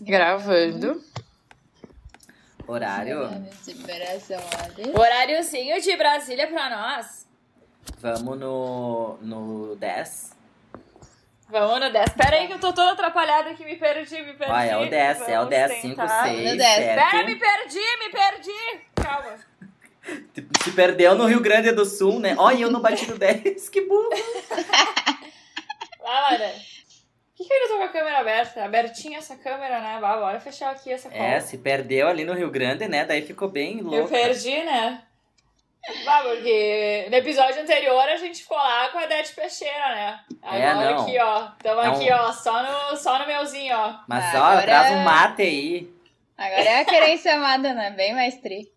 Gravando. Horário? Horáriozinho de Brasília pra nós. Vamos no, no 10. Vamos no 10. Pera aí que eu tô toda atrapalhada aqui, me perdi, me perdi. Ah, é o 10, é o Vamos 10, 5, tentar. 6, No 10. 7. Pera, me perdi, me perdi. Calma. Se perdeu no Rio Grande do Sul, né? Olha, eu não bati no 10, que burro. Por que, que eu ainda tô com a câmera aberta? Abertinha essa câmera, né? Vai, bora fechar aqui essa cola. É, se perdeu ali no Rio Grande, né? Daí ficou bem Eu louco. perdi, né? Vai, porque no episódio anterior a gente ficou lá com a Dete Peixeira, né? É, Agora não. aqui, ó. Tamo É um- aqui, ó, só no, só no meuzinho, ó. Mas Ah, ó, agora traz é- um mate aí. Agora é a querência amada, né? Bem mais tri.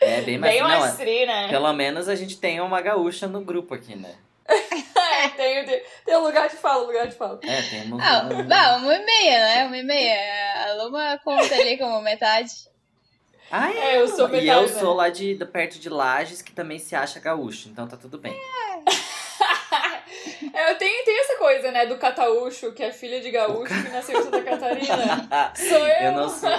É bem mais. Bem não, mais tri, né? pelo menos a gente tem uma gaúcha no grupo aqui, né? É, tem, tem, tem um lugar de fala, lugar de fala. É, temos Ah, um... bah, uma e meia, né? Uma e meia. A Luma conta ali como metade. Ah, é, É, eu sou E metade, eu né? sou lá de, de perto de Lages, que também se acha gaúcho, então tá tudo bem. É, eu tenho, tenho essa coisa, né, do cataúcho, que é filha de gaúcho, que nasceu em Santa Catarina. Sou eu. eu não sou.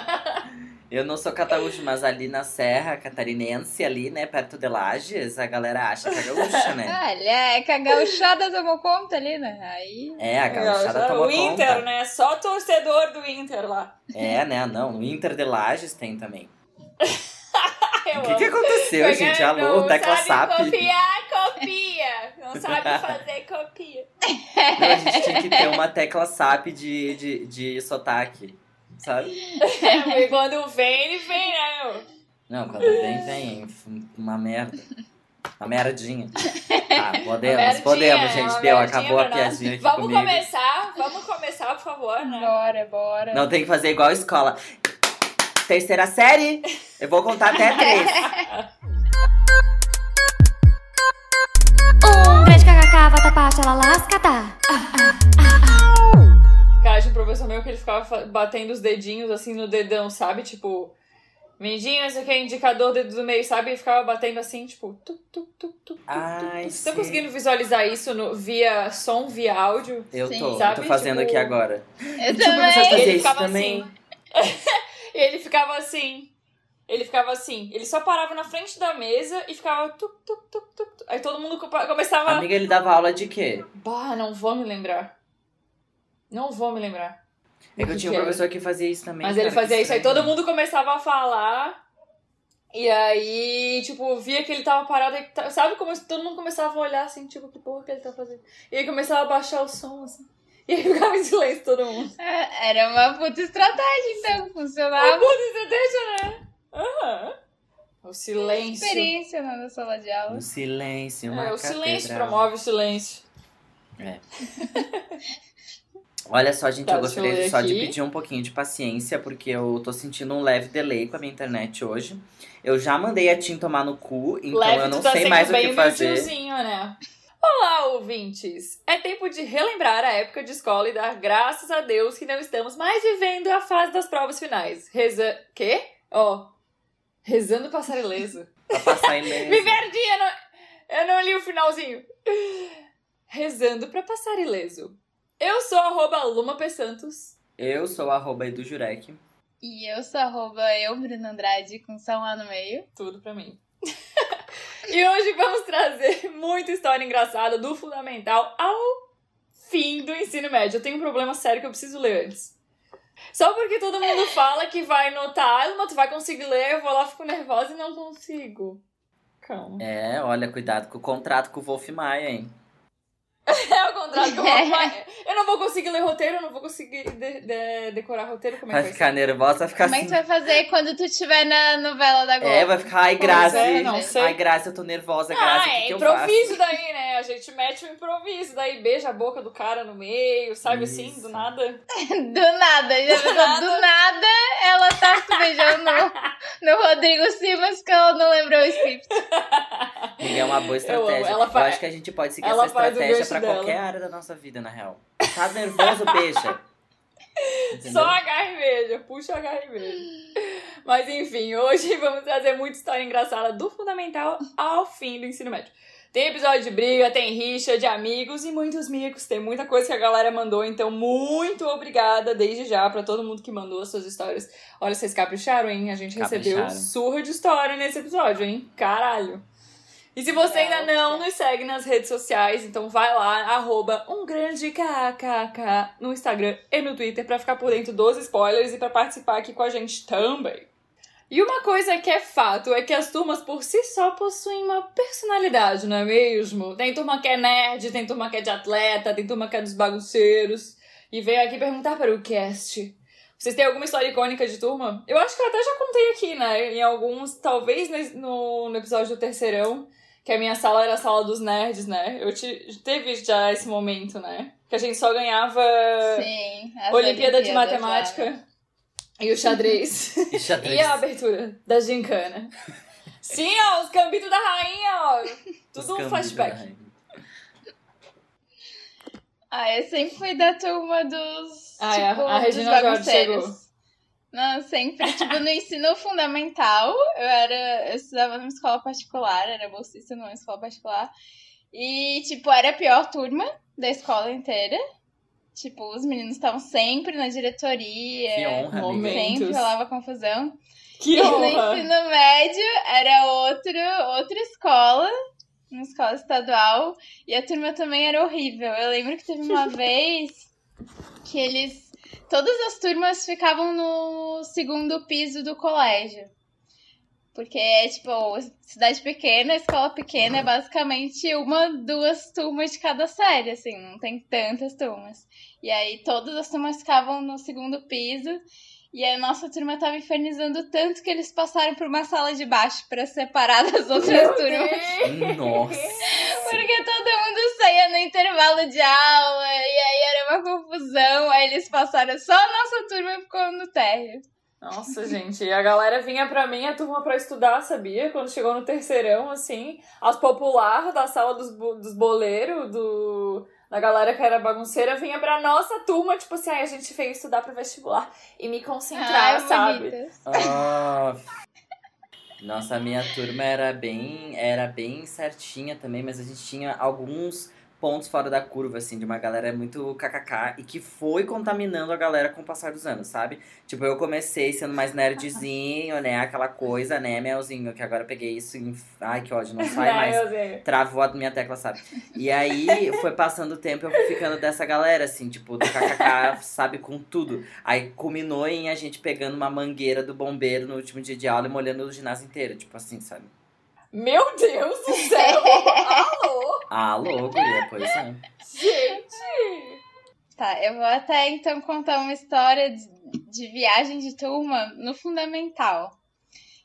Eu não sou cataúcho, mas ali na Serra Catarinense, ali, né, perto de Lages, a galera acha que é gaúcha, né? Olha, é que a gauchada tomou conta ali, né? Aí. É, a gauchada tomou o Inter, conta. né? Só torcedor do Inter lá. É, né, não, o Inter de Lages tem também. O que, que aconteceu, Porque gente? Alô, não tecla sabe SAP. copiar, copia. Não sabe fazer, copia. Não, a gente tinha que ter uma tecla SAP de, de, de sotaque, sabe? E quando vem, ele vem, né, meu? Não, quando vem, vem. Uma merda. Uma merdinha. Tá, podemos, Merdinha, podemos, é gente. Deu, acabou a piadinha aqui Vamos comigo. começar, vamos começar, por favor, né? Bora, bora. Não tem que fazer igual a escola. Terceira série, eu vou contar até três. Um grande kkk, vatapá, lascata. Cara, tinha um professor meu que ele ficava batendo os dedinhos assim no dedão, sabe? Tipo, mindinho, não sei o que, indicador, dedo do meio, sabe? E ficava batendo assim, tipo, tu, tu, tu, tu, tu, Ai, tu. Vocês estão sim. conseguindo visualizar isso no, via som, via áudio? Eu Sim. tô, Sabe, tô fazendo tipo- aqui agora. Eu Tipo, também. Ele isso ficava também. E ele ficava assim. Ele ficava assim. Ele só parava na frente da mesa e ficava. Tu, tu, tu, tu, tu. Aí todo mundo co- começava. Amiga, ele dava aula de quê? Bah, não vou me lembrar. Não vou me lembrar. É que eu que tinha um que professor que fazia isso também. Mas ele cara, fazia que isso, aí todo mundo começava a falar. E aí, tipo, via que ele tava parado. Sabe como todo mundo começava a olhar assim, tipo, que porra que ele tá fazendo? E aí começava a baixar o som, assim. E aí ficava em silêncio todo mundo. É, Era uma puta estratégia, então. Funcionava. puta, você deixa, né? Aham. O silêncio. Experiência né, na sala de aula. No silêncio, uma É, o silêncio catedral. promove o silêncio. Olha só, gente, Tá, eu gostaria só de aqui. pedir um pouquinho de paciência, porque eu tô sentindo um leve delay com a minha internet hoje. Eu já mandei a Tim tomar no cu, então Leve, eu não tá sei mais o que fazer. né? Olá, ouvintes! É tempo de relembrar a época de escola e dar graças a Deus que não estamos mais vivendo a fase das provas finais. Reza... Quê? Ó. Rezando passar ileso. Pra passar ileso. Me perdi, eu não, eu não li o finalzinho. Rezando pra passar ileso. Eu sou arroba Luma P. Santos. Eu sou arroba Edu Jurek. E eu sou arroba eu, Bruno Andrade, com só um A no meio. Tudo pra mim. e hoje vamos trazer muita história engraçada do fundamental ao fim do ensino médio. Eu tenho um problema sério que eu preciso ler antes. Só porque todo mundo fala que vai notar, mas tu vai conseguir ler, eu vou lá, fico nervosa e não consigo. Calma. É, olha, cuidado com o contrato com o Wolf Maia, hein? É o contrário que eu vou fazer. Eu não vou conseguir ler roteiro, eu não vou conseguir de- de- decorar roteiro. Como é Vai que vai ficar nervosa, vai ficar Como é que assim. tu vai fazer quando tu estiver na novela da Globo? É, vai ficar, ai, Graça. é, não sei. Ai, Graça, eu tô nervosa, Ah, Graça, o que, é que eu faço? improviso daí, né? A gente mete o improviso, daí beija a boca do cara no meio, sabe assim, Isso. do nada. Do nada, já pensou, do nada ela tá se beijando no, no Rodrigo Simas que ela não lembrou o script. Amiga, é uma boa Eu estratégia. Eu, Ela fa- acho que a gente pode seguir ela essa faz estratégia gancho pra dela. qualquer área da nossa vida, na real. Tá nervoso, beija. Entendeu? Só e beija, puxa agarra e beija. Mas enfim, hoje vamos trazer muita história engraçada do fundamental ao fim do ensino médio. Tem episódio de briga, tem rixa de amigos e muitos micos. Tem muita coisa que a galera mandou, então muito obrigada desde já pra todo mundo que mandou as suas histórias. Olha, vocês capricharam, hein? A gente recebeu Capricharam. surra de história nesse episódio, hein? Caralho. E se você ainda não nos segue nas redes sociais, então vai lá, arroba um grande kkk no Instagram e no Twitter pra ficar por dentro dos spoilers e pra participar aqui com a gente também. E uma coisa que é fato é que as turmas por si só possuem uma personalidade, não é mesmo? Tem turma que é nerd, tem turma que é de atleta, tem turma que é dos bagunceiros. E veio aqui perguntar para o cast. Vocês têm alguma história icônica de turma? Eu acho que eu até já contei aqui, né? Em alguns, talvez no, no episódio do terceirão, que a minha sala era a sala dos nerds, né? Eu te, teve já esse momento, né? Que a gente só ganhava Sim. Olimpíada de Matemática né? e o xadrez. E xadrez. E a abertura da gincana. Sim, ó, os gambitos da rainha, ó. Os Tudo um flashback. Ah, eu sempre fui da turma dos. Ah, é, tipo, a dos Regina Jorge chegou. Não, sempre. Tipo, no ensino fundamental, eu era. Eu estudava numa escola particular, era bolsista numa escola particular. E, tipo, era a pior turma da escola inteira. Tipo, os meninos estavam sempre na diretoria. Que honra, amiga. Sempre rolava confusão. Que E no honra. ensino médio era outro, outra escola, uma escola estadual, e a turma também era horrível. Eu lembro que teve uma vez que eles. Todas as turmas ficavam no segundo piso do colégio. Porque é tipo, cidade pequena, escola pequena, é basicamente uma, duas turmas de cada série, assim, não tem tantas turmas. E aí todas as turmas ficavam no segundo piso. E a nossa turma tava infernizando tanto que eles passaram por uma sala de baixo pra separar das outras Meu turmas. Deus. Nossa. Porque todo saía no intervalo de aula e aí era uma confusão. Aí eles passaram só a nossa turma ficou no térreo. Nossa, gente, e a galera vinha pra mim, a turma pra estudar, sabia? Quando chegou no terceirão, assim, as popular da sala dos, dos boleiros, do, da galera que era bagunceira, vinha pra nossa turma, tipo assim, ai, a gente veio estudar pro vestibular e me concentrar, Ai, sabe? Ah, nossa, a minha turma era bem, era bem certinha também, mas a gente tinha alguns pontos fora da curva, assim, de uma galera muito kkk e que foi contaminando a galera com o passar dos anos, sabe? Tipo, eu comecei sendo mais nerdzinho, né? Aquela coisa, né, Melzinho, que agora eu peguei isso e. Ai, que ódio, não sai Ai, mais. Travou a minha tecla, sabe? E aí foi passando o tempo eu fui ficando dessa galera, assim, tipo, do kkk, sabe, com tudo. Aí culminou em a gente pegando uma mangueira do bombeiro no último dia de aula e molhando o ginásio inteiro, tipo assim, sabe? Meu Deus do céu! Alô! Alô, guria, pois é. Gente! Tá, eu vou até então contar uma história de, de viagem de turma no fundamental.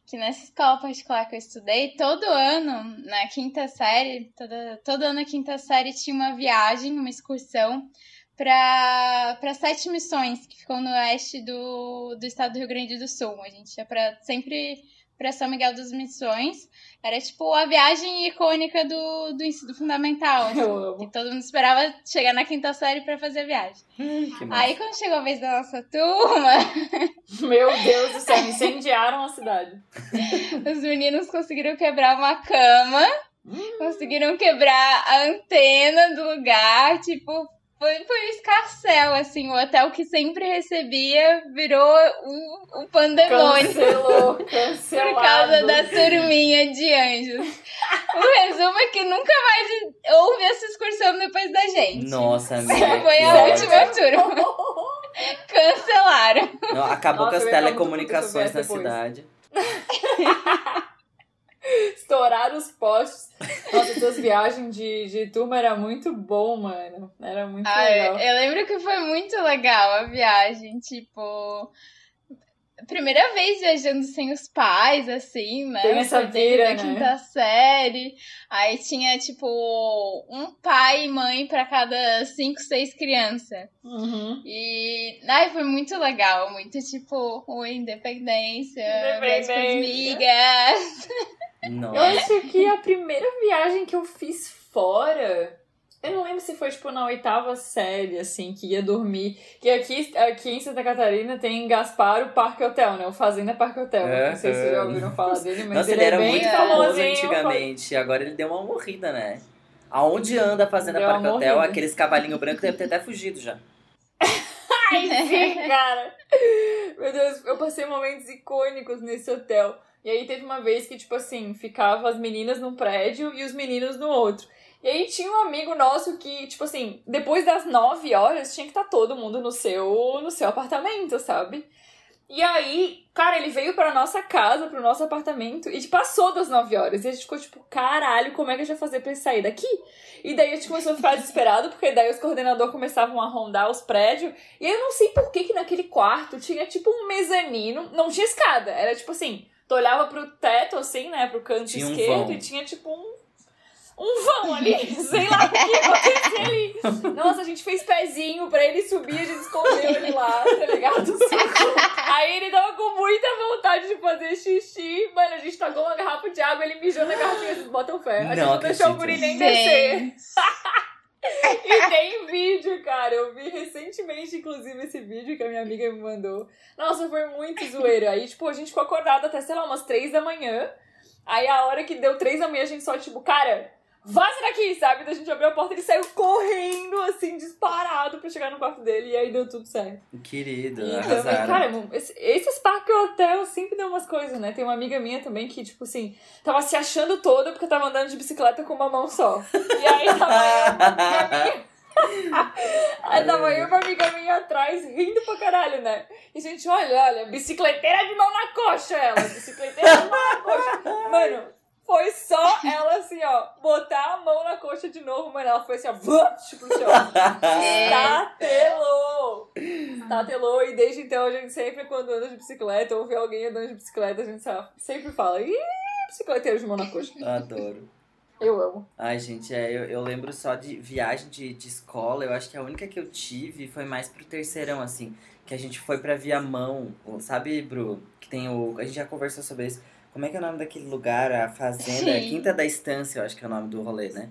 Que nessa escola particular que eu estudei, todo ano, na quinta série, toda, todo ano na quinta série tinha uma viagem, uma excursão para sete missões que ficam no oeste do, do estado do Rio Grande do Sul. A gente ia pra, sempre para São Miguel das Missões. Era tipo a viagem icônica do, do ensino fundamental. assim, todo mundo esperava chegar na quinta série para fazer a viagem. Massa. Aí quando chegou a vez da nossa turma, Meu Deus do céu, incendiaram a cidade. os meninos conseguiram quebrar uma cama, conseguiram quebrar a antena do lugar, tipo, foi, foi um escarcel, assim, o hotel que sempre recebia virou um, um pandemônio. Cancelou, Por causa da turminha de anjos. O resumo é que nunca mais houve essa excursão depois da gente. Nossa, amiga. Foi a última turma. Cancelaram. Não, acabou Nossa, com as telecomunicações na cidade. Estouraram os postes. Nossa, essas viagens de, de turma era muito bom, mano. Era muito Ah, legal. eu, eu lembro que foi muito legal a viagem, tipo. Primeira vez viajando sem os pais, assim, né? Tem essa vira, a né? quinta série. Aí tinha, tipo, um pai e mãe pra cada cinco, seis crianças. Uhum. E ai, foi muito legal, muito tipo, o independência, viagem com as Independência. amigas. Eu Nossa. acho que a primeira viagem que eu fiz fora Eu não lembro se foi, tipo, na oitava série, assim, que ia dormir. Que aqui, aqui em Santa Catarina tem Gaspar, o Parque Hotel, né? O Fazenda Parque Hotel. Não sei se vocês já ouviram falar dele, mas Nossa, ele, ele era é muito famoso antigamente. Agora ele deu uma morrida, né? Aonde anda a Fazenda Deu Parque Hotel, morrida. aqueles cavalinhos brancos devem ter até fugido já. Ai, sim, cara. Meu Deus, eu passei momentos icônicos nesse hotel. E aí teve uma vez que, tipo assim, ficava as meninas num prédio e os meninos no outro. E aí tinha um amigo nosso que, tipo assim, depois das nove horas tinha que estar todo mundo no seu, no seu apartamento, sabe? E aí, cara, ele veio pra nossa casa, pro nosso apartamento, e passou das 9 horas. E a gente ficou tipo, caralho, como é que a gente vai fazer pra ele sair daqui? E daí a gente começou a ficar desesperado, porque daí os coordenadores começavam a rondar os prédios. E eu não sei por que que naquele quarto tinha tipo um mezanino, não tinha escada. Era tipo assim, tu olhava pro teto, assim, né, pro canto Tinha um esquerdo, vão. e tinha tipo um. Um vão ali, sei lá o que acontecia ali. Nossa, a gente fez pezinho pra ele subir, a gente escondeu ele lá, tá ligado? Aí ele tava com muita vontade de fazer xixi, mano, a gente tacou uma garrafa de água, ele mijou na garrafinha, vocês botam fé. A gente Não não deixou o guri nem descer. E tem vídeo, cara. Eu vi recentemente, inclusive, esse vídeo que a minha amiga me mandou. Nossa, foi muito zoeiro. Aí, tipo, a gente ficou acordado até, sei lá, umas três da manhã. Aí, a hora que deu três da manhã, a gente só, tipo, cara, vaza daqui, sabe? Daí a gente abriu a porta e ele saiu correndo, assim, disparado pra chegar no quarto dele. E aí deu tudo certo. Querido, E também, arrasaram. cara, esse- esses parques hotel sempre dão umas coisas, né? Tem uma amiga minha também que, tipo assim, tava se achando toda porque tava andando de bicicleta com uma mão só. E aí tava eu. Aí tava eu uma amiga minha atrás, rindo pra caralho, né? E gente, olha, olha, bicicleteira de mão na coxa, ela. Bicicleteira de mão na coxa. Mano, foi só ela assim, ó, botar a mão na coxa de novo, mano. Ela foi assim, ó, vup, pro chão. Estatelou! Estatelou, e desde então a gente sempre, quando anda de bicicleta ou vê alguém andando de bicicleta, a gente sempre fala, ih, bicicleteiro de mão na coxa. Adoro. Eu amo. Ai, gente, é, eu, eu lembro só de viagem de, de escola. Eu acho que a única que eu tive foi mais pro terceirão, assim. Que a gente foi pra Viamão. Sabe, Bru? Que tem o. A gente já conversou sobre isso. Como é que é o nome daquele lugar? A Fazenda? Sim. Quinta da Estância, eu acho que é o nome do rolê, né?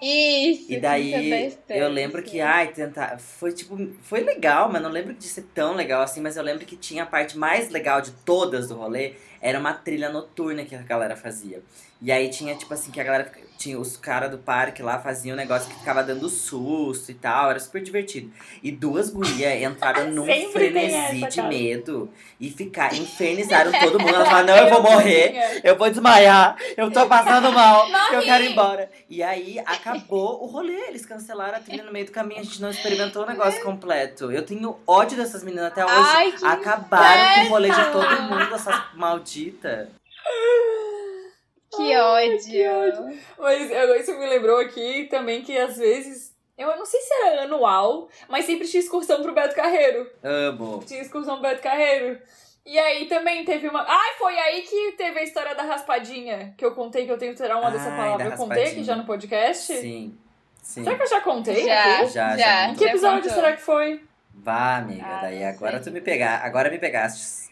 Isso. E daí eu lembro que, ai, tentar. Foi tipo. Foi legal, mas não lembro de ser tão legal assim. Mas eu lembro que tinha a parte mais legal de todas do rolê. Era uma trilha noturna que a galera fazia. E aí tinha, tipo assim, que a galera. Tinha os caras do parque lá faziam um negócio que ficava dando susto e tal. Era super divertido. E duas gurias entraram num Sempre frenesi de medo. E ficar, infernizaram todo mundo. Ela falava, não, eu vou morrer. Eu vou desmaiar, eu tô passando mal, eu quero ir embora. E aí acabou o rolê, eles cancelaram a trilha no meio do caminho, a gente não experimentou o negócio completo. Eu tenho ódio dessas meninas até hoje. Ai, Acabaram com o rolê de todo mundo, essas malditas. Que Ai, ódio. que ódio. Mas eu- isso me lembrou aqui também que às vezes. Eu não sei se era anual, mas sempre tinha excursão pro Beto Carreiro. Amo. Tinha excursão pro Beto Carreiro. E aí também teve uma. Ai, foi aí que teve a história da raspadinha. Que eu contei que eu tenho trauma dessa Ai, palavra. da Eu contei aqui já no podcast? Sim, sim. Será que eu já contei? Já, aqui? Já, já. já. Em que já episódio contou. será que foi? Vá, amiga, Ah, daí agora sei. tu me pegar, agora me pegaste.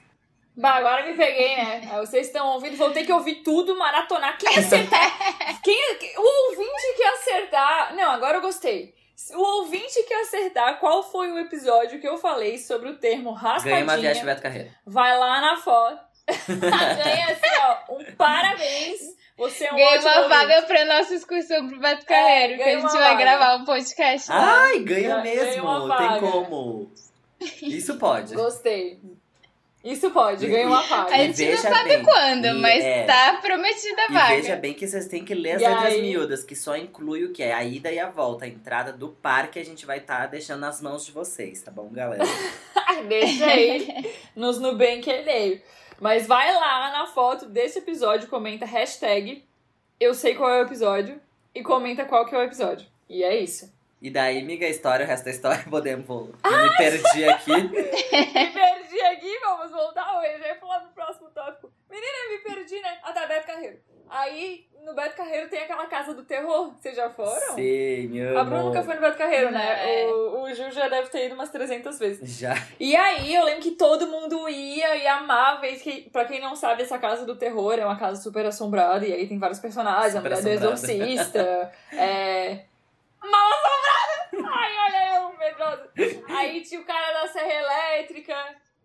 Bah, agora me peguei, né? Aí Vocês estão ouvindo, vou ter que ouvir tudo, maratonar. Quem acertar. quem, o ouvinte que acertar. Não, agora eu gostei. O ouvinte que acertar qual foi o episódio que eu falei sobre o termo Ganhei uma viagem de raspadinha, Beto Carreiro. vai lá na foto. Ganha assim, ó, um parabéns. Você é um ótimo uma ouvinte. vaga pra nossa excursão pro Beto Carreiro, que a gente vai vaga. gravar um podcast lá. Ai, ganha mesmo, uma tem como. Isso pode. Gostei. Isso pode, ganha uma vaga. A gente não sabe bem, quando, e- mas é. tá prometida a E vaga. veja bem que vocês têm que ler as E letras aí? miúdas, que só inclui o que é a ida e a volta. A entrada do parque a gente vai estar deixando nas mãos de vocês, tá bom, galera? Deixa aí nos Nubank e-mail. Mas vai lá na foto desse episódio, comenta hashtag eu sei qual é o episódio e comenta qual que é o episódio. E é isso. E daí, amiga, a história, o resto da história, podemos. vou- Eu me perdi aqui. Me perdi aqui, vamos voltar. Eu já ia falar pro próximo tópico. Menina, eu me perdi, né? Ah, tá, Beto Carreiro. Aí, no Beto Carreiro tem aquela casa do terror. Vocês já foram? Sim, amo. A Bruna nunca foi no Beto Carreiro, né? É. O, o Ju já deve ter ido umas 300 vezes. Já. E aí, eu lembro que todo mundo ia e amava. E que, pra quem não sabe, essa casa do terror é uma casa super assombrada. E aí tem vários personagens: Super a mulher do exorcista, é, Mal assombrada! Ai, olha eu, medrosa. Aí tinha o cara da serra elétrica,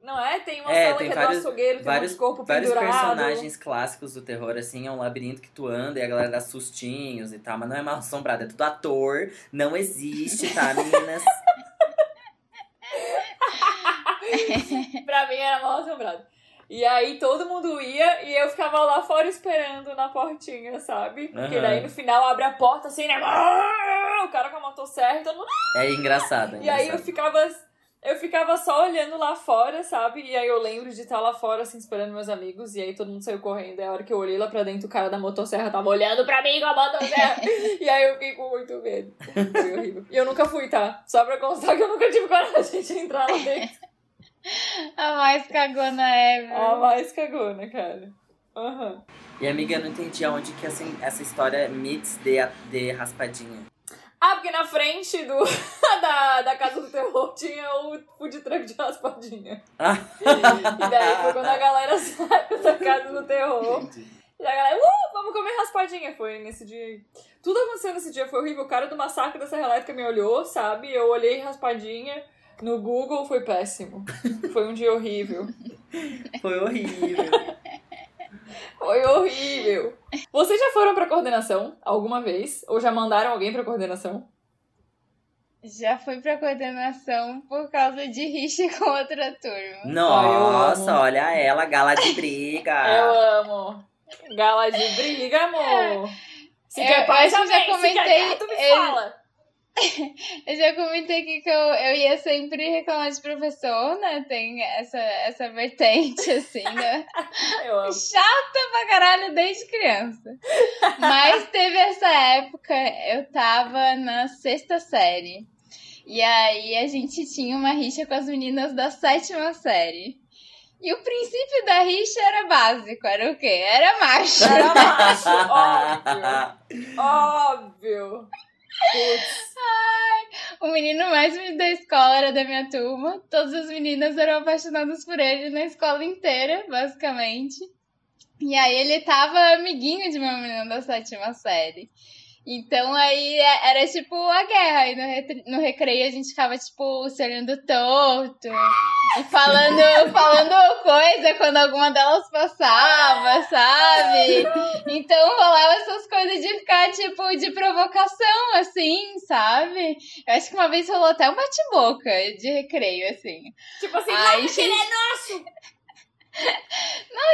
não é? Tem uma É, sala tem que é vários- do açougueiro, tem vários- um corpo Vários pendurado. personagens clássicos do terror, assim, é um labirinto que tu anda e a galera dá sustinhos e tal, mas não é mal assombrado, é tudo ator, não existe, tá, meninas? pra mim era mal assombrado. E aí todo mundo ia e eu ficava lá fora esperando na portinha, sabe? Porque daí no final abre a porta assim, né? O cara com a motosserra todo mundo. É engraçado, é E aí eu engraçado. ficava. Eu ficava só olhando lá fora, sabe? E aí eu lembro de estar lá fora, assim, esperando meus amigos. E aí todo mundo saiu correndo. E a hora que eu olhei lá pra dentro, o cara da motosserra tava olhando pra mim com a motosserra. e aí eu fiquei com muito medo. Foi horrível. E eu nunca fui, tá? Só pra constar que eu nunca tive coragem de entrar lá dentro. A mais cagona ever. A mais cagona, cara. Aham. E amiga, eu não entendi aonde que essa, essa história meets de, de raspadinha. Ah, porque na frente do, da, da Casa do Terror tinha o food truck de raspadinha. E daí foi quando a galera saiu da Casa do Terror. E a galera, uh, vamos comer raspadinha. Foi nesse dia aí. Tudo aconteceu nesse dia, foi horrível. O cara do massacre da Serra Elétrica me olhou, sabe? Eu olhei raspadinha. No Google foi péssimo. Foi um dia horrível. Foi horrível. Foi horrível. Vocês já foram pra coordenação alguma vez? Ou já mandaram alguém pra coordenação? Já fui pra coordenação por causa de rixa com outra turma. Nossa, olha ela, gala de briga. Eu amo. Gala de briga, amor. Se Eu- quer paz, acho que já comentei- tu me eu- fala. Eu já comentei aqui que eu, eu ia sempre reclamar de professor, né? Tem essa, essa vertente, assim, né? Eu amo. Chata pra caralho desde criança. Mas teve essa época, eu tava na sexta série. E aí a gente tinha uma rixa com as meninas da sétima série. E o princípio da rixa era básico, era o quê? Era macho. Era macho, óbvio. Óbvio. Putz. O menino mais da escola era da minha turma. Todas as meninas eram apaixonadas por ele na escola inteira, basicamente. E aí ele tava amiguinho de uma menina da sétima série. Então aí é- era tipo a guerra. Aí no, no recreio a gente ficava, tipo, se olhando torto. E falando, falando coisa quando alguma delas passava, sabe? Então rolava essas coisas de ficar, tipo, de provocação, assim, sabe? Eu acho que uma vez rolou até um bate-boca de recreio, assim. Tipo assim, Ai, não, gente. ele é nosso.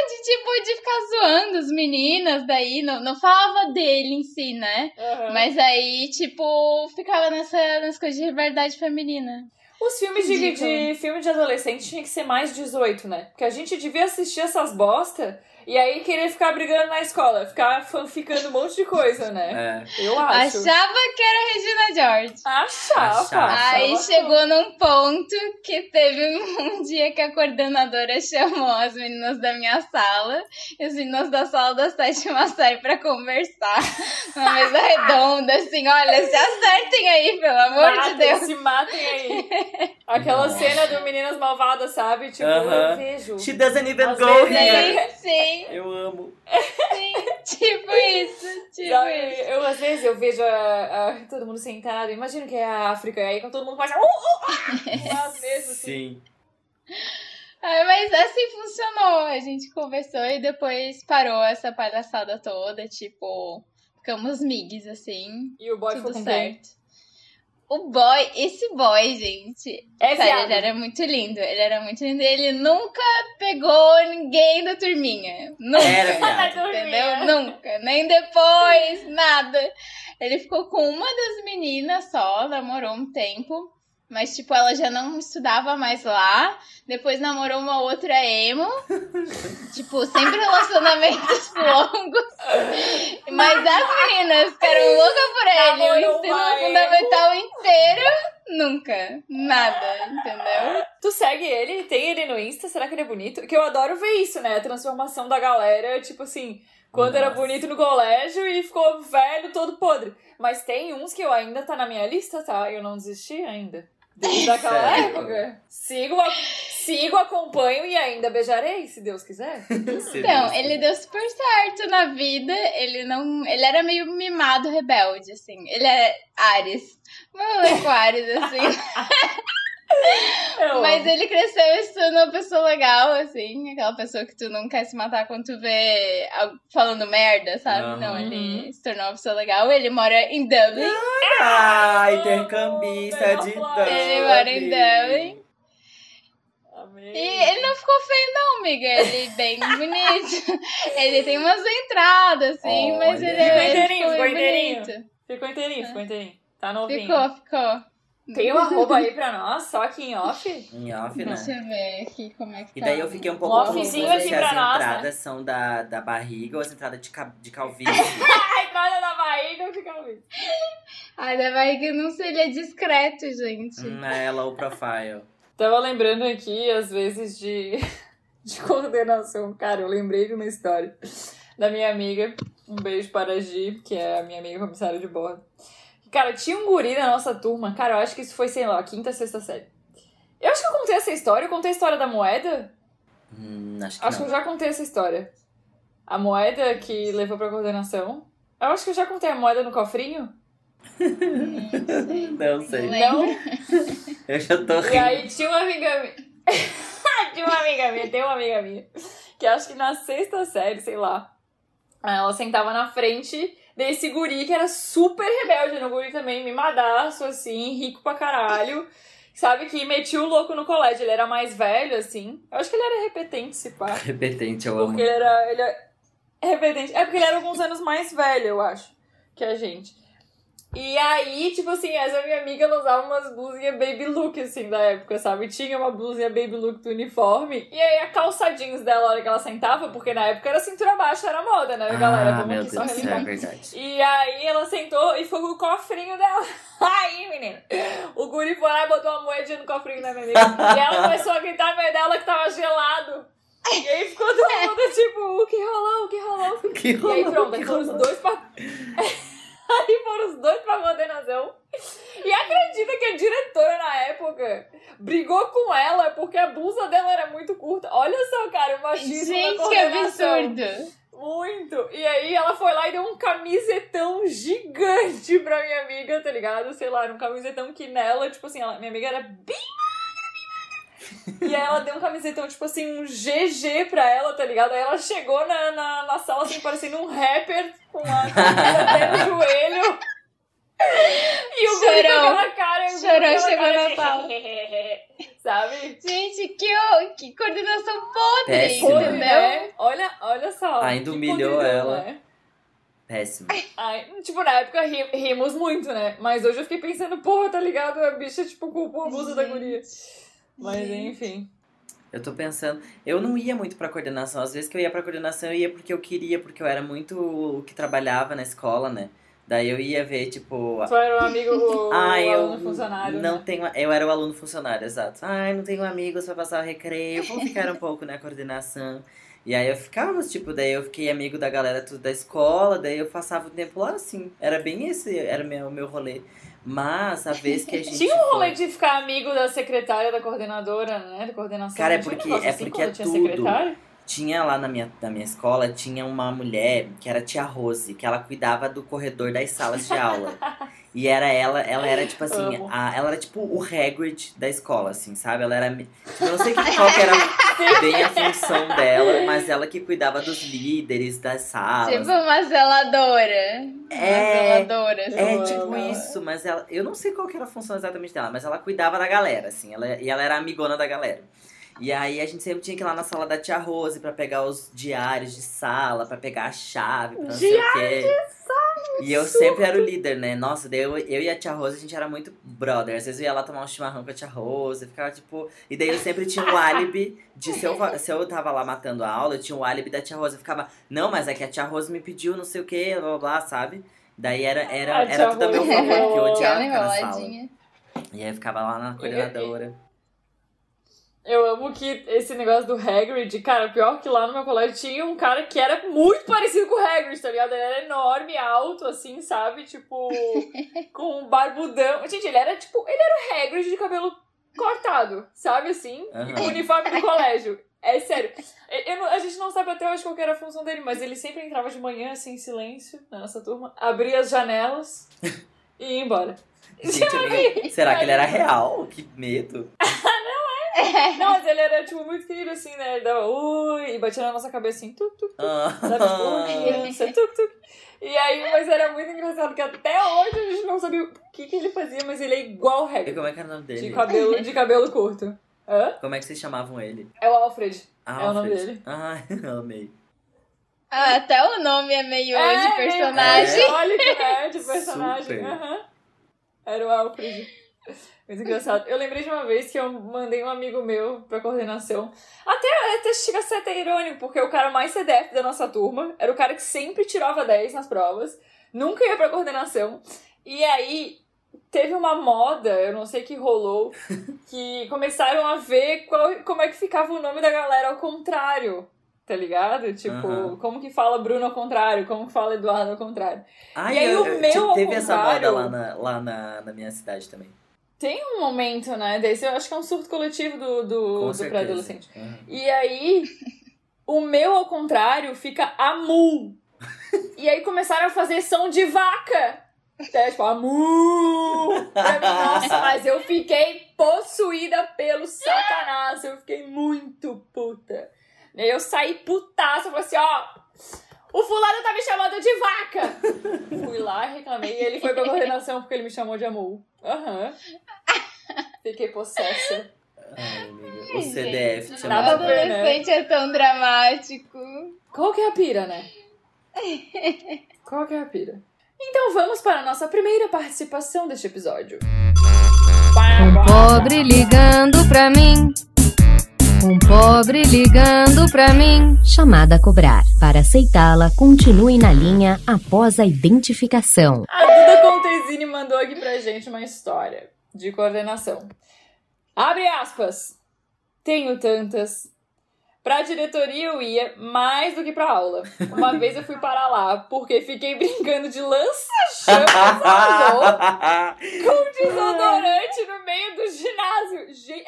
De, tipo, de ficar zoando as meninas, daí não, não falava dele em si, né? Aham. Mas aí, tipo, ficava nessa, nessa coisa de rivalidade feminina. Os filmes de, de filme de adolescente tinha que ser mais 18, né? Porque a gente devia assistir essas bosta e aí querer ficar brigando na escola, ficar fanficando um monte de coisa, né? É. Eu acho. Achava que era Regina George. Achava. Achava. Aí achava chegou num ponto que teve um dia que a coordenadora chamou as meninas da minha sala e as meninas da sala da sétima série pra conversar numa mesa redonda, assim, olha, se acertem aí, pelo amor de Matem, Deus. se matem aí. Aquela Nossa. cena do Meninas Malvadas, sabe? Tipo, Aham. eu vejo. She doesn't even Às go here. Sim, sim, Eu amo. tipo isso, tipo Sabe, isso. eu, às vezes eu vejo a, a- todo mundo sentado, imagino que é a África, e aí quando todo mundo começa. Uh, uh, uh, às vezes, assim. Sim. Ah, mas assim funcionou. A gente conversou e depois parou essa palhaçada toda, tipo, ficamos migs, assim, E o boy tudo ficou com quem? O boy, esse boy, gente, É sério, viado. ele era muito lindo. Ele era muito lindo. Ele nunca pegou ninguém da turminha. Nunca. Era, viado. turminha. Entendeu? Nunca. Nem depois, nada. Ele ficou com uma das meninas só, namorou um tempo. Mas, tipo, ela já não estudava mais lá. Depois namorou uma outra emo. tipo, sempre relacionamentos longos. Mas as meninas eram loucas por ele, o ensino uma emo. fundamental inteiro, nunca. Nada, entendeu? Tu segue ele? Tem ele no Insta? Será que ele é bonito? Que eu adoro ver isso, né? A transformação da galera, tipo assim, quando era Nossa. bonito no colégio e ficou velho, todo podre. Mas tem uns que eu ainda tá na minha lista, tá? Eu não desisti ainda. Desde aquela Sério? época. Sigo, a- sigo, acompanho e ainda beijarei, se Deus quiser. Então, ele deu super certo na vida. Ele não. Ele era meio mimado, rebelde, assim. Ele é Ares. Meu Ares, assim. Eu Mas amo. ele cresceu se tornou uma pessoa legal, assim. Aquela pessoa que tu não quer se matar quando tu vê falando merda, sabe? Aham. Não, ele se tornou uma pessoa legal. Ele mora em Dublin. Ah, intercambista de Dublin. Ele mora em Dublin. Amei. E ele não ficou feio, não, amiga. Ele é bem bonito. Ele tem umas entradas, assim, mas Olha. ele, Ficou ele inteirinho, ficou inteirinho. bonito. Ficou inteirinho, ficou inteirinho. Tá novinho. Ficou, ficou. Tem um arroba aí pra nós, só aqui em off. Em off, né? Deixa eu ver aqui como é que E tá. daí eu fiquei um pouco Um confusa offzinho se aqui as pra nós, né? entradas são da, da barriga ou as entradas de, ca- de calvície. A entrada da barriga fica ouvindo. Ai, da barriga não seria discreto, gente. hum, é low profile. Tava lembrando aqui, às vezes, de, de coordenação. Cara, eu lembrei de uma história da minha amiga. Um beijo para a Gi, que é a minha amiga comissária de bordo. Cara, tinha um guri na nossa turma. Cara, eu acho que isso foi, sei lá, quinta, sexta série. Eu acho que eu contei essa história. Eu contei a história da moeda. Hum, acho que Acho que não. eu já contei essa história. A moeda que levou pra coordenação. Eu acho que eu já contei a moeda no cofrinho. Não sei. Não Não? Eu já tô E rindo. aí tinha uma amiga minha. tinha uma amiga minha, tem uma amiga minha. Que acho que na sexta série, sei lá. Ela sentava na frente desse guri que era super rebelde. No guri também, mimadaço, assim, rico pra caralho. Sabe, que metia o louco no colégio. Ele era mais velho, assim. Eu acho que ele era repetente, se pá. Repetente, eu amo. Porque ele era. Ele é repetente. É porque ele era alguns anos mais velho, eu acho, que a gente. E aí, tipo assim, essa minha amiga ela usava umas blusinhas baby look, assim, da época, sabe? Tinha uma blusinha baby look do uniforme. E aí a calça jeans dela, a hora que ela sentava, porque na época era cintura baixa, era moda, né, galera? Ah, Vamos meu aqui Deus só do céu, é relembrar. verdade. E aí ela sentou e foi com o cofrinho dela. Aí, menina. O guri foi lá e botou uma moedinha no cofrinho da minha amiga. E ela começou a gritar no meio dela que tava gelado. E aí ficou todo mundo tipo, o que rolou, o que rolou? Que E aí rolou, pronto, foram os rolou. dois pra... aí foram os dois pra coordenação. E acredita que a diretora na época brigou com ela porque a blusa dela era muito curta. Olha só, cara, o machismo Gente, na que coordenação. absurdo. Muito! E aí ela foi lá e deu um camisetão gigante pra minha amiga, tá ligado? Sei lá, era um camisetão que nela, tipo assim, ela, minha amiga era bem. E aí ela deu um camisetão, tipo assim, um GG pra ela, tá ligado? Aí ela chegou na, na, na sala, assim, parecendo um rapper, com a camisa até no joelho. E o guri com Chorou. aquela cara... o Chorou, chegou cara na sala. Sabe? Gente, que, o- que coordenação podre, entendeu? né? Olha, olha só. Ainda humilhou ela. né? Péssimo. Ai, tipo, na época ri- rimos muito, né? Mas hoje eu fiquei pensando, porra, tá ligado? A bicha, tipo, culpou a blusa da guria. Mas enfim. Eu tô pensando. Eu não ia muito pra coordenação. Às vezes que eu ia pra coordenação, eu ia porque eu queria, porque eu era muito o que trabalhava na escola, né? Daí eu ia ver, tipo. Tu era um amigo, o, Ah, o eu aluno funcionário. não né? tenho. Eu era o aluno funcionário, exato. Ai, não tenho amigos pra passar o recreio. Vou ficar um pouco na coordenação. E aí eu ficava, tipo, daí eu fiquei amigo da galera tudo da escola, daí eu passava o tempo lá, assim. Era bem esse, era o meu, meu rolê. Mas a vez que a gente. Tinha um rolê foi- de ficar amigo da secretária, da coordenadora, né? Da coordenação. Cara, é um porque- negócio é assim porque é tinha tudo. secretária? Tinha lá na minha, na minha escola, tinha uma mulher que era tia Rose, que ela cuidava do corredor das salas de aula. e era ela, ela era tipo assim, a, ela era tipo o Hagrid da escola, assim, sabe? Ela era. Tipo, eu não sei que, qual que era bem a função dela, mas ela que cuidava dos líderes das salas. Tipo uma zeladora. É, Uma zeladora. É tipo isso, mas ela. Eu não sei qual que era a função exatamente dela, mas ela cuidava da galera, assim, ela, e ela era amigona da galera. E aí a gente sempre tinha que ir lá na sala da tia Rose pra pegar os diários de sala, pra pegar a chave, pra não sei o quê. E eu sempre era o líder, né? Nossa, daí eu, eu e a tia Rose, a gente era muito brother. Às vezes eu ia lá tomar um chimarrão com a tia Rose, ficava tipo. E daí eu sempre tinha o álibi de se eu, se eu tava lá matando a aula, eu tinha o álibi da tia Rose. Eu ficava, não, mas é que a tia Rose me pediu não sei o que, blá blá blá, sabe? Daí era, era, era tudo a meu favor, porque eu odiava ficar na sala. E aí eu ficava lá na coordenadora. Eu amo que esse negócio do Hagrid, cara, pior que lá no meu colégio tinha um cara que era muito parecido com o Hagrid, tá ligado? Ele era enorme, alto, assim, sabe? Tipo, com um barbudão. Gente, ele era tipo, ele era o Hagrid de cabelo cortado, sabe assim? E com o uniforme do colégio. É sério. Eu não- a gente não sabe até hoje qual que era a função dele, mas ele sempre entrava de manhã, assim, em silêncio, na nossa turma, abria as janelas e ia embora. Gente, eu- será que ele era real? Que medo. Não, mas ele era, tipo, muito querido, assim, né? Ele dava ui e batia na nossa cabeça assim, tuk, tuk, sabe? Tipo, ui, criança, tuk, tuk. E aí, mas era muito engraçado que até hoje a gente não sabia o que, que ele fazia, mas ele é igual o E Hagrid, como é que era o nome de dele? cabelo, de cabelo curto. Hã? Como é que vocês chamavam ele? É o Alfred. Ah, É o nome dele. Ah, eu amei. Ah, até o nome é meio É, de personagem. simbólico, né? De personagem. Super. Aham. Era o Alfred. Muito engraçado. Eu lembrei de uma vez que eu mandei um amigo meu pra coordenação. Até, até chega a ser até irônico, porque o cara mais CDF da nossa turma era o cara que sempre tirava 10 nas provas, nunca ia pra coordenação. E aí teve uma moda, eu não sei que rolou, que começaram a ver qual- como é que ficava o nome da galera ao contrário. Tá ligado? Tipo, Aham. como que fala Bruno ao contrário, como que fala Eduardo ao contrário. Ai, E aí eu- o eu- meu, tipo, ao teve essa moda contrário- lá, na, lá na, na minha cidade também. Tem um momento, né, desse, eu acho que é um surto coletivo do, do, do pré-adolescente. Uhum. E aí, o meu, ao contrário, fica amu. e aí começaram a fazer som de vaca. É, tipo, amu. Pra mim, Nossa, mas eu fiquei possuída pelo satanás. Eu fiquei muito puta. E aí eu saí putaça, eu falei assim, ó... O fulano tá me chamando de vaca! Fui lá, reclamei, e ele foi pra coordenação porque ele me chamou de amu. Aham. Fiquei possessa. Ai, amiga. O CDF tinha Nada né? adolescente é tão dramático. Qual que é a pira, né? Qual que é a pira? Então vamos para a nossa primeira participação deste episódio. Um pobre ligando pra mim. Um pobre ligando pra mim. Chamada a cobrar. Para aceitá-la, continue na linha após a identificação. A Duda Contesini mandou aqui pra gente uma história de coordenação. Abre aspas. Tenho tantas. Pra diretoria eu ia mais do que pra aula. Uma vez eu fui para lá porque fiquei brincando de lança-chamas com desodorante no meio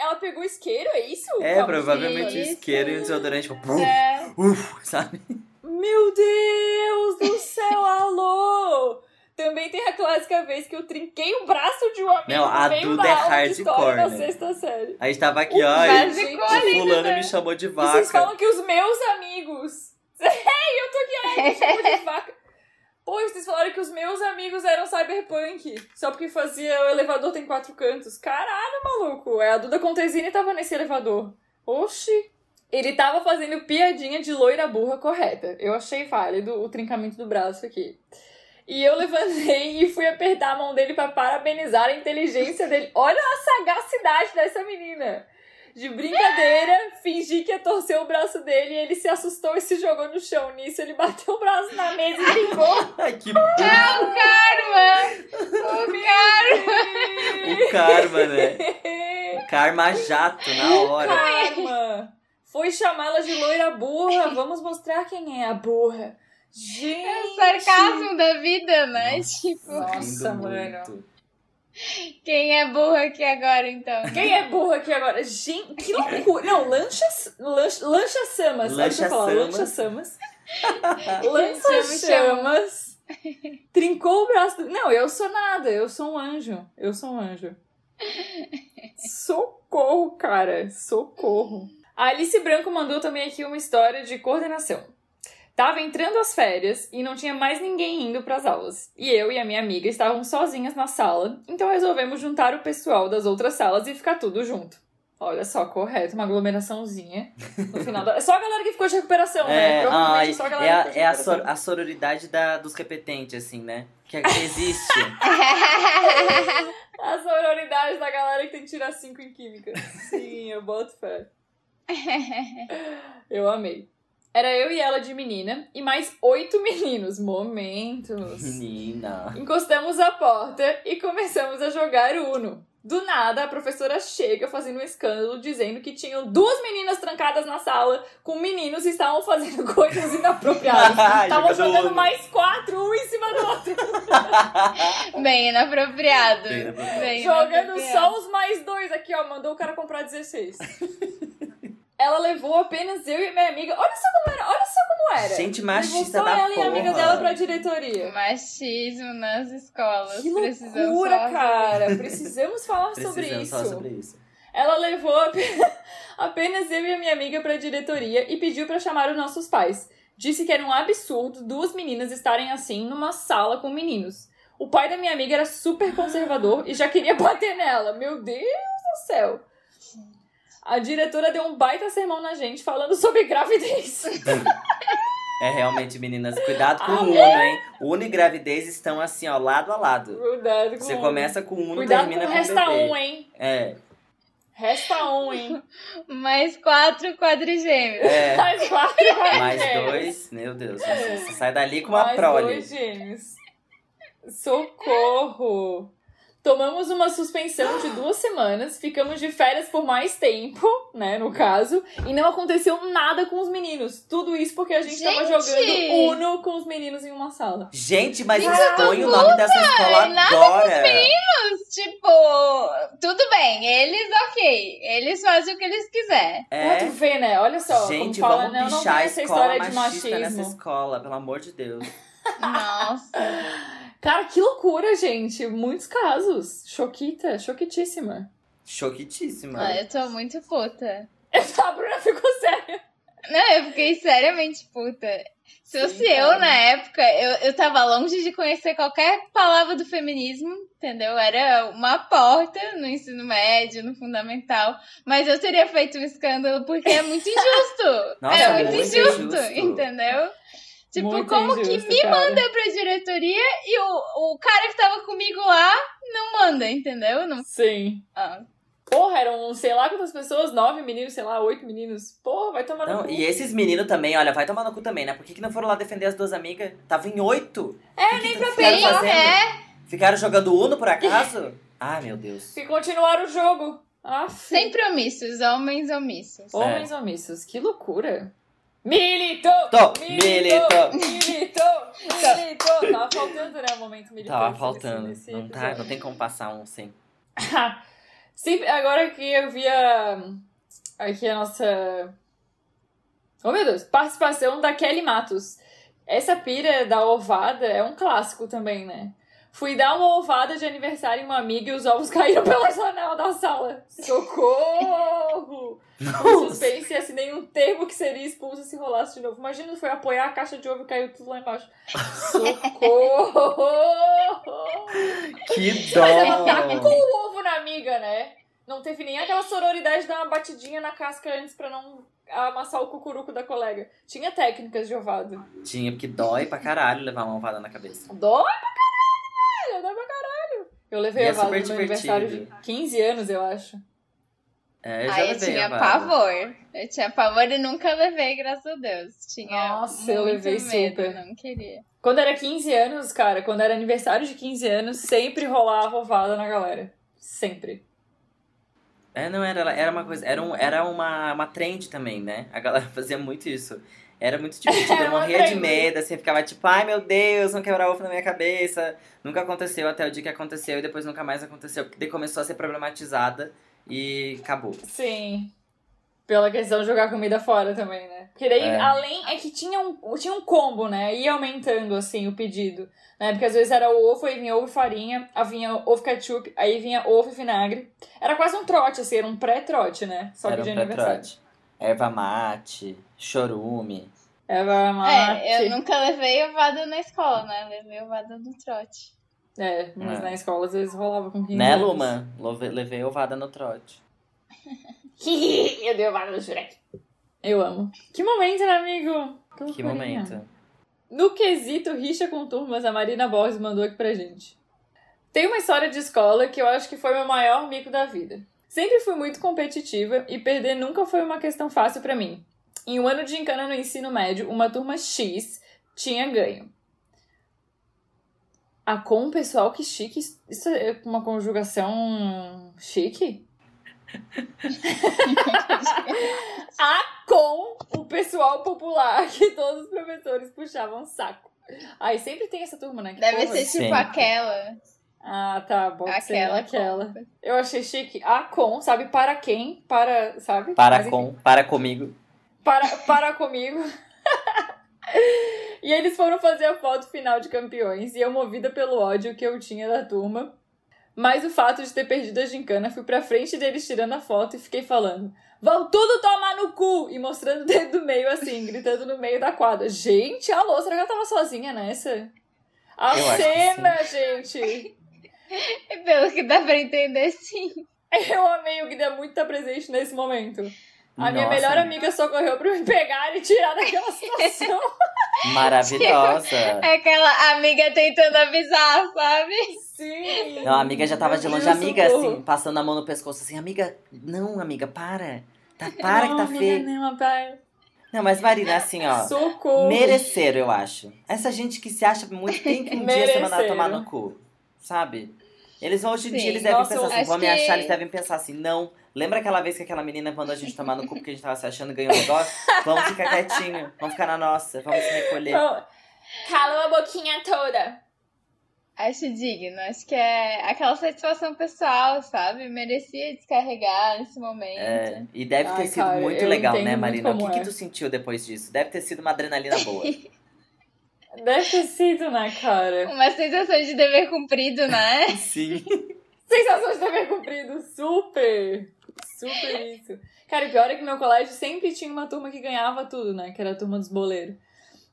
ela pegou isqueiro, é isso? É, Calma, provavelmente o isso. isqueiro e o desodorante, tipo, É. uf, sabe? Meu Deus do céu, alô! Também tem a clássica vez que eu trinquei o braço de um amigo Não, a Duda da é hardcore, na né? sexta série. A gente tava aqui, ó, e o fulano né? me chamou de E vocês vaca. falam que os meus amigos... Ei, eu tô aqui, ai, me chamou de vaca. Pô, vocês falaram que os meus amigos eram cyberpunk. Só porque fazia o elevador tem quatro cantos. Caralho, maluco. É, a Duda Contesini tava nesse elevador. Oxi. Ele tava fazendo piadinha de loira burra correta. Eu achei válido o trincamento do braço aqui. E eu levantei e fui apertar a mão dele pra parabenizar a inteligência dele. Olha a sagacidade dessa menina. De brincadeira, fingi que ia torcer o braço dele e ele se assustou e se jogou no chão. Nisso, ele bateu o braço na mesa e. Ai, que burro. Karma! O O karma, né? Karma jato, na hora. Karma! Foi chamá-la de loira burra. Vamos mostrar quem é a burra. Gente! É o sarcasmo da vida, né? Tipo, Nossa, mano. muito. Quem é burro aqui agora, então? Quem é burra aqui agora? Gente, que loucura! Não, lancha, lancha, lancha Samas. Eu falo? Lancha Lancha Samas. Chama. chamas. Trincou o braço. do- Não, eu sou nada. Eu sou um anjo. Eu sou um anjo. Socorro, cara. Socorro. A Alice Branco mandou também aqui uma história de coordenação. Tava entrando as férias e não tinha mais ninguém indo pras aulas. E eu e a minha amiga estavam sozinhas na sala, então resolvemos juntar o pessoal das outras salas e ficar tudo junto. Olha só, correto, uma aglomeraçãozinha no final da... É só a galera que ficou de recuperação, né? É, Provavelmente ai, só a é galera a, que ficou de é a, recuperação. sor- a sororidade da, dos repetentes, assim, né? Que existe. A sororidade da galera que tem que tirar 5 em química. Sim, eu boto fé. Eu amei. Era eu e ela de menina e mais oito meninos. Momentos. Menina. Encostamos a porta e começamos a jogar Uno. Do nada, a professora chega fazendo um escândalo dizendo que tinham duas meninas trancadas na sala com meninos e estavam fazendo coisas inapropriadas. Estavam Jogando mais quatro, um em cima do outro. Bem inapropriado. Bem inapropriado. Bem Jogando inapropriado. só os mais dois aqui, ó. Mandou o cara comprar 16. Ela levou apenas eu e minha amiga. Olha só como era, olha só como era. Gente levou machista só da ela e a amiga porra. dela pra diretoria. Machismo nas escolas. Que Precisamos loucura, falar cara. Precisamos falar sobre Precisamos isso. falar sobre isso. Ela levou apenas- apenas eu e a minha amiga pra diretoria e pediu pra chamar os nossos pais. Disse que era um absurdo duas meninas estarem assim numa sala com meninos. O pai da minha amiga era super conservador e já queria bater nela. Meu Deus do céu. A diretora deu um baita sermão na gente falando sobre gravidez. É realmente, meninas, cuidado com Ah, o Uno, hein? Uno e gravidez estão assim, ó, lado a lado. Cuidado com Você começa com Uno, Cuidado termina com com resta bebê. um, hein? É, Resta um, hein? Mais quatro quadrigêmeos. é. Mais quatro, Mais gêmeos. dois, meu Deus. Você você sai dali com uma Mais prole. dois gêmeos. Socorro! Tomamos uma suspensão de duas semanas, ficamos de férias por mais tempo, né, no caso, e não aconteceu nada com os meninos. Tudo isso porque a gente, tava Gente! jogando Uno com os meninos em uma sala. Gente, mas Gente, expõe o nome dessa escola e nada agora. Tipo, tudo bem, eles ok. Eles fazem o que eles quiserem. É. tu ver, né? Olha só, Gente, como fala, vamos não, não pichar tem essa história de machista nessa machismo. escola, pelo amor de Deus. Nossa. Cara, que loucura, gente. Muitos casos. Choquita, choquitíssima. Choquitíssima. Ah, eu tô muito puta. A Bruna ficou séria. Não, eu fiquei seriamente puta. Se fosse Sim, eu cara. na época, eu, eu tava longe de conhecer qualquer palavra do feminismo, entendeu? Era uma porta no ensino médio, no fundamental. Mas eu teria feito um escândalo porque é muito injusto. Nossa, Era muito, muito injusto, injusto. entendeu? Tipo, Muito como injusto, que me cara. manda pra diretoria e o, o cara que tava comigo lá não manda, entendeu? Não, Sim. ah, Porra, eram sei lá quantas pessoas, nove meninos, sei lá, oito meninos. Porra, vai tomar no Não, cu. e esses meninos também, olha, vai tomar no cu também, né? Por que, que não foram lá defender as duas amigas? Tava em oito. É, nem que pra fazendo? é. Ficaram jogando Uno por acaso? Ai, meu Deus. Se continuar o jogo. Ah, Sempre omissos, homens omissos. Homens omissos, que loucura. Militou! Militou! Militou! Militou! Tava faltando, né, o momento militar. Tava faltando. nesse Não, tá, não tem como passar um sem. Sempre, agora que eu vi a, aqui a nossa. Oh meu Deus! Participação da Kelly Matos. Essa pira da ovada é um clássico também, né? Fui dar uma ovada de aniversário em uma amiga e os ovos caíram pela janela da sala. Socorro! Com suspense e assinei um termo que seria expulso se rolasse de novo. Imagina, foi apoiar a caixa de ovo e caiu tudo lá embaixo. Socorro! Que Mas ela tacou dó! o ovo na amiga, né? Não teve nem aquela sororidade de dar uma batidinha na casca antes pra não amassar o cucuruco da colega. Tinha técnicas de ovada. Tinha, porque dói pra caralho levar uma ovada na cabeça. Dói pra caralho, pra caralho. Eu levei E é ovada super no meu aniversário de divertido. 15 anos, eu acho. É, eu já Aí eu tinha pavor. Eu tinha pavor e nunca levei, graças a Deus. Tinha Nossa, eu muito levei medo, super. não queria. Quando era 15 anos, cara, quando era aniversário de 15 anos, sempre rolava ovada na galera. Sempre. É, não, era, era uma coisa, era, um, era uma, uma trend também, né? A galera fazia muito isso. Era muito divertido, Era eu morria de medo, assim, ficava tipo, ai meu Deus, vão quebrar ovo na minha cabeça. Nunca aconteceu até o dia que aconteceu e depois nunca mais aconteceu, porque daí começou a ser problematizada e acabou. Sim. Pela questão de jogar comida fora também, né? Porque daí, É. além, é que tinha um, tinha um combo, né? Ia aumentando, assim, o pedido. Né? Porque às vezes era ovo, aí vinha ovo e farinha, aí vinha ovo ketchup, aí vinha ovo e vinagre. Era quase um trote, assim, era um pré-trote, né? Só era que de um aniversário. Erva mate, chorume. Era mate. É, eu nunca levei ovada na escola, né? Levei ovada no trote. É, mas É. na escola às vezes rolava com 15 Né, anos. Levei ovada no trote. eu dei ovada no Shrek. Eu amo. Que momento, né, amigo? Que loucurinha. momento. No quesito rixa com turmas, a Marina Borges mandou aqui pra gente. Tem uma história de escola que eu acho que foi meu maior mico da vida. Sempre fui muito competitiva e perder nunca foi uma questão fácil pra mim. Em um ano de encana no ensino médio, uma turma X tinha ganho. A com pessoal que chique. Isso é uma conjugação chique? a com o pessoal popular que todos os professores puxavam saco. Aí sempre tem essa turma, né? que Deve porra. ser tipo Sempre. aquela. Ah, tá. Bom, Aquela. aquela. Eu achei chique. A com, sabe? Para quem? Para, sabe? Para Mas, enfim, com, para comigo. para, para comigo. e eles foram fazer a foto final de campeões e eu, movida pelo ódio que eu tinha da turma, mas o fato de ter perdido a gincana, fui pra frente deles tirando a foto e fiquei falando: Vão tudo tomar no cu! E mostrando o dedo do meio assim, gritando no meio da quadra. Gente, alô, será que ela tava sozinha nessa? A Eu acho que cena, gente! E pelo que dá pra entender, sim. Eu amei o Guida muito estar presente nesse momento. A minha Nossa, melhor amiga socorreu pra me pegar e tirar daquela situação. Maravilhosa. É aquela amiga tentando avisar, sabe? Sim! Não, a amiga já tava de longe. Amiga, socorro. assim, passando a mão no pescoço, assim, amiga, não, amiga, para. Tá, para Não, que tá amiga, feio. Não, para. Não, mas Marina, assim, ó. Socorro! Mereceram, eu acho. Essa gente que se acha muito tem que um dia ser mandado Mereceram. tomar no cu. Sabe? Eles hoje em Sim. dia, eles devem Nossa, pensar assim, vão me que- achar, eles devem pensar assim, não. Lembra aquela vez que aquela menina mandou a gente tomar no cu porque a gente tava se achando e ganhou um negócio? Vamos ficar quietinho, vamos ficar na nossa, vamos se recolher. Cala a boquinha toda. Acho digno. Acho que é aquela satisfação pessoal, sabe? Merecia descarregar nesse momento. É, e deve ter Ai, sido cara, muito legal, né, Marina? O que, que é. tu sentiu depois disso? Deve ter sido uma adrenalina boa. Deve ter sido, né, cara? Uma sensação de dever cumprido, né? Sim. Sensação de dever cumprido. Super! Super isso. Cara, e pior é que meu colégio sempre tinha uma turma que ganhava tudo, né? Que era a turma dos boleiros.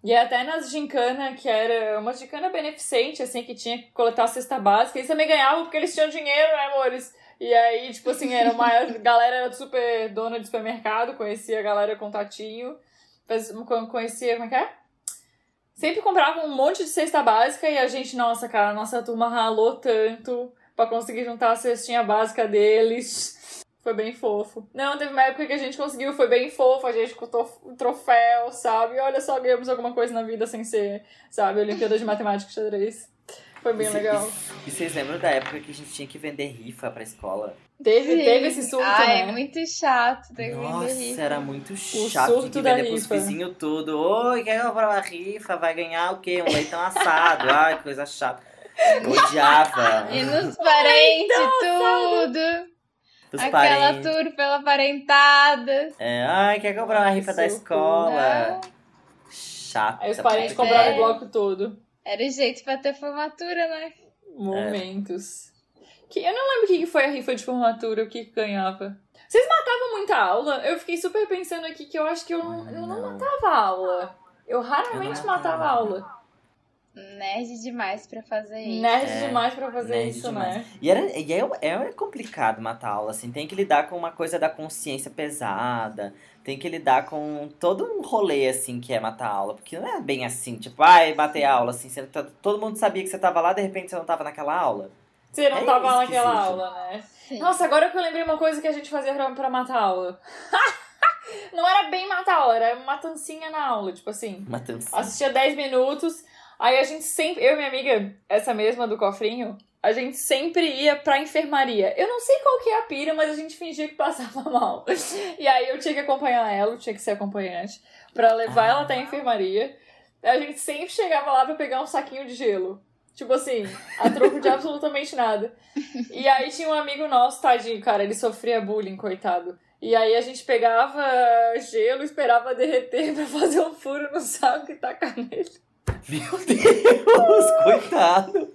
E até nas gincana, que era uma gincana beneficente, assim, que tinha que coletar a cesta básica, eles também ganhavam porque eles tinham dinheiro, né, amores? E aí, tipo assim, era uma a galera era super dona de supermercado, conhecia a galera contatinho, faz- conhecia, como é que é? Sempre comprava um monte de cesta básica e a gente, nossa, cara, a nossa turma ralou tanto pra conseguir juntar a cestinha básica deles. Foi bem fofo. Não, teve uma época que a gente conseguiu, foi bem fofo, a gente contou um troféu, sabe? Olha só, ganhamos alguma coisa na vida sem ser, sabe, Olimpíada de Matemática e Xadrez. Foi bem E- legal. E, e vocês lembram da época que a gente tinha que vender rifa pra escola? Teve, Sim. teve esse surto, Ai, né? é muito chato. Ter que Nossa, era muito chato. surto Tinha que da vender pros rifa. vizinhos tudo. Oi, quer comprar uma rifa? Vai ganhar o quê? Um leitão assado. Ai, que coisa chata. Eu odiava. E nos parentes, tudo. Os Aquela parentes. tour pela parentada. É, ai, quer comprar uma rifa da escola? Chata. Aí os parentes pra cobraram É. o bloco todo. Era o jeito pra ter formatura, né? Momentos. Que, eu não lembro o que foi a rifa de formatura, o que ganhava. Vocês matavam muita aula? Eu fiquei super pensando aqui que eu acho que eu não, eu não Não. matava aula. Eu raramente Eu matava. aula. Nerd demais pra fazer isso. Nerd É, demais pra fazer nerd isso, demais. né? E, era, e é, é complicado matar aula, assim. Tem que lidar com uma coisa da consciência pesada. Tem que lidar com todo um rolê, assim, que é matar aula. Porque não é bem assim, tipo, ai, matei a aula, assim. Você tá- todo mundo sabia que você tava lá, de repente você não tava naquela aula. Você não É tava naquela aula, né? Sim. Nossa, agora que eu lembrei uma coisa que a gente fazia pra, pra matar aula. não era bem matar aula, era uma matancinha na aula, tipo assim. Matando Assistia 10 minutos, aí a gente sempre, eu e minha amiga, essa mesma do cofrinho, a gente sempre ia pra enfermaria. Eu não sei qual que é a pira, mas a gente fingia que passava mal. E aí eu tinha que acompanhar ela, eu tinha que ser acompanhante, pra levar ela até a enfermaria. A gente sempre chegava lá pra pegar um saquinho de gelo. Tipo assim, a troco de absolutamente nada. E aí tinha um amigo nosso, tadinho, cara, ele sofria bullying, coitado. E aí a gente pegava gelo, esperava derreter pra fazer um furo no saco e tacar nele. Meu Deus, coitado.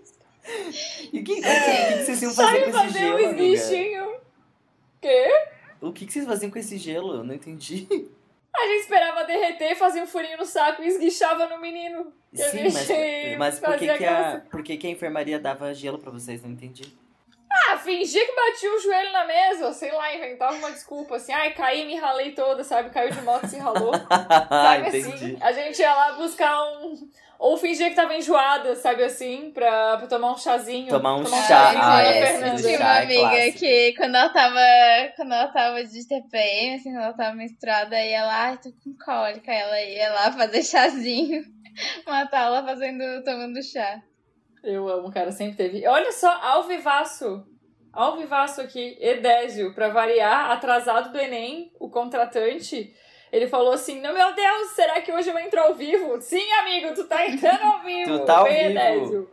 E o que, que, que vocês iam fazer Aí com esse fazer gelo, um amiga? Quê? O que, que vocês faziam com esse gelo? Eu não entendi. A gente esperava derreter, fazia um furinho no saco e esguichava no menino. Sim, mas, mas por, que, que, a, por que, que a enfermaria dava gelo pra vocês? Não entendi. Ah, fingia que batia o joelho na mesa, sei lá, inventava uma desculpa assim. Ai, caí, me ralei toda, sabe? Caiu de moto, se ralou. Sabe entendi. assim? A gente ia lá buscar um. Ou fingia que tava enjoada, sabe assim? Pra, pra tomar um chazinho. Tomar um Tomar chá. Ai, chazinho Ah, da é, Tinha uma é amiga clássico. que quando ela tava. Quando ela tava de TPM, assim, quando ela tava menstruada, ia lá, ai, tô com cólica. Ela ia lá fazer chazinho. Matar ela fazendo, tomando chá. Eu amo, cara, sempre teve. Olha só, Alvivaço. Alvivaço aqui, Edésio, pra variar, atrasado do Enem, o contratante. Ele falou assim: Não, meu Deus, será que hoje eu entro ao vivo? Sim, amigo, tu tá entrando ao vivo. Tu tá ao Vem, vivo. Edésio.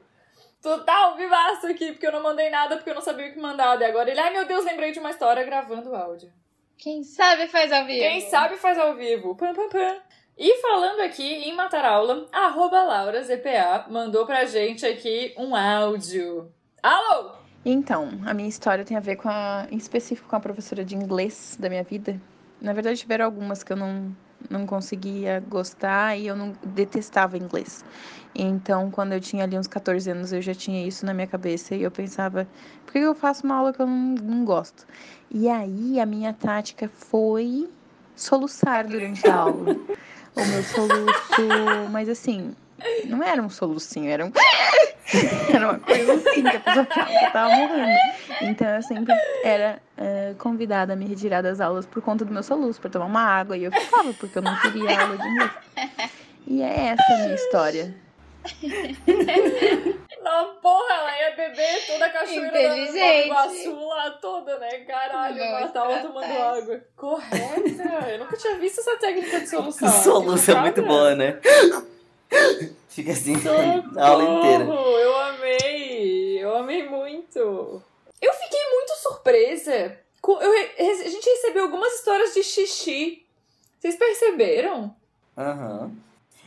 Tu tá ao vivaço aqui, porque eu não mandei nada, porque eu não sabia o que mandar. E agora ele, ai meu Deus, lembrei de uma história gravando áudio. Quem sabe faz ao vivo. Quem sabe faz ao vivo. Pam, pam, pam. E falando aqui em matar aula, arroba LauraZPA mandou pra gente aqui um áudio. Alô? Então, a minha história tem a ver com a, em específico com a professora de inglês da minha vida. Na verdade, tiveram algumas que eu não, não conseguia gostar e eu não detestava inglês. Então, quando eu tinha ali uns 14 anos, eu já tinha isso na minha cabeça e eu pensava, por que eu faço uma aula que eu não, não gosto? E aí, a minha tática foi soluçar durante a aula. O meu soluço, mas assim, não era um solucinho, era um. era uma coisa assim que a pessoa achava que eu tava morrendo. Então eu sempre era eh, convidada a me retirar das aulas por conta do meu soluço, pra tomar uma água. E eu ficava, porque eu não queria aula de inglês. E é essa a minha história. Não, porra, ela ia beber toda a cachoeira. Nova Iguaçu lá toda, né? Caralho, matar ela tomando estratégia. água. Correta! Eu nunca tinha visto essa técnica de solução. Solução é muito boa, né? Fica assim a aula inteira. Socorro, Eu amei! Eu amei muito! Eu fiquei muito surpresa. eu a gente recebeu algumas histórias de xixi. Vocês perceberam? Aham.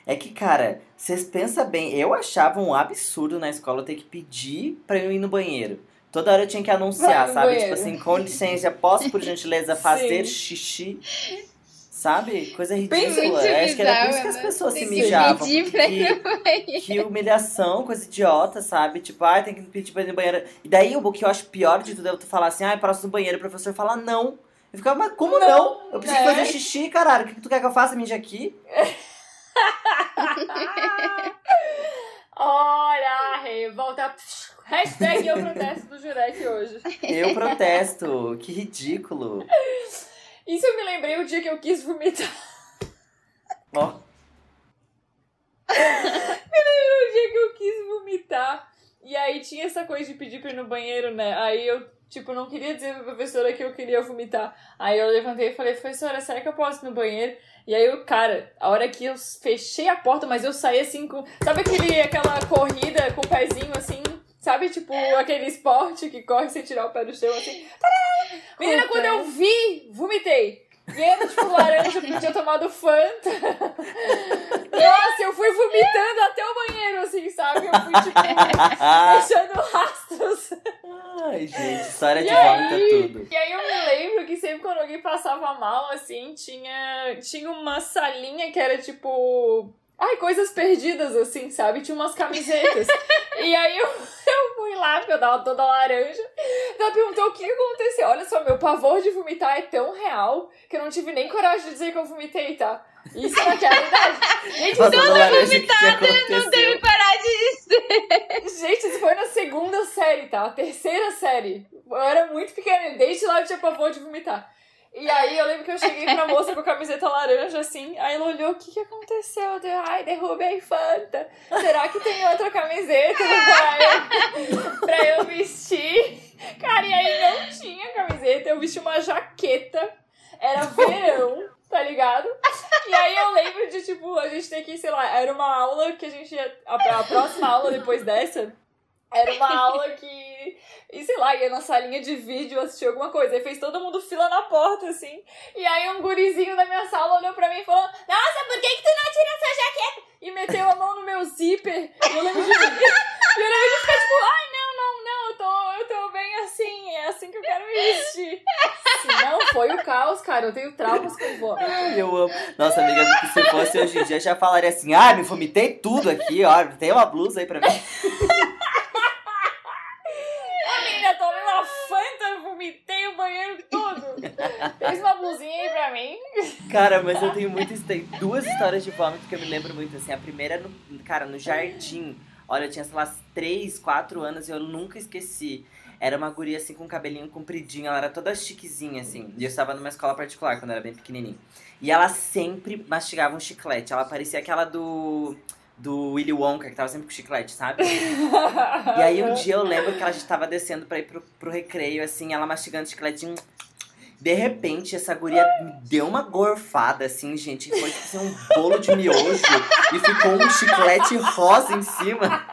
É que, cara, vocês pensam bem, eu achava um absurdo na escola ter que pedir pra eu ir no banheiro. Toda hora eu tinha que anunciar, sabe? banheiro. Tipo assim, com licença, posso por gentileza fazer xixi? Sabe? Coisa ridícula. Acho que era por isso que as bizarro, pessoas se que mijavam. banheiro. que humilhação, coisa idiota, sabe? Tipo, ai, tem que pedir pra ir no banheiro. E daí o que eu acho pior de tudo é tu falar assim, ai, próximo do banheiro, o professor fala não. Eu ficava, mas como não? Não, Eu preciso né? fazer xixi, caralho. O que tu quer que eu faça? Mija aqui? Olha revolta. Hashtag eu protesto do Jurek hoje. Eu protesto. que ridículo. Isso eu me lembrei o dia que eu quis vomitar. Ó, O dia que eu quis vomitar. E aí tinha essa coisa de pedir pra ir no banheiro, né? Aí eu, tipo, não queria dizer pra professora que eu queria vomitar. Aí eu levantei e falei, professora, será que eu posso ir no banheiro? E aí eu, cara, a hora que eu fechei a porta, mas eu saí assim com. Sabe aquele, aquela corrida com o pezinho assim? Sabe, tipo, aquele esporte que corre sem tirar o pé do chão, assim. Menina, quando eu vi, vomitei. E era, tipo, laranja, porque tinha tomado Fanta. Nossa, eu fui vomitando até o banheiro, assim, sabe? Eu fui, tipo, deixando rastros. Ai, gente, história de vômito é tudo. E aí eu me lembro que sempre quando alguém passava mal, assim, tinha, tinha uma salinha que era, tipo... Ai, coisas perdidas, assim, sabe? Tinha umas camisetas. e aí eu, eu fui lá, porque eu tava toda laranja. Ela perguntou o que que aconteceu. Olha só, meu pavor de vomitar é tão real que eu não tive nem coragem de dizer que eu vomitei, tá? Isso é uma realidade. Gente, Nossa, isso, dona laranja, o que, que aconteceu? Não teve coragem disso. gente, isso foi na segunda série, tá? A terceira série. Eu era muito pequena, desde lá eu tinha pavor de vomitar. E aí eu lembro que eu cheguei pra moça com a camiseta laranja, assim, aí ela olhou, o que que aconteceu? Eu dei, ai, derrubei Fanta. Será que tem outra camiseta pra eu, pra eu vestir? Cara, e aí não tinha camiseta, eu vesti uma jaqueta, era verão, tá ligado? E aí eu lembro de, tipo, a gente ter que, sei lá, era uma aula que a gente ia, a, a próxima aula depois dessa, era uma aula que, e sei lá, ia na salinha de vídeo assistir alguma coisa. Aí fez todo mundo fila na porta, assim. E aí um gurizinho da minha sala olhou pra mim e falou: Nossa, por que, que tu não tira essa jaqueta? E meteu a mão no meu zíper. E eu lembro de, e eu lembro de ficar tipo: Ai, não, não, não, eu tô, eu tô bem assim. É assim que eu quero me vestir. Se não foi o caos, cara. Eu tenho traumas com. Ai, eu amo. Nossa, amiga, que se fosse hoje em dia, já falaria assim, ah, me vomitei tudo aqui, ó, tem uma blusa aí pra mim. A menina tomei uma vomitei o banheiro todo. Fez uma blusinha aí pra mim. Cara, mas eu tenho muitas, tem duas histórias de vômito que eu me lembro muito, assim, a primeira, no, cara, no jardim, olha, eu tinha, sei lá, 3, 4 anos e eu nunca esqueci. Era uma guria, assim, com cabelinho compridinho, ela era toda chiquezinha, assim, e eu estava numa escola particular, quando eu era bem pequenininho. E ela sempre mastigava um chiclete, ela parecia aquela do... do Willy Wonka, que tava sempre com chiclete, sabe? E aí um dia eu lembro que ela já tava descendo pra ir pro, pro recreio, assim, ela mastigando chicletinho. De repente, essa guria me deu uma gorfada, assim, gente. Foi tipo assim, um bolo de miojo. e ficou um chiclete rosa em cima.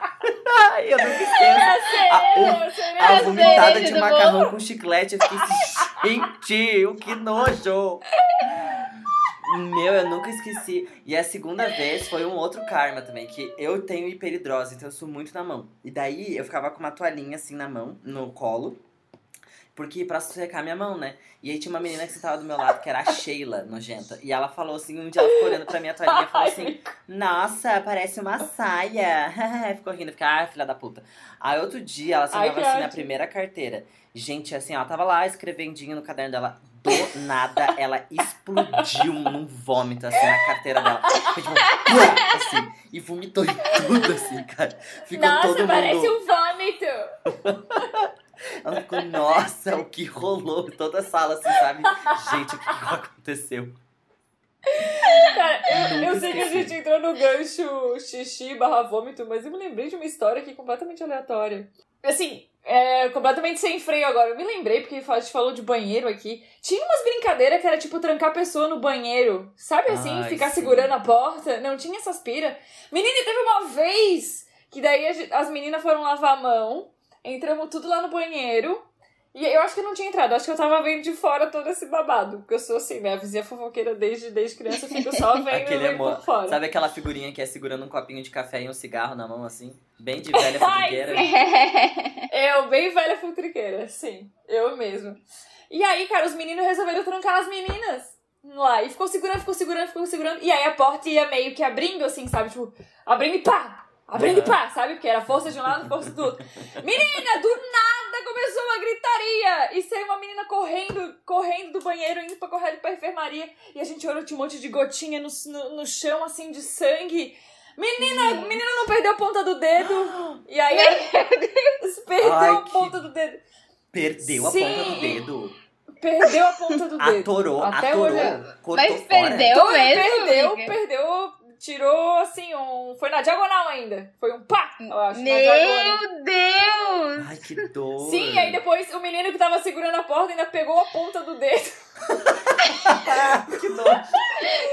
Ai, eu nunca esqueço. A, o- a vomitada de macarrão com chiclete. Eu fiquei assim, gente, o que nojo. Meu, eu nunca esqueci. E a segunda vez foi um outro karma também, que eu tenho hiperidrose, então eu sou muito na mão. E daí eu ficava com uma toalhinha assim na mão, no colo, porque pra secar minha mão, né? E aí tinha uma menina que sentava do meu lado, que era a Sheila, nojenta. E ela falou assim, um dia ela ficou olhando pra minha toalhinha e falou assim, nossa, parece uma saia. ficou rindo, fica, ah, filha da puta. Aí outro dia ela sentava assim na primeira carteira. Gente, assim, ela tava lá escrevendinho no caderno dela. Do nada, ela explodiu num vômito, assim, na carteira dela. Foi tipo, assim, e vomitou em tudo, assim, cara. Ficou Nossa, todo parece mundo... um vômito. Ela ficou, nossa, o que rolou? Toda a sala, assim, sabe? Gente, o que, aconteceu? Cara, eu, eu sei que a gente entrou no gancho xixi barra vômito, mas eu me lembrei de uma história aqui completamente aleatória. Assim, é, completamente sem freio agora. Eu me lembrei, porque a gente falou de banheiro aqui. Tinha umas brincadeiras que era tipo trancar a pessoa no banheiro. Sabe assim? Ai, ficar sim. segurando a porta. Não tinha essas pira. Menina, teve uma vez que daí as meninas foram lavar a mão. Entramos tudo lá no banheiro. E eu acho que eu não tinha entrado, acho que eu tava vendo de fora todo esse babado. Porque eu sou assim, minha vizinha fofoqueira desde, desde criança, eu fico só vendo, Aquele vendo amor. por fora. Sabe aquela figurinha que é segurando um copinho de café e um cigarro na mão, assim? Bem de velha futriqueira. Eu, bem velha futriqueira, sim. Eu mesmo. E aí, cara, os meninos resolveram trancar as meninas lá. E ficou segurando, ficou segurando, ficou segurando. E aí a porta ia meio que abrindo, assim, sabe? Tipo, abrindo e pá! Abrindo pá, sabe? Porque era força de um lado, força do outro. Menina, do nada começou uma gritaria! E saiu uma menina correndo, correndo do banheiro, indo pra correr pra enfermaria. E a gente olhou, tinha um monte de gotinha no, no, no chão, assim, de sangue. Menina, a menina não perdeu a ponta do dedo. E aí, perdeu Ai, a ponta do dedo. Perdeu a Sim. ponta do dedo. Perdeu a ponta do dedo. Atorou, Até atorou. hoje. é- Cortou Mas fora. perdeu mesmo, perdeu, amiga? perdeu, tirou assim, um. Foi na diagonal ainda. Foi um pá, eu acho. Meu Deus! Ai, que dor. Sim, aí depois o menino que tava segurando a porta ainda pegou a ponta do dedo. que dor.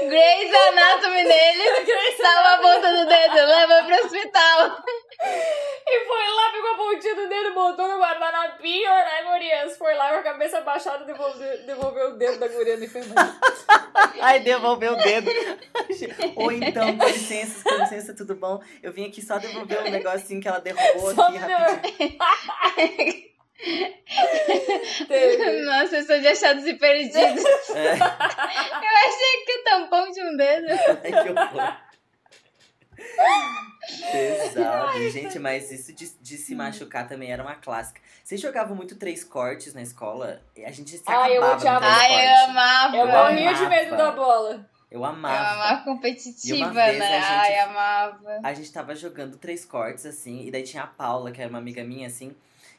Grey's Anatomy nele. Salva a ponta do dedo, leva pro hospital. E foi lá, pegou a pontinha do dedo, botou no guardanapinho, né, gurias? Foi lá com a cabeça abaixada, devolveu, devolveu o dedo da guria no enfermeiro. Ai, devolveu o dedo. Ou então, com licença, com licença, tudo bom? Eu vim aqui só devolver um negocinho que ela derrubou Só aqui rapidinho. Teve. Nossa, eu sou de achados e perdidos. É. Eu achei que o tampão de um dedo. Ai, que horror. Pesado. Gente, mas isso de, de se machucar também era uma clássica. Vocês jogavam muito três cortes na escola? E A gente se Ai, eu acabava odiava. Ai, eu amava. Eu morria de amava. medo da bola. Eu Eu amava. amava E competitiva, né? gente- Ai, amava. A gente tava jogando três cortes, assim, e daí tinha a Paula, que era uma amiga minha, assim.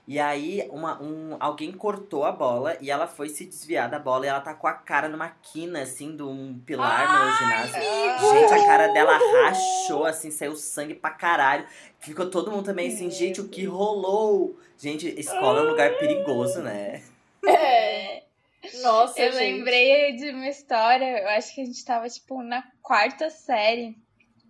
E aí, uma, um, alguém cortou a bola e ela foi se desviar da bola e ela tacou a cara numa quina, assim, de um pilar no ginásio. Gente, a cara dela rachou, assim, saiu sangue pra caralho. Ficou todo mundo também assim, gente, o que rolou? Gente, escola é um lugar perigoso, né? É. Nossa, Eu gente. lembrei de uma história, eu acho que a gente tava, tipo, na quarta série.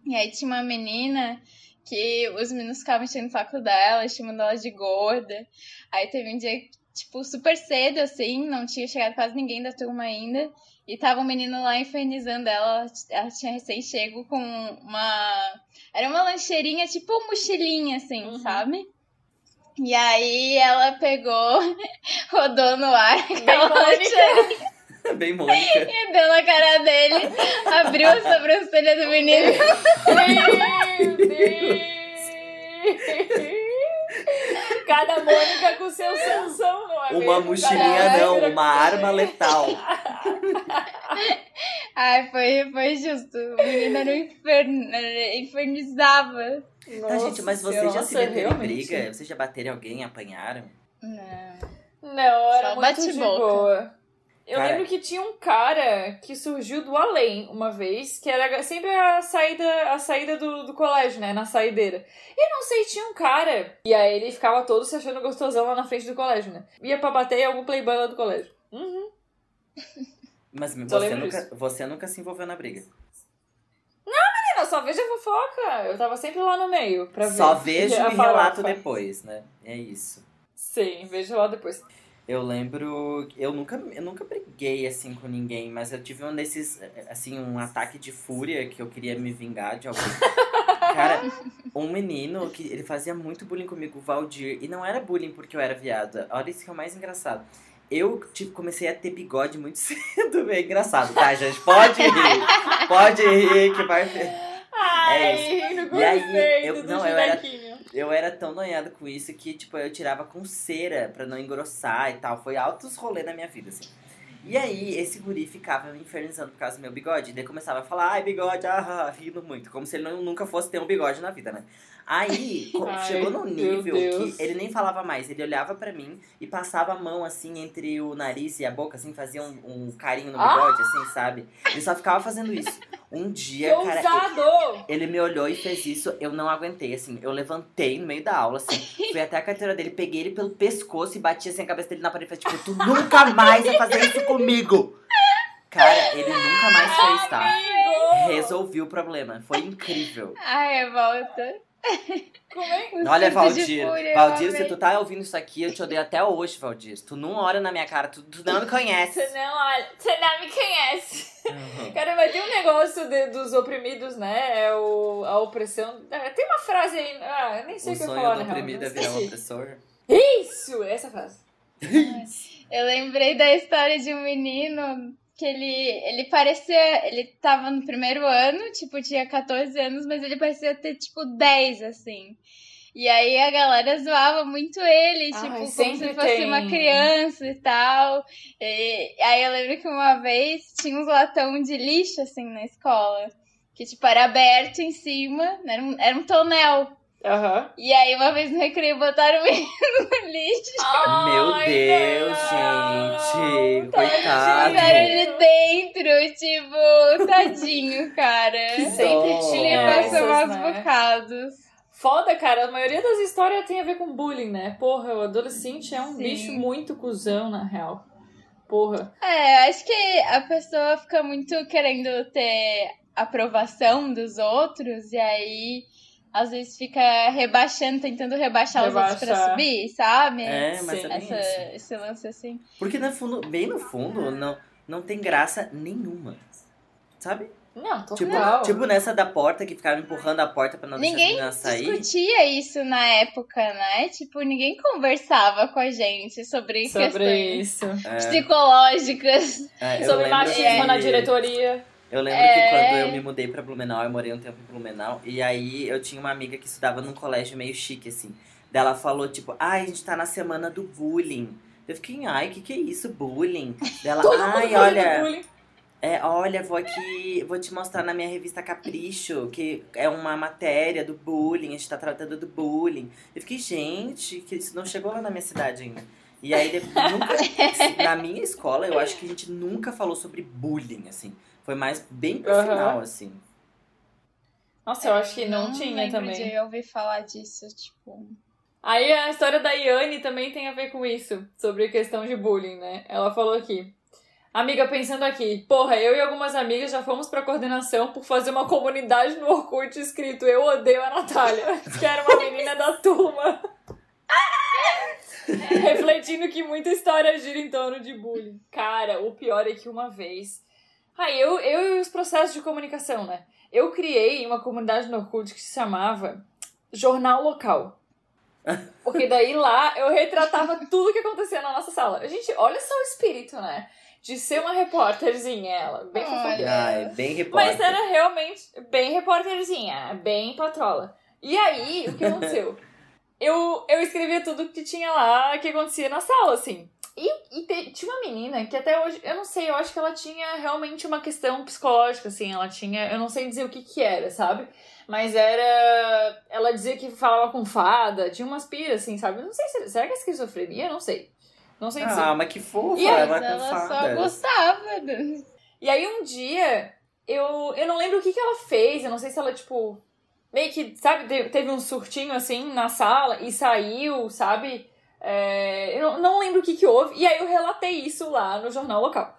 E aí tinha uma menina que os meninos ficavam enchendo o saco dela, chamando ela de gorda. Aí teve um dia, tipo, super cedo, assim, não tinha chegado quase ninguém da turma ainda. E tava um menino lá infernizando ela. Ela tinha recém-chego com uma. Era uma lancheirinha, tipo mochilinha, assim, Uhum. sabe? E aí ela pegou, rodou no ar aquela lancheirinha Bem Mônica. e deu na cara dele, abriu a sobrancelha do menino. Meu Deus! Cada Mônica com seu Sansão, não é Uma mesmo? mochilinha Cada não, uma arma letal. Ai, foi, foi justo. O menino era um inferno, infernizava. Tá, gente, mas vocês já se Nossa, meteram em briga? Vocês já bateram em alguém, apanharam? Não. Não, era Só muito de boa. Eu Cara. lembro que tinha um cara que surgiu do além uma vez, que era sempre a saída, a saída do, do colégio, né? Na saideira. E não sei, tinha um cara. E aí ele ficava todo se achando gostosão lá na frente do colégio, né? Ia pra bater em algum playboy lá do colégio. Uhum. Mas você nunca, disso. você nunca se envolveu na briga. Menina, só veja a fofoca. Eu tava sempre lá no meio pra ver. Só vejo e relato depois, né? É isso. Sim, veja lá depois. Eu lembro, eu nunca, eu nunca briguei assim com ninguém, mas eu tive um desses, assim, um ataque de fúria que eu queria me vingar de alguém. Cara, um menino que ele fazia muito bullying comigo, o Valdir, e não era bullying porque eu era viada. Olha isso que é o mais engraçado. Eu tipo, comecei a ter bigode muito cedo, é engraçado, tá, gente? Pode rir, pode rir que vai ver. Ai, não E aí, eu- não, eu era-. Eu era tão noiado com isso que, tipo, eu tirava com cera pra não engrossar e tal. Foi altos rolê na minha vida, assim. E aí, esse guri ficava me infernizando por causa do meu bigode. Daí começava a falar, ai, bigode, ah, rindo muito. Como se ele não- nunca fosse ter um bigode na vida, né? Aí, Ai, chegou num nível que ele nem falava mais. Ele olhava pra mim e passava a mão, assim, entre o nariz e a boca, assim, fazia um, um carinho no Ah! bigode, assim, sabe? Ele só ficava fazendo isso. Um Que dia, cara, ousado! ele me olhou e fez isso, eu não aguentei, assim. Eu levantei no meio da aula, assim. Fui até a carteira dele, peguei ele pelo pescoço e bati assim a cabeça dele na parede. e Falei, tipo, tu nunca mais vai fazer isso comigo! Cara, ele nunca mais fez, tá? Resolvi o problema. Foi incrível. Ai, revolta. Como é? Olha, Valdir. Valdir, se tu tá ouvindo isso aqui, eu te odeio até hoje, Valdir. Tu não olha na minha cara, tu, tu não me conhece. Você não, olha, você não me conhece. Uhum. Cara, mas tem um negócio de- dos oprimidos, né? É o, a opressão. é, Tem uma frase aí. Ah, eu nem sei O o que eu ia sonho falar, do oprimido é virar um opressor. Isso! Essa frase. Eu lembrei da história de um menino que ele, ele parecia. Ele tava no primeiro ano, tipo, tinha 14 anos, mas ele parecia ter, tipo, 10, assim. E aí a galera zoava muito ele, Ai, tipo, como sempre se fosse tem. uma criança e tal. E aí eu lembro que uma vez tinha uns latão de lixo, assim, na escola. Que, tipo, era aberto em cima, era um, era um tonel. Aham. E aí uma vez no recreio botaram o menino no lixo. Meu Deus, não. gente. Tadinho. Coitado. Tiraram ele dentro, tipo, tadinho, cara. Que Sempre tinha Ele passou essas, maus né? bocados. Foda, cara. A maioria das histórias tem a ver com bullying, né? Porra, o adolescente é um Sim. bicho muito cuzão, na real. Porra. É, acho que a pessoa fica muito querendo ter aprovação dos outros e aí às vezes fica rebaixando, tentando rebaixar os outros pra subir, sabe? É, mas Sim. é bem Essa, isso. esse lance assim. Porque no fundo, bem no fundo, não, não tem graça nenhuma. Sabe? Não, Tipo, total. tipo nessa da porta que ficava empurrando a porta pra não deixar Ninguém meninas sair. discutia isso na época, né? Tipo, ninguém conversava com a gente sobre, Sobre questões isso. É, psicológicas. é, eu Sobre lembro machismo que- na diretoria. Eu lembro É. que quando eu me mudei pra Blumenau, eu morei um tempo em Blumenau, e aí eu tinha uma amiga que estudava num colégio meio chique, assim. Daí ela falou, tipo, ai, a gente tá na semana do bullying. Eu fiquei, ai, que que é isso, bullying? Daí ela, Todo mundo ai, olha, bullying. É, olha, vou aqui, vou te mostrar na minha revista Capricho, que é uma matéria do bullying, a gente tá tratando do bullying. Eu fiquei, gente, que isso não chegou lá na minha cidade ainda. E aí, nunca, na minha escola, eu acho que a gente nunca falou sobre bullying, assim. Foi mais bem pro Aham. final, assim. Nossa, eu acho que não, tinha lembro também. de ouvir falar disso, tipo. Aí a história da Yane também tem a ver com isso, sobre questão de bullying, né? Ela falou aqui. Amiga, pensando aqui, porra, eu e algumas amigas já fomos pra coordenação por fazer uma comunidade no Orkut escrito Eu odeio a Natália, que era uma menina da turma. Refletindo que muita história gira em torno de bullying. Cara, o pior é que uma vez. Aí eu, eu e os processos de comunicação, né? Eu criei uma comunidade no Orkut que se chamava Jornal Local. Porque daí lá eu retratava tudo que acontecia na nossa sala. Gente, olha só o espírito, né? De ser uma repórterzinha, ela. Bem fofoqueira. Ai, bem repórter. Mas era realmente bem repórterzinha, bem patrola. E aí, o que aconteceu? eu, eu escrevia tudo que tinha lá, que acontecia na sala, assim. E, e te- tinha uma menina que até hoje, eu não sei, eu acho que ela tinha realmente uma questão psicológica, assim. Ela tinha, eu não sei dizer o que que era, sabe? Mas era. Ela dizia que falava com fada, tinha umas piras, assim, sabe? Eu não sei se. Será que é esquizofrenia? Eu não sei. Não sei dizer. Ah, mas que fofa, E aí, ela Mas com ela só gostava. do- E aí um dia, eu, eu não lembro o que, que ela fez, eu não sei se ela, tipo, meio que, sabe, te- teve um surtinho assim na sala e saiu, sabe? É, eu não- lembro o que, que houve. E aí eu relatei isso lá no jornal local.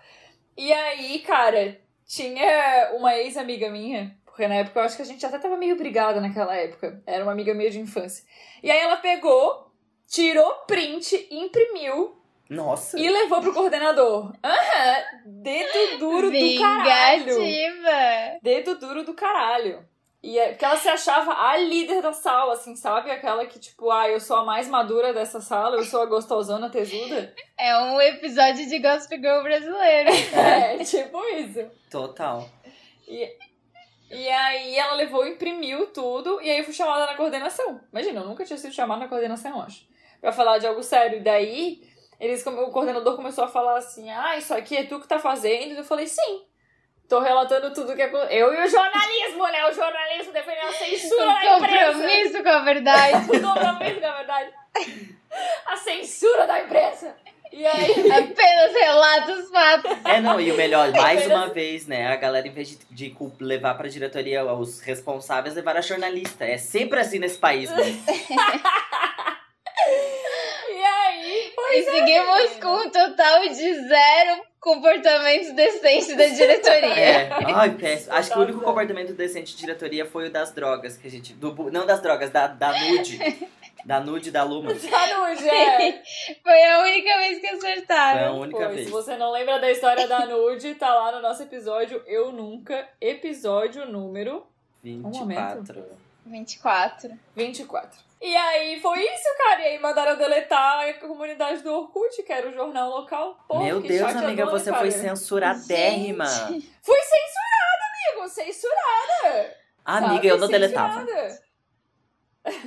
E aí, cara, tinha uma ex-amiga minha, porque na época eu acho que a gente até tava meio brigada naquela época. Era uma amiga minha de infância. E aí ela pegou, tirou print, imprimiu Nossa. e levou pro coordenador. Aham, dedo duro do caralho. Vingativa. Dedo duro do caralho. E é porque ela se achava a líder da sala, assim, sabe? Aquela que, tipo, ah, eu sou a mais madura dessa sala, eu sou a gostosona tesuda. É um episódio de Gossip Girl brasileiro. É, tipo isso. Total. E aí ela levou, imprimiu tudo, e aí eu fui chamada na coordenação. Imagina, eu nunca tinha sido chamada na coordenação, eu acho. Pra falar de algo sério. E daí, eles, o coordenador começou a falar assim, ah, isso aqui é tu que tá fazendo. E eu falei, sim. Tô relatando tudo que aconteceu. Eu e o jornalismo, né? O jornalismo defendendo a censura da imprensa. compromisso com a verdade. O compromisso, na verdade. A censura da imprensa. E aí... Apenas relata os fatos. É, não, e o melhor, mais uma vez, né? A galera, em vez de, de levar pra diretoria os responsáveis, levar a jornalista. É sempre assim nesse país, né? E aí... E Pois é, seguimos menina. com um total de zero comportamentos decentes da diretoria. É. Ai, péssimo. Acho que o único comportamento decente de diretoria foi o das drogas que a gente. Do, não das drogas, da, da nude. Da nude da Luma. Saúde, é. Foi a única vez que Foi a acertaram. única Pô, vez. se você não lembra da história da nude, tá lá no nosso episódio Eu Nunca, episódio número 24. 24. 24. E aí foi isso, cara. E aí mandaram deletar a comunidade do Orkut, que era o jornal local. Pô, Meu Deus, amiga, você cara. foi censuradérrima. Fui censurada, amigo. Censurada. Amiga, sabe? eu não deletava.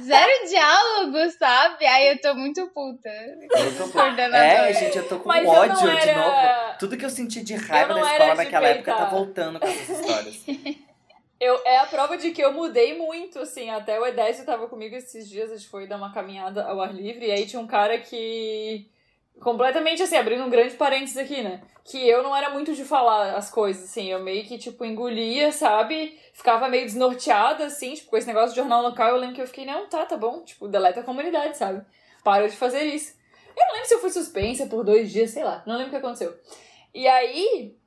Zero diálogo, sabe? Ai, eu tô muito puta. Eu tô... Coordenador. É, gente, eu tô com Mas ódio não de novo. era... Tudo que eu senti de raiva da era escola naquela época tá voltando com essas histórias. Eu, é a prova de que eu mudei muito, assim. Até o Edésio tava comigo esses dias, a gente foi dar uma caminhada ao ar livre, e aí tinha um cara que. Completamente assim, abrindo um grande parênteses aqui, né? Que eu não era muito de falar as coisas, assim. Eu meio que, tipo, engolia, sabe? Ficava meio desnorteada, assim, tipo, com esse negócio de jornal local. Eu lembro que eu fiquei, não, tá, tá bom. Tipo, deleta a comunidade, sabe? Para de fazer isso. Eu não lembro se eu fui suspensa por dois dias, sei lá. Não lembro o que aconteceu. E aí,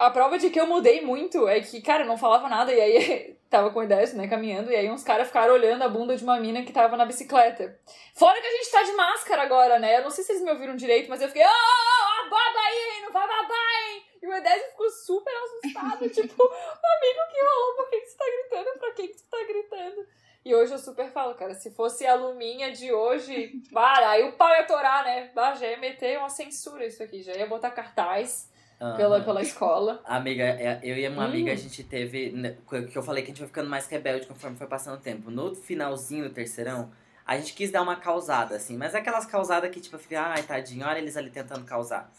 a prova de que eu mudei muito é que, cara, eu não falava nada, e aí tava com ideias, né, caminhando, e aí uns caras ficaram olhando a bunda de uma mina que tava na bicicleta. Fora que a gente tá de máscara agora, né? Eu não sei se vocês me ouviram direito, mas eu fiquei, ah, baba aí, não vai babar, hein? E o Edésio ficou super assustado, tipo, amigo, que rolou? Por que, que você tá gritando? Pra quem que você tá gritando? E hoje eu super falo, cara, se fosse a Luminha de hoje, bah, aí o pau ia torar, né? Bah, já ia meter uma censura isso aqui, já ia botar cartaz pela, Aham. pela escola. Amiga, é- eu e uma Hum. amiga, a gente teve. né, Que eu falei que a gente vai ficando mais rebelde conforme foi passando o tempo. No finalzinho do terceirão, a gente quis dar uma causada, assim. Mas aquelas causadas que, tipo, eu fiquei, ai, tadinho, olha eles ali tentando causar.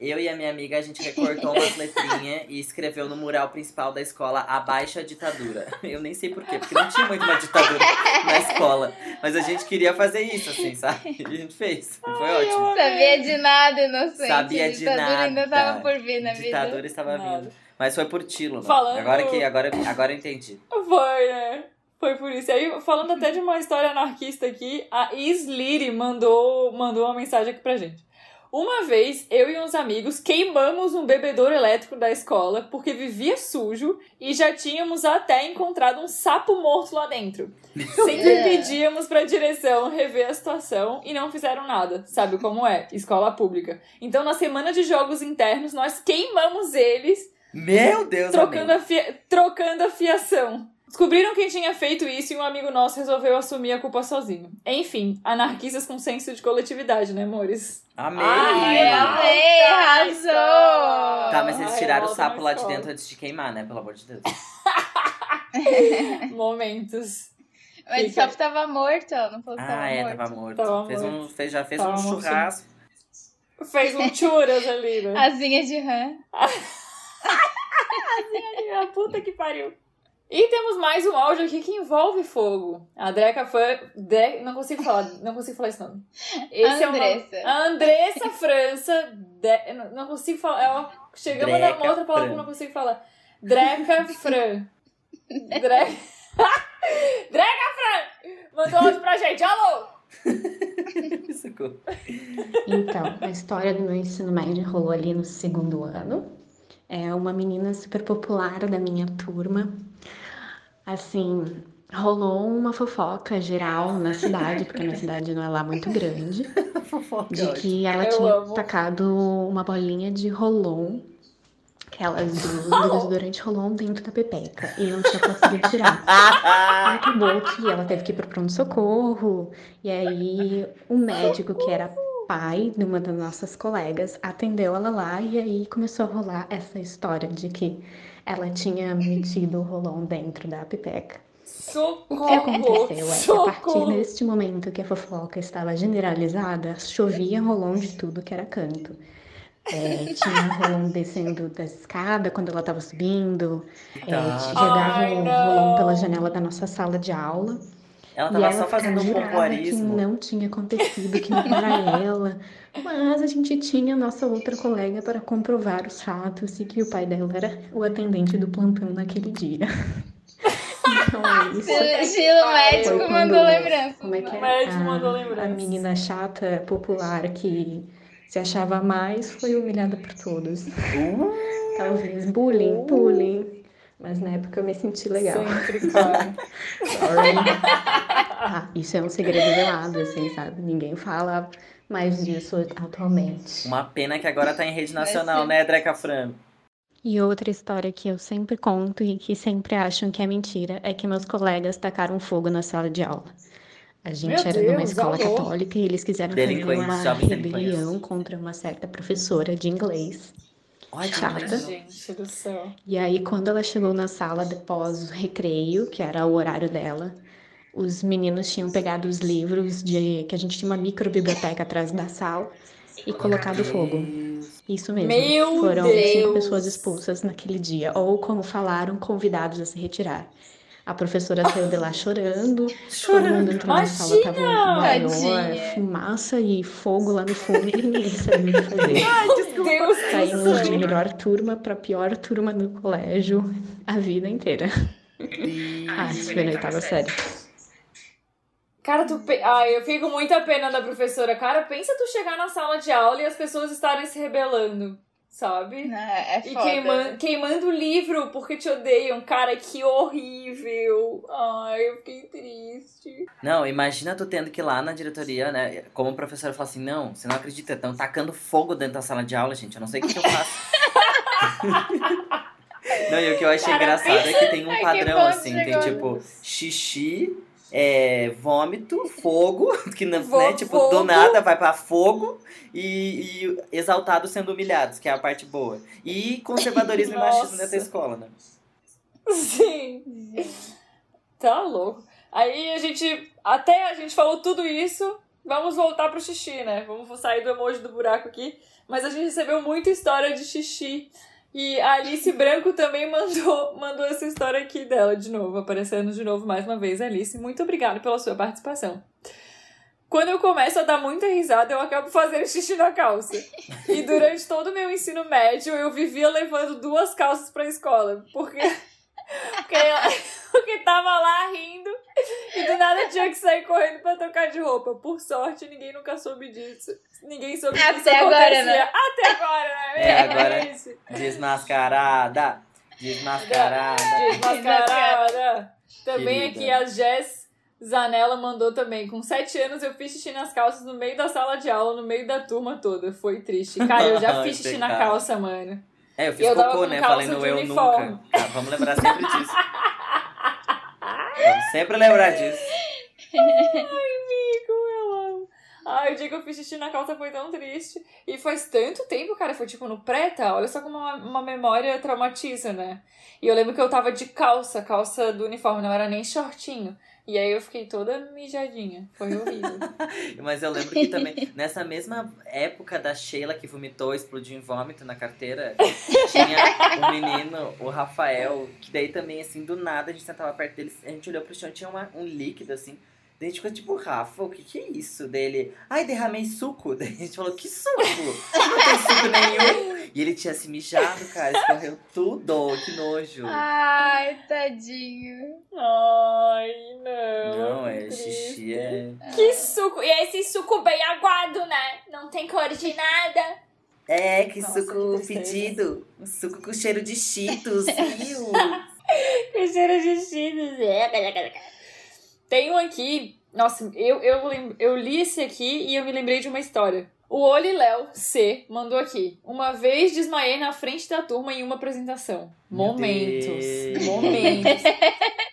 Eu e a minha amiga, a gente recortou umas letrinhas e escreveu no mural principal da escola Abaixo a ditadura. Eu nem sei porquê, porque não tinha muito uma ditadura na escola. Mas a gente queria fazer isso, assim, sabe? E a gente fez. E foi ótimo. Sabia de nada, inocente. Sabia a de ditadura ainda nada. tava por vir na ditadura vida. estava Nada. vindo. Mas foi por Tilo, né? Falando- Agora que agora, agora eu entendi. Foi, né? Foi por isso. Aí, falando até de uma história anarquista aqui, a Isliri mandou, mandou uma mensagem aqui pra gente. Uma vez, eu e uns amigos queimamos um bebedouro elétrico da escola porque vivia sujo e já tínhamos até encontrado um sapo morto lá dentro. Sempre pedíamos pra direção rever a situação e não fizeram nada. Sabe como é? Escola pública. Então, na semana de jogos internos, nós queimamos eles Meu Deus, trocando a, trocando a fiação. Descobriram quem tinha feito isso e um amigo nosso resolveu assumir a culpa sozinho. Enfim, anarquistas com senso de coletividade, né, amores? Amei. Ai, amei, arrasou! Tá, mas eles Ai, tiraram o volta sapo lá de dentro antes de queimar, né? Pelo amor de Deus. Momentos. Mas o Fica- sapo tava morto, ó. Não falou que tava Ah, é, morto. tava morto. Tava fez morto. Um, fez, já fez Tava um morto. churrasco. Fez um churas ali, né? Asinha de rã. A puta que pariu. E temos mais um áudio aqui que envolve fogo. A Dreca foi. De... Não consigo falar, não consigo falar esse nome. Esse Andressa. É o nome... A Andressa França. De... Não- consigo falar. É uma... Chegamos a dar uma Dreca outra palavra que eu não consigo falar. Dreca Fran. Dreca. Dreca Fran! Mandou áudio pra gente. Alô! Socorro. Então, a história do meu ensino médio rolou ali no segundo ano. É uma menina super popular da minha turma. Assim, rolou uma fofoca geral na cidade, porque a minha cidade não é lá muito grande, Fofoca, de ótimo. que ela Eu tinha amo. tacado uma bolinha de rolon, aquelas do, do desodorante rolon dentro da pepeca, e não tinha conseguido tirar. Acabou que ela teve que ir pro pronto-socorro, e aí o médico, que era pai de uma das nossas colegas, atendeu ela lá, e aí começou a rolar essa história de que ela tinha metido o rolon dentro da pepeca. Socorro! O que aconteceu é que a partir deste momento que a fofoca estava generalizada, chovia rolon de tudo que era canto. É, tinha rolon descendo da escada quando ela estava subindo, é, Tá. jogava Ai, o não. rolon pela janela da nossa sala de aula. Ela E tava ela só fazendo um jurava que pompoarismo. não tinha acontecido, que não era ela. Mas a gente tinha nossa outra colega para comprovar os fatos e que o pai dela era o atendente do plantão naquele dia. Então é isso. Estilo, médico quando- mandou lembrança. Como é que é? O médico A- mandou A lembrança. menina chata, popular, que se achava mais, foi humilhada por todos. Uh, Talvez bullying, bullying. Mas na época eu me senti legal. Sempre. Sorry. Ah, isso é um segredo velado, assim, sabe? Ninguém fala mais disso atualmente. uma pena que agora tá em rede nacional, né, Dreca Fran? E outra história que eu sempre conto e que sempre acham que é mentira é que meus colegas tacaram fogo na sala de aula. A gente Meu era numa Deus, escola alô? católica e eles quiseram fazer uma rebelião contra uma certa professora de inglês. Que Chata. imagem. Gente do céu. E aí, quando ela chegou na sala depois o recreio, que era o horário dela, os meninos tinham pegado os livros de que a gente tinha uma micro biblioteca atrás da sala e colocado fogo. Isso mesmo. Meu Foram Deus! cinco pessoas expulsas naquele dia, ou como falaram, convidados a se retirar. A professora saiu de lá chorando, todo mundo entrou na sala, tava um maior Tadinha. fumaça e fogo lá no fundo e ninguém sabia o que fazer. Meu Deus Saímos do de melhor turma pra pior turma do colégio a vida inteira. Ah, isso foi na oitava série. Cara, tu. Pe... Ai, eu fico com muita pena da professora. Cara, pensa tu chegar na sala de aula e as pessoas estarem se rebelando, sabe? Não, é E foda. queima... queimando o livro porque te odeiam. Cara, que horrível. Ai, eu fiquei triste. Não, imagina tu tendo que ir lá na diretoria, né? Como professora falar assim, não, você não acredita, estão tacando fogo dentro da sala de aula, gente. Eu não sei o que, que eu faço. não, e o que eu achei Cara, engraçado é que tem um padrão, assim, tem tipo xixi, é, vômito, fogo, que não, Vo- né, tipo, fogo. do nada vai pra fogo e, e exaltados sendo humilhados, que é a parte boa. E conservadorismo e machismo Nossa. dessa escola, né? Sim. Tá louco. Aí a gente. Até a gente falou tudo isso. Vamos voltar pro xixi, né? Vamos sair do emoji do buraco aqui. Mas a gente recebeu muita história de xixi. E a Alice Branco também mandou, mandou essa história aqui dela de novo, aparecendo de novo mais uma vez. Alice, muito obrigada pela sua participação. Quando eu começo a dar muita risada, eu acabo fazendo xixi na calça. E durante todo o meu ensino médio, eu vivia levando duas calças pra escola. Porque, porque, porque tava lá rindo e do nada tinha que sair correndo pra trocar de roupa. Por sorte, ninguém nunca soube disso. Ninguém soube que Até isso agora, acontecia. né? Até agora, né? É, agora- isso. Desmascarada! Desmascarada! Desmascarada. Também Querida. aqui a Jess Zanella mandou também. Com sete anos eu fiz xixi nas calças no meio da sala de aula, no meio da turma toda. Foi triste. Cara, eu já fiz xixi na calça, mano. É, eu fiz Eu cocô, né? calça Falei no de eu uniforme. nunca. Tá, vamos lembrar sempre disso. vamos sempre lembrar disso. Amigo, eu amo. Ai, o dia que eu fiz xixi na calça foi tão triste. E faz tanto tempo, cara. Foi tipo no preta. Olha só como uma, uma memória traumatiza, né? E eu lembro que eu tava de calça, calça do uniforme, não era nem shortinho. E aí eu fiquei toda mijadinha. Foi horrível. Mas eu lembro que também, nessa mesma época da Sheila que vomitou, explodiu em vômito na carteira, tinha um menino, o Rafael, que daí também, assim, do nada, a gente sentava perto dele, a gente olhou pro chão, tinha uma, um líquido, assim. Daí a gente ficou tipo, Rafa, o que que é isso? Dele, ai, derramei suco. Daí a gente falou, que suco? Não tem suco nenhum. E ele tinha se mijado, cara, escorreu tudo, que nojo. Ai, tadinho. Ai, não. Não, é triste. xixi, é... Que suco! E é esse suco bem aguado, né? Não tem cor de nada. É, que Nossa, suco que fedido. Um suco com cheiro de cheetos, viu? Que cheiro de cheetos. Tem um aqui. Nossa, eu, eu, eu li esse aqui e eu me lembrei de uma história. O Oli Léo C mandou aqui. Uma vez desmaiei na frente da turma em uma apresentação. Meu Momentos. Deus. Momentos.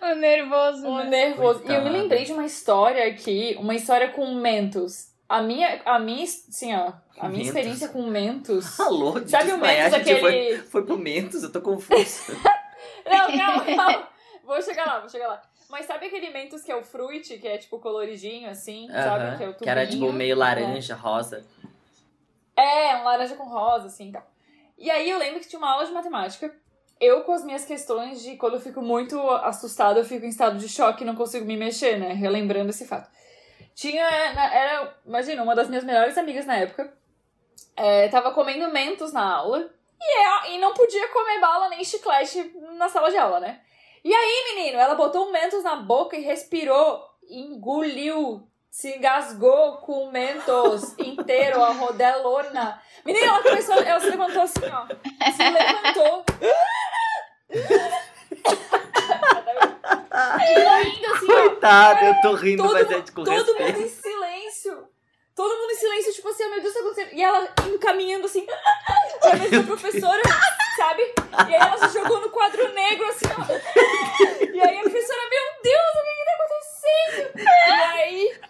O nervoso. O né? nervoso. E eu me lembrei de uma história aqui, uma história com mentos. A minha, a minha, assim, ó, a minha Mentos? experiência com mentos. Alô, de Sabe o mentos, a gente foi, aquele. foi pro Mentos, eu tô confuso. Não, calma, calma. Vou chegar lá, vou chegar lá. Mas sabe aquele mentos que é o fruit, que é tipo coloridinho, assim, sabe? Aham, Que é o que era tipo meio né? laranja, rosa. É, um laranja com rosa, assim, e tal. E aí eu lembro que tinha uma aula de matemática. Eu, com as minhas questões de quando eu fico muito assustada, eu fico em estado de choque e não consigo me mexer, né? Relembrando esse fato. Tinha. Era, imagina, uma das minhas melhores amigas na época. é, tava comendo mentos na aula. E, é- e não podia comer bala nem chiclete na sala de aula, né? E aí, menino, ela botou um mentos na boca e respirou, engoliu, se engasgou com o mentos inteiro, a rodelona. Menina, ela começou, ela se levantou assim, ó. Se levantou. Rindo assim, ó. Eu tô rindo, Todo mas é de Todo mundo em silêncio. Todo mundo em silêncio, tipo assim, oh, meu Deus, tá acontecendo. E ela indo caminhando assim, pra ver se a professora, sabe? E aí ela se jogou no quadro negro, assim, ó. E aí a professora, meu Deus, o que tá acontecendo? E aí,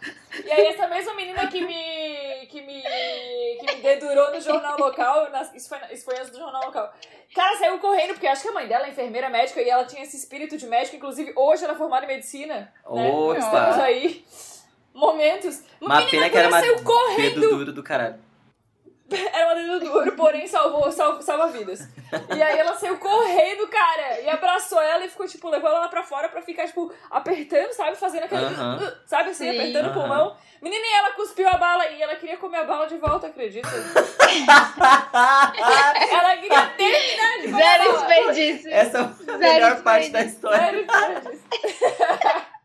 e aí essa mesma menina que me, que me, que me dedurou no jornal local, nas- isso, foi, isso foi antes do jornal local. Cara, saiu correndo, porque acho que a mãe dela é enfermeira médica e ela tinha esse espírito de médico. Inclusive, hoje ela é formada em medicina. né? Mas Opa! aí, momentos. Uma menina pena que era uma saiu correndo. dedo duro do caralho. Era uma dedo duro, porém salvou, salva, salva vidas. E aí ela saiu correndo, cara, e abraçou ela e ficou, tipo, levou ela lá pra fora pra ficar, tipo, apertando, sabe? Fazendo aquele. Aham. Sabe assim, Sim. apertando o Aham. pulmão. Menina, e ela cuspiu a bala e ela queria comer a bala de volta, acredita? ela queria terminar de comer Zero desperdício. Essa é a melhor parte da história. Sério, sério.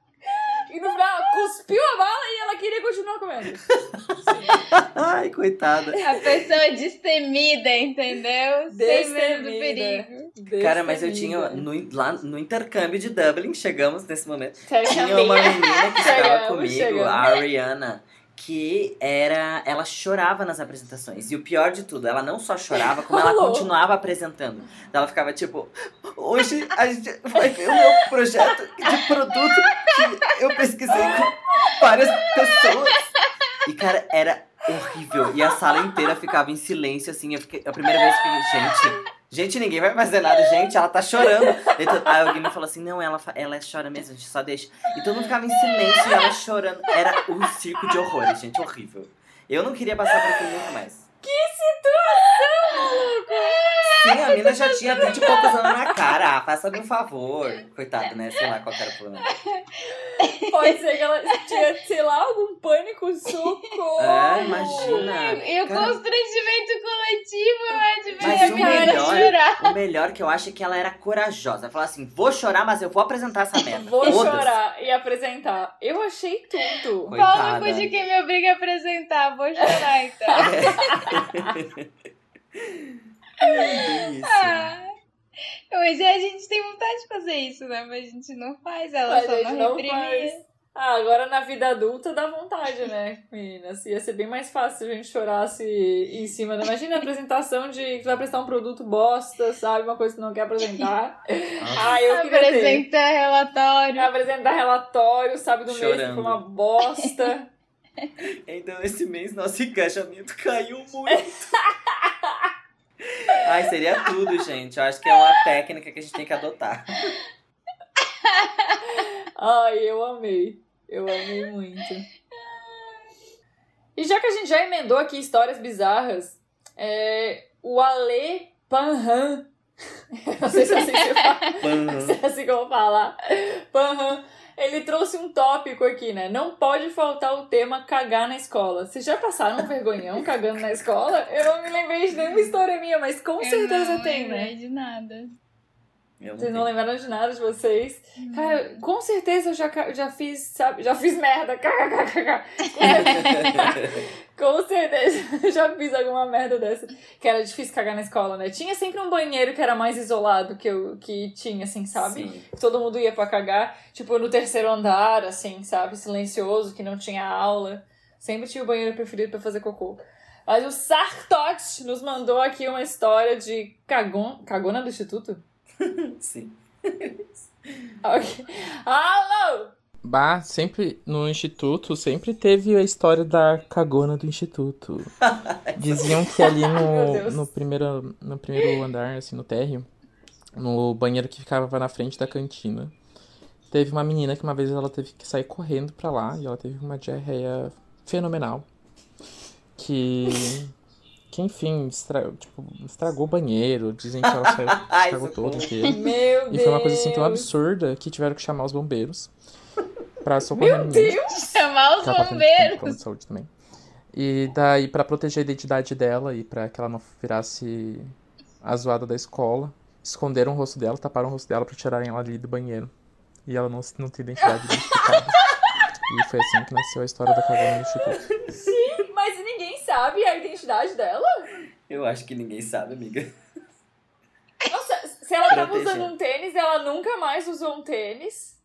E no final, ela cuspiu a bala e ela queria continuar comendo. Ai, coitada. A pessoa destemida, entendeu? Sem medo do Destemida. perigo. Cara, mas eu tinha. Destemida. No, lá no intercâmbio de Dublin, chegamos nesse momento. Tinha uma menina que estava comigo, chegamos. a Ariana, que era. Ela chorava nas apresentações. E o pior de tudo, ela não só chorava, como ela continuava apresentando. Ela ficava tipo, hoje a gente vai ver o meu projeto de produto que eu pesquisei com várias pessoas. E, cara, era horrível. E a sala inteira ficava em silêncio, assim. Eu fiquei, a primeira vez que gente. Gente, ninguém vai fazer nada, gente, ela tá chorando. To- Aí alguém me falou assim: não, ela, ela chora mesmo, a gente só deixa. E todo mundo ficava em silêncio e ela chorando. Era um circo de horrores, gente, horrível. Eu não queria passar por aquilo nunca mais. Que situação, maluco! Sim, a mina já tinha 20 e poucos anos na cara. Ah, faça-me um favor. Coitada, né? Sei lá qual era o problema. Pode ser que ela tinha, sei lá, algum pânico, socorro. É, imagina. E o Cara, constrangimento coletivo é de ver Mas a melhor- chorar. o melhor que eu acho é que ela era corajosa. Ela falou assim: vou chorar, mas eu vou apresentar essa merda. Vou Foda-se. chorar e apresentar. Eu achei tudo. Coitada. Pau no cu de quem me obriga a apresentar. Vou chorar, então. Isso. Ah, Hoje a gente tem vontade de fazer isso, né? Mas a gente não faz, ela Mas só a gente não faz. Ah, agora na vida adulta dá vontade, né, meninas? Ia ser bem mais fácil se a gente chorasse em cima. Da... Imagina a apresentação de que tu vai apresentar um produto bosta, sabe? Uma coisa que tu não quer apresentar. Ah, eu queria ter. Apresenta relatório. Apresentar relatório, sabe, do mês que Chorando. foi uma bosta. Então, esse mês, nosso engajamento caiu muito. Ai, seria tudo, gente. Eu acho que é uma técnica que a gente tem que adotar. Ai, eu amei. Eu amei muito. E já que a gente já emendou aqui histórias bizarras, é, o Ale Panhan. Não sei se é assim que se fala. Se é assim que eu vou falar. Panhan. Ele trouxe um tópico aqui, né? Não pode faltar o tema cagar na escola. Vocês já passaram um vergonhão cagando na escola? Eu não me lembrei de nenhuma história minha, mas com Eu certeza não tem, né? lembrei de nada. Eu Vocês não tenho. lembraram de nada de vocês? Cara, com certeza eu já, já fiz, sabe? Já fiz merda. Com certeza eu já fiz alguma merda dessa. Que era difícil cagar na escola, né? Tinha sempre um banheiro que era mais isolado que eu que tinha, assim, sabe? Sim. Todo mundo ia pra cagar. Tipo, no terceiro andar, assim, sabe? Silencioso, que não tinha aula. Sempre tinha o banheiro preferido pra fazer cocô. Mas o Sartot nos mandou aqui uma história de cagon... cagona do instituto? Sim. Ok. Alô! Bah, sempre no instituto, sempre teve a história da cagona do instituto. Diziam que ali no, no, primeiro, no primeiro andar, assim, no térreo, no banheiro que ficava na frente da cantina, teve uma menina que uma vez ela teve que sair correndo pra lá e ela teve uma diarreia fenomenal. Que, que enfim, estra- tipo, estragou o banheiro. Dizem que ela saiu, Ai, estragou todo inteiro. Meu Deus! E foi uma coisa assim tão absurda que tiveram que chamar os bombeiros pra socorrer Meu. Deus! Chamar os no bombeiros. de saúde também. E daí, pra proteger a identidade dela e pra que ela não virasse a zoada da escola, esconderam o rosto dela, taparam o rosto dela pra tirarem ela ali do banheiro. E ela não, não tem identidade identificada. E foi assim que nasceu a história da cagona no instituto. Sim, mas ninguém sabe a identidade dela? Eu acho que ninguém sabe, amiga. Nossa, se ela tava Proteger. usando um tênis, ela nunca mais usou um tênis.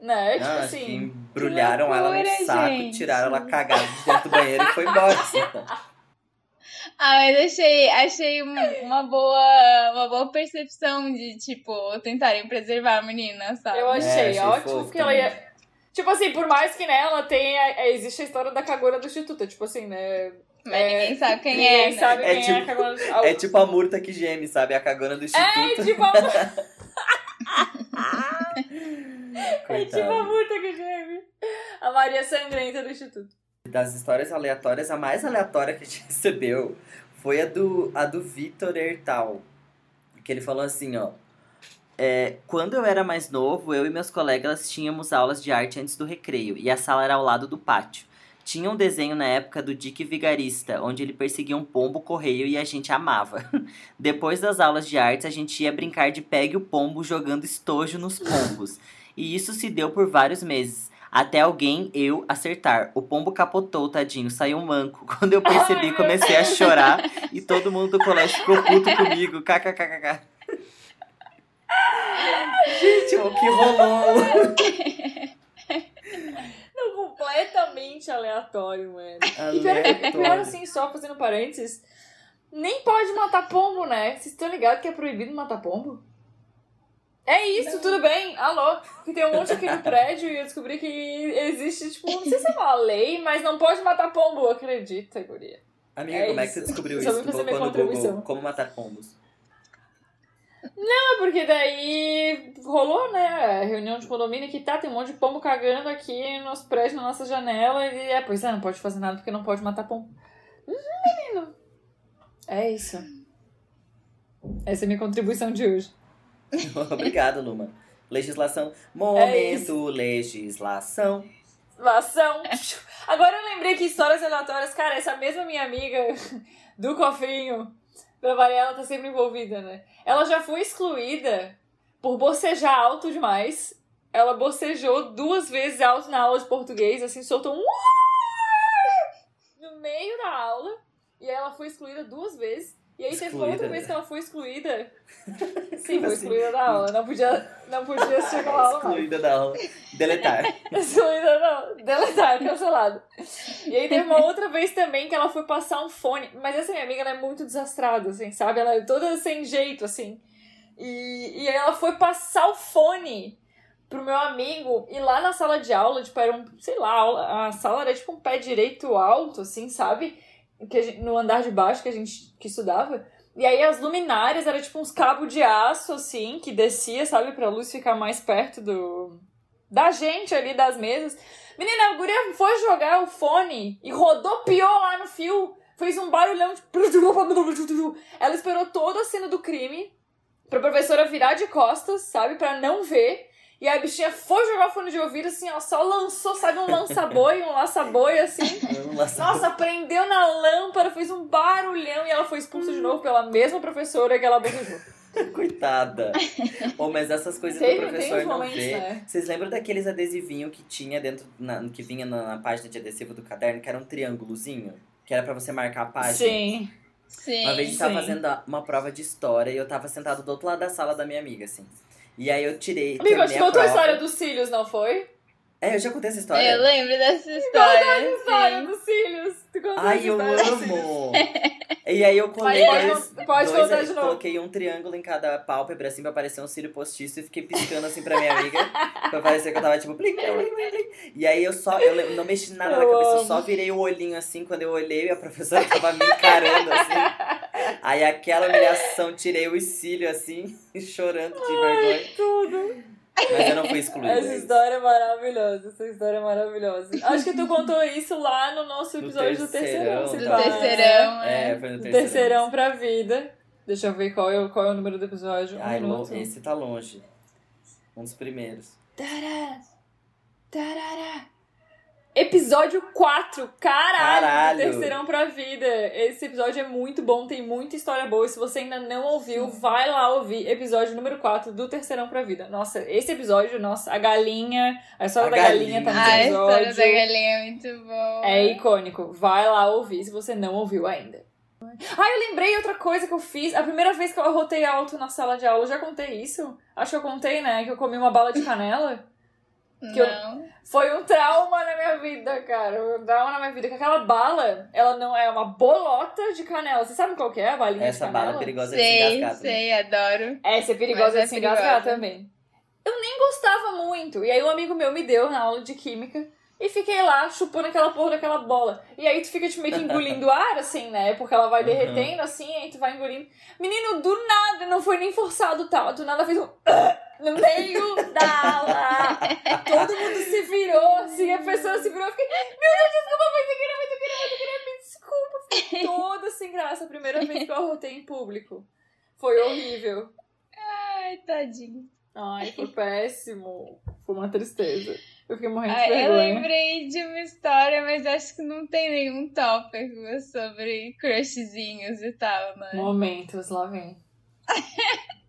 Né? Tipo assim. embrulharam ela loucura, no saco, gente. tiraram ela cagada de dentro do banheiro e foi embora. assim. Ah, mas achei, achei um- uma boa, uma boa percepção de, tipo, tentarem preservar a menina, sabe? Eu achei, É, achei ótimo porque ela ia. Tipo assim, por mais que nela tenha. é, Existe a história da cagona do Instituto. Tipo assim, né? Mas É, ninguém sabe quem Ninguém é, né? sabe É quem é tipo- a cagona do Instituto. É tipo a murta que geme, sabe? A cagona do É instituto. tipo a, é tipo a multa que geme. A Maria Sangrenta do Instituto. Das histórias aleatórias, a mais aleatória que a gente recebeu foi a do, a do Vitor Hertal. Que ele falou assim, ó. É, quando eu era mais novo, eu e meus colegas tínhamos aulas de arte antes do recreio, e a sala era ao lado do pátio. Tinha um desenho na época do Dick Vigarista, onde ele perseguia um pombo correio e a gente amava. Depois das aulas de artes, a gente ia brincar de pegue o pombo jogando estojo nos pombos. E isso se deu por vários meses. Até alguém, eu, acertar. O pombo capotou, tadinho, saiu um manco. Quando eu percebi, comecei a chorar e todo mundo do colégio ficou puto comigo. KKKKK. Gente, o que rolou? Não, completamente aleatório, mano. E pior, e pior Aleatório. assim, só fazendo parênteses, nem pode matar pombo, né? Vocês estão ligados que é proibido matar pombo? É isso, tudo bem. Alô? Que tem um monte aqui no prédio e eu descobri que existe, tipo, não sei se é uma lei, mas não pode matar pombo, acredita, guria. Amiga, É como é que isso. você descobriu isso? colocou no Google como matar pombos. É porque daí rolou, né, a reunião de condomínio que tá, tem um monte de pombo cagando aqui nos prédios, na nossa janela, e é, pois é, não pode fazer nada porque não pode matar pombo. Hum, menino. É isso. Essa é a minha contribuição de hoje. Obrigado, Luma. Legislação. É Momento, legislação. Lação. Agora eu lembrei que histórias aleatórias, cara, essa mesma minha amiga do cofrinho, pra variar, ela tá sempre envolvida, né? Ela já foi excluída por bocejar alto demais. Ela bocejou duas vezes alto na aula de português, assim, soltou um no meio da aula. E ela foi excluída duas vezes. E aí teve uma outra Excluída? vez que ela foi excluída. Sim, foi assim? excluída da aula. Não podia, não podia assistir aquela aula. Excluída da aula. Deletar. Excluída não, deletar, cancelado. E aí teve uma outra vez também que ela foi passar um fone. Mas essa minha amiga ela é muito desastrada, assim, sabe? Ela é toda sem jeito, assim. E, e aí ela foi passar o fone pro meu amigo ir lá na sala de aula, tipo, era um, sei lá, a aula- a sala era tipo um pé direito alto, assim, sabe? Que gente- no andar de baixo que a gente que estudava. E aí as luminárias eram tipo uns cabos de aço, assim, que descia, sabe, pra luz ficar mais perto do. da gente ali, das mesas. Menina, a guria foi jogar o fone e rodopiou lá no fio. Fez um barulhão de. Ela esperou toda a cena do crime pra professora virar de costas, sabe? Pra não ver. E aí a bichinha foi jogar o fone de ouvido, assim, ó, só lançou, sabe, um lança-boi, um laça-boi, assim. Nossa, prendeu na lâmpada, fez um barulhão e ela foi expulsa de novo pela mesma professora que ela abusou. Coitada. Oh, mas essas coisas Tem- do professor não momentos, vê. né? Vocês lembram daqueles adesivinhos que tinha dentro, na- que vinha na, na página de adesivo do caderno, que era um triângulozinho? Que era pra você marcar a página? Sim. Sim. Uma vez a gente tava fazendo uma prova de história e eu tava sentado do outro lado da sala da minha amiga, assim. E aí eu tirei. Amigo, a contou a história dos cílios, não foi? É, eu já contei essa história. Eu lembro dessa história. História sim. dos cílios. Ai, essa eu história amo! e aí eu colei Pode- dois, pode- dois- contar de novo. coloquei um triângulo em cada pálpebra, assim, pra parecer um cílio postiço e fiquei piscando assim pra minha amiga. pra parecer que eu tava tipo, plim, plim, plim, plim. E aí eu só, eu não mexi nada na Eu cabeça, eu amo. só virei o olhinho assim quando eu olhei e a professora tava me encarando assim. Aí aquela humilhação, tirei o cílio assim, chorando de vergonha. Tudo. Mas eu não fui excluída. Essa história é maravilhosa, essa história é maravilhosa. Acho que tu contou isso lá no nosso No episódio do terceirão. terceirão, se Do terceirão, É, é. foi no Do terceirão. terceirão pra vida. Deixa eu ver qual é, o- qual é o número do episódio. Um Ai, minuto. esse tá longe. Um dos primeiros. Tará, tarará. Episódio 4, caralho, Caralho. do Terceirão pra Vida. Esse episódio é muito bom, tem muita história boa. E se você ainda não ouviu, vai lá ouvir episódio número 4 do Terceirão pra Vida. Nossa, esse episódio, nossa, a galinha, a história A da galinha, tá galinha. nesse A episódio. história da galinha é muito boa. É icônico. Vai lá ouvir se você não ouviu ainda. Ah, eu lembrei outra coisa que eu fiz. A primeira vez que eu arrotei alto na sala de aula, eu já contei isso? Acho que eu contei, né? Que eu comi uma bala de canela. Que eu- Não. Foi um trauma na minha vida, cara. Um trauma na minha vida. Que aquela bala, ela não é uma bolota de canela. Você sabe qual que é a balinha Essa de canela? bala é perigosa de se Sei, engasgar também. sei, adoro. Essa é perigosa Mas é de se engasgar perigosa. também. Eu nem gostava muito. E aí um amigo meu me deu na aula de química. E fiquei lá chupando aquela porra daquela bola. E aí tu fica tipo, meio que engolindo ar, assim, né? Porque ela vai Uhum. derretendo, assim, aí tu vai engolindo. Menino, do nada, não foi nem forçado tal. Do nada fez um... No meio da aula. Todo mundo se virou, assim, a pessoa se virou. Eu fiquei, meu Deus, desculpa, foi sem querer, foi sem querer, foi sem querer, me desculpa. Fiquei toda sem graça. A primeira vez que eu arrotei em público. Foi horrível. Ai, tadinho. Ai, foi péssimo. Foi uma tristeza. Eu fiquei morrendo de Ai, eu vergonha. lembrei de uma história, mas acho que não tem nenhum tópico sobre crushzinhos e tal, né? Momentos, lá vem.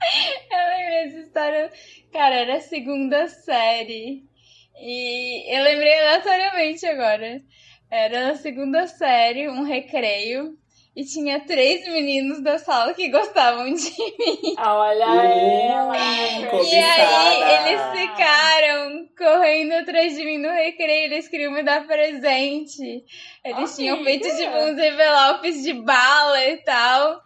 Eu lembrei dessa história. Cara, era a segunda série. E eu lembrei aleatoriamente agora. Era na segunda série, um recreio. E tinha três meninos da sala que gostavam de mim. Ah, olha Uh, ela! E aí eles ficaram correndo atrás de mim no recreio. Eles queriam me dar presente. Eles tinham feito tipo uns envelopes de bala e tal.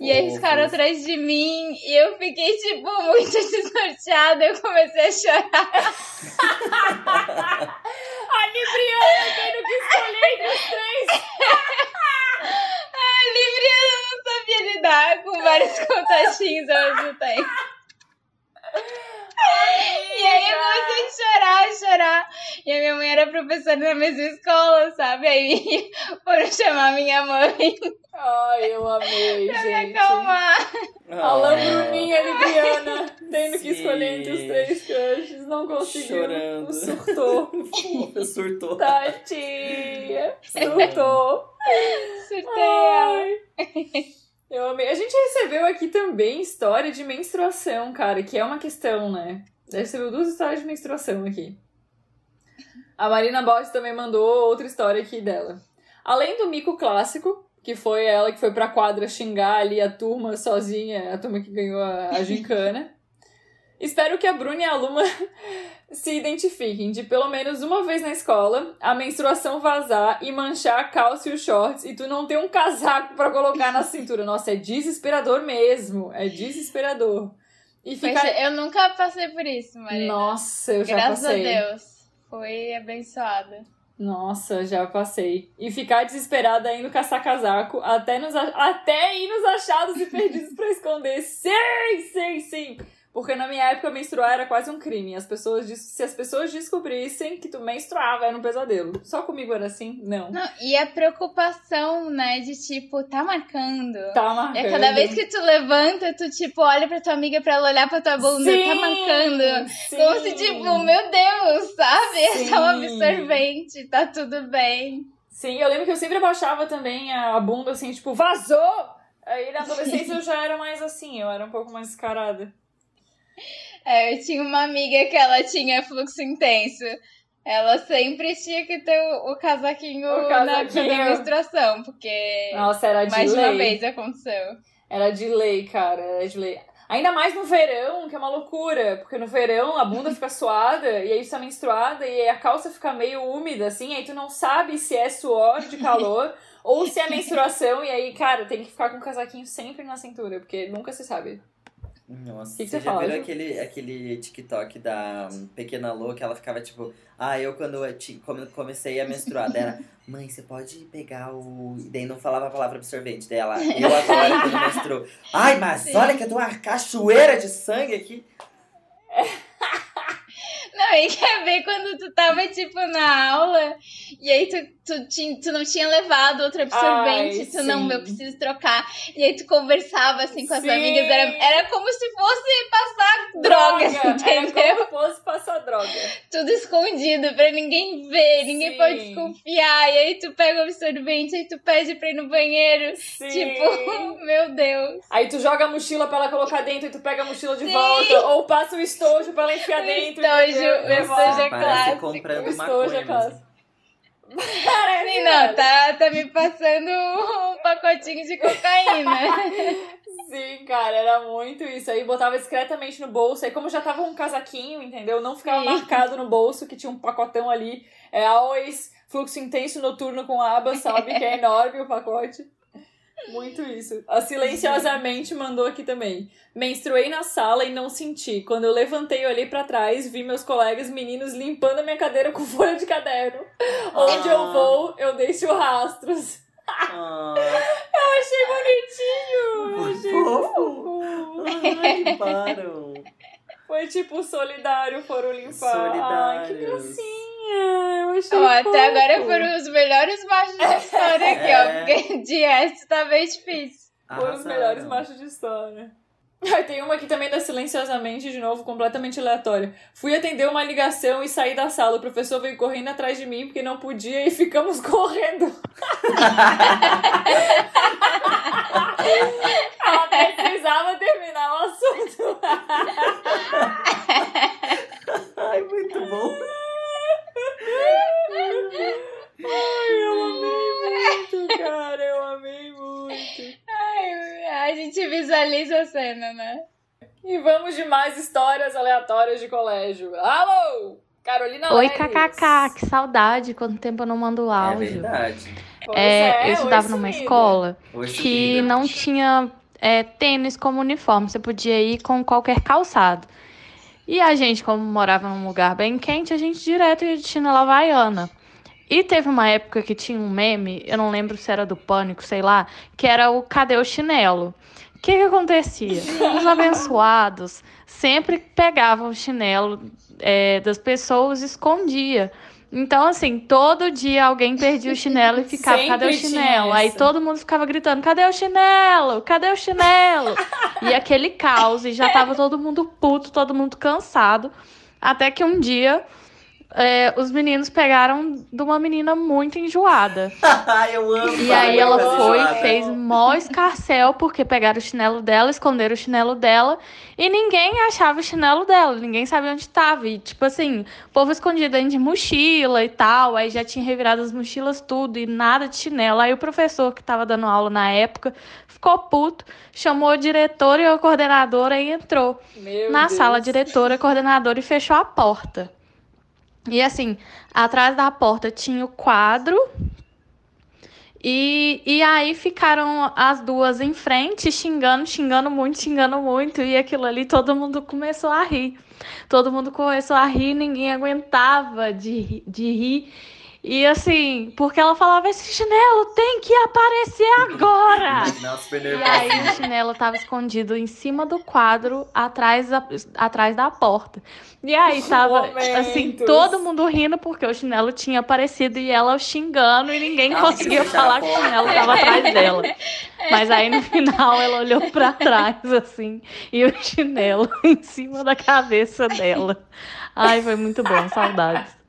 E aí eles ficaram atrás de mim e eu fiquei, tipo, muito desnorteada. Eu comecei a chorar. A Libriana tendo que escolher entre os três! A Libriana não sabia lidar com vários contatinhos ao mesmo tempo. E aí eu comecei a chorar, a chorar. E a minha mãe era professora na mesma escola, sabe? Aí foram chamar minha mãe Ai, eu amei, pra me gente. acalmar. Alã Ah, Bruninha Libriana tendo que Sim. escolher entre os três crushes. Não conseguiu. Chorando. Surtou. Surtou. Tadinha. Surtou. Surtei. Ai. Eu amei. A gente recebeu aqui também história de menstruação, cara, que é uma questão, né? A gente recebeu duas histórias de menstruação aqui. A Marina Bosch também mandou outra história aqui dela. Além do mico clássico, que foi ela que foi pra quadra xingar ali a turma sozinha, a turma que ganhou a, a gincana. Espero que a Bruna e a Luma se identifiquem de pelo menos uma vez na escola a menstruação vazar e manchar a calça e os shorts e tu não ter um casaco pra colocar na cintura. Nossa, é desesperador mesmo. É desesperador. E Poxa, ficar. eu nunca passei por isso, Marina. Nossa, eu já Graças passei. a Deus. Foi abençoada. Nossa, já passei. E ficar desesperada indo caçar casaco até, nos, até ir nos achados e perdidos pra esconder. Sim, sim, sim. Porque na minha época menstruar era quase um crime. As pessoas, se as pessoas descobrissem que tu menstruava, era um pesadelo. Só comigo era assim? Não. Não, e a preocupação, né, de tipo, tá marcando. Tá marcando. A cada vez que tu levanta, tu, tipo, olha pra tua amiga pra ela olhar pra tua bunda, Sim, tá marcando. sim. Como se, tipo, meu Deus, sabe? É só um Sim. absorvente, tá tudo bem. Sim, eu lembro que eu sempre abaixava também a bunda, assim, tipo, vazou! Aí na adolescência eu já era mais assim, eu era um pouco mais descarada. É, eu tinha uma amiga que ela tinha fluxo intenso. Ela sempre tinha que ter o, o casaquinho, O na casaquinho. na menstruação, porque Nossa, era de mais de lei. uma vez aconteceu. Era de lei, cara, era de lei. Ainda mais no verão, que é uma loucura, porque no verão a bunda fica suada e aí tu tá menstruada e a calça fica meio úmida, assim, aí tu não sabe se é suor de calor ou se é menstruação, e aí, cara, tem que ficar com o casaquinho sempre na cintura, porque nunca se sabe. Nossa, Que que você já fala, viu aquele, aquele TikTok da Pequena Lô, que ela ficava tipo, ah, eu quando eu comecei a menstruar, daí era, mãe, você pode pegar o. E daí não falava a palavra absorvente dela. Eu agora, quando menstruo. Ai, mas Sim. olha que eu tô uma cachoeira de sangue aqui. Não, e quer ver quando tu tava, tipo, na aula e aí tu, tu, ti- tu não tinha levado outro absorvente, Ai, tu não, sim. eu preciso trocar. E aí tu conversava, assim, com as Sim. amigas, era, era como se fosse passar drogas, Droga, entendeu? Era como se fosse passar droga. Tudo escondido pra ninguém ver, ninguém Sim. pode desconfiar. E aí tu pega o absorvente, aí tu pede pra ir no banheiro. Sim. Tipo, meu Deus. Aí tu joga a mochila pra ela colocar dentro e tu pega a mochila de Sim. volta. Ou passa o estojo pra ela enfiar O dentro. estojo, o estojo é clássico. comprando O estojo é clássico. Mano. tá, tá me passando um pacotinho de cocaína. Sim, cara, era muito isso. Aí botava discretamente no bolso. Aí, como já tava um casaquinho, entendeu? Não ficava Sim. marcado no bolso, que tinha um pacotão ali. É always fluxo intenso noturno com aba, sabe? Que é enorme o pacote. Muito isso. A silenciosamente mandou aqui também. Menstruei na sala e não senti. Quando eu levantei e olhei pra trás, vi meus colegas meninos limpando a minha cadeira com folha de caderno. Onde eu Ah. vou, eu deixo rastros. Ah, Eu achei bonitinho! Achei Fofo. ai, limparam. Foi tipo solidário, foram limpar. Ai, que Solidários. Eu Ó, até agora foram os melhores machos da história aqui, ó. É. Porque de resto tá bem difícil. Foram os melhores machos de história. Ai, tem uma aqui também da Silenciosamente, de novo, completamente aleatória. Fui atender uma ligação e saí da sala. O professor veio correndo atrás de mim porque não podia e ficamos correndo. Ela precisava terminar o assunto. Ai, muito bom. Ai, eu amei muito, cara. Eu amei muito. Ai, a gente visualiza a cena, né? E vamos de mais histórias aleatórias de colégio. Alô! Carolina Oi, kkk, que saudade, quanto tempo eu não mando É áudio. verdade. Pois É, eu estudava numa escola Oi, que não tinha é, tênis como uniforme, você podia ir com qualquer calçado. E a gente, como morava num lugar bem quente, a gente direto ia de chinela havaiana. E teve uma época que tinha um meme, eu não lembro se era do Pânico, sei lá, que era o Cadê o Chinelo? O que que acontecia? Os abençoados sempre pegavam o chinelo é, das pessoas e escondia. Então, assim, todo dia alguém perdia o chinelo e ficava, Sempre cadê o chinelo? Aí todo mundo ficava gritando, cadê o chinelo? Cadê o chinelo? e aquele caos, e já tava todo mundo puto, todo mundo cansado. Até que um dia é, os meninos pegaram de uma menina muito enjoada. Eu amo. E aí ela foi enjoada. e fez mó escarcel, porque pegaram o chinelo dela, esconderam o chinelo dela, e ninguém achava o chinelo dela, ninguém sabia onde estava. E, tipo assim, o povo escondido dentro de mochila e tal, aí já tinha revirado as mochilas tudo, e nada de chinelo. Aí o professor que tava dando aula na época ficou puto, chamou a diretora e a coordenadora e entrou Meu na Deus. sala, diretora, coordenadora e fechou a porta. E assim, atrás da porta tinha o quadro E, e aí ficaram as duas em frente, xingando, xingando muito, xingando muito. E aquilo ali, todo mundo começou a rir. Todo mundo começou a rir, ninguém aguentava de, de rir. E assim, porque ela falava: esse chinelo tem que aparecer agora! Super E aí o chinelo tava escondido em cima do quadro, atrás da, atrás da porta. E aí tava, assim, Momentos. todo mundo rindo porque o chinelo tinha aparecido e ela xingando e ninguém Ah, conseguia falar que o chinelo tava atrás dela. Mas aí no final ela olhou pra trás, assim, e o chinelo em cima da cabeça dela. Ai, foi muito bom, saudades.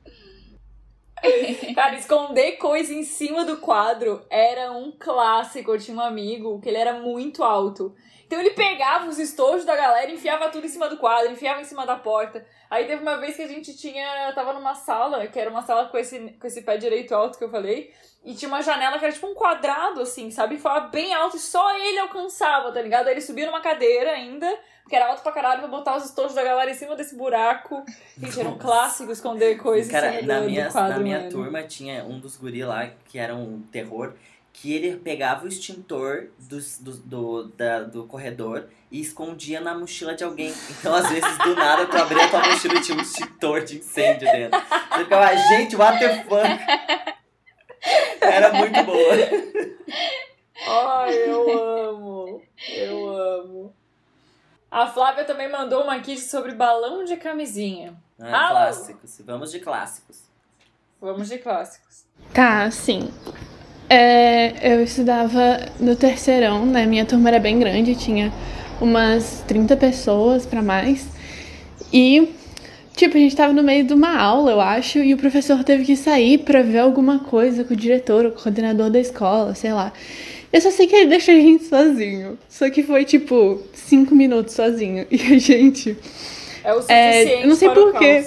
Cara, esconder coisa em cima do quadro era um clássico. Eu tinha um amigo que ele era muito alto. Então ele pegava os estojos da galera, enfiava tudo em cima do quadro, enfiava em cima da porta. Aí teve uma vez que a gente tinha. Tava numa sala, que era uma sala com esse, com esse pé direito alto que eu falei. E tinha uma janela que era tipo um quadrado, assim, sabe? Ficava bem alto e só ele alcançava, tá ligado? Aí ele subia numa cadeira ainda, que era alto pra caralho, pra botar os estojos da galera em cima desse buraco. Gente, era um clássico esconder coisa em Cara, cima na do, minha, do quadro, na minha mano. turma tinha um dos guri lá, que era um terror, que ele pegava o extintor do, do, do, da- do corredor e escondia na mochila de alguém. Então, às vezes, do nada, tu abria a tua mochila e tinha um extintor de incêndio dentro. Você ficava, gente, what the fuck? Era muito boa. Ai, eu amo. Eu amo. A Flávia também mandou uma aqui sobre balão de camisinha. Ah, Alô? clássicos. Vamos de clássicos. Vamos de clássicos. Tá, assim. É, eu estudava no terceirão, né? Minha turma era bem grande, tinha umas 30 pessoas pra mais. E, tipo, a gente tava no meio de uma aula, eu acho, e o professor teve que sair pra ver alguma coisa com o diretor, o coordenador da escola, sei lá. Eu só sei que ele deixou a gente sozinho. Só que foi, tipo, cinco minutos sozinho. E a gente. É o É, suficiente eu não sei para porquê.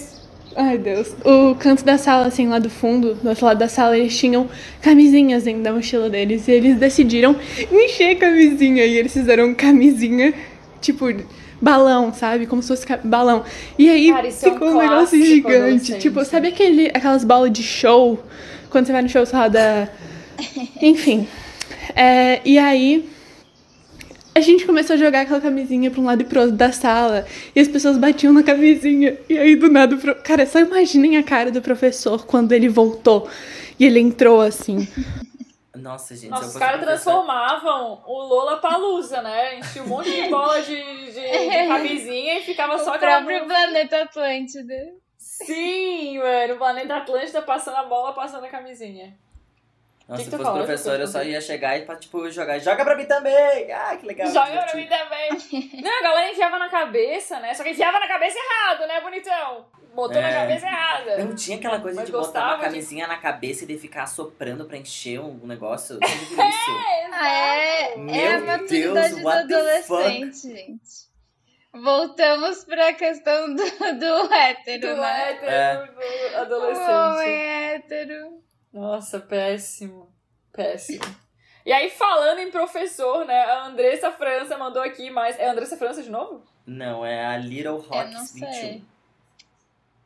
Ai, Deus. O canto da sala, assim, lá do fundo, do outro lado da sala, eles tinham camisinhas dentro da mochila deles. E eles decidiram encher camisinha. E eles fizeram camisinha, tipo, balão, sabe? Como se fosse balão. E aí Cara, isso é um ficou um, negócio gigante. Tipo, sabe aquele, aquelas bolas de show? Quando você vai no show, você roda. Enfim. É, e aí. A gente começou a jogar aquela camisinha pra um lado e pro outro da sala. E as pessoas batiam na camisinha. E aí, do nada, pro... cara, só imaginem a cara do professor quando ele voltou. E ele entrou assim. Nossa, gente. Nossa, os caras transformavam o Lola Palusa, né? Enchia um monte de bola de, de, de camisinha e ficava só o próprio planeta Atlântida. Sim, mano. O planeta Atlântida passando a bola, passando a camisinha. Nossa, Que se fosse professor, eu só ia chegar e pra, tipo, jogar. Joga pra mim também! Ah, que legal. Joga divertido. pra mim também. Não, a galera enfiava na cabeça, né? Só que enfiava na cabeça errado, né, bonitão? Botou na É. cabeça errada. Não tinha aquela coisa Mas de botar uma de- camisinha na cabeça e de ficar soprando pra encher um negócio? Vi isso. Ah, é, Meu é a Deus, maturidade do what the adolescente, gente. Voltamos pra questão do, do hétero, Do né? hétero, É. do O homem adolescente. hétero. Nossa, péssimo. Péssimo. E aí, falando em professor, né? A Andressa França mandou aqui mais. É a Andressa França de novo? Não, é a Little Rocks sei.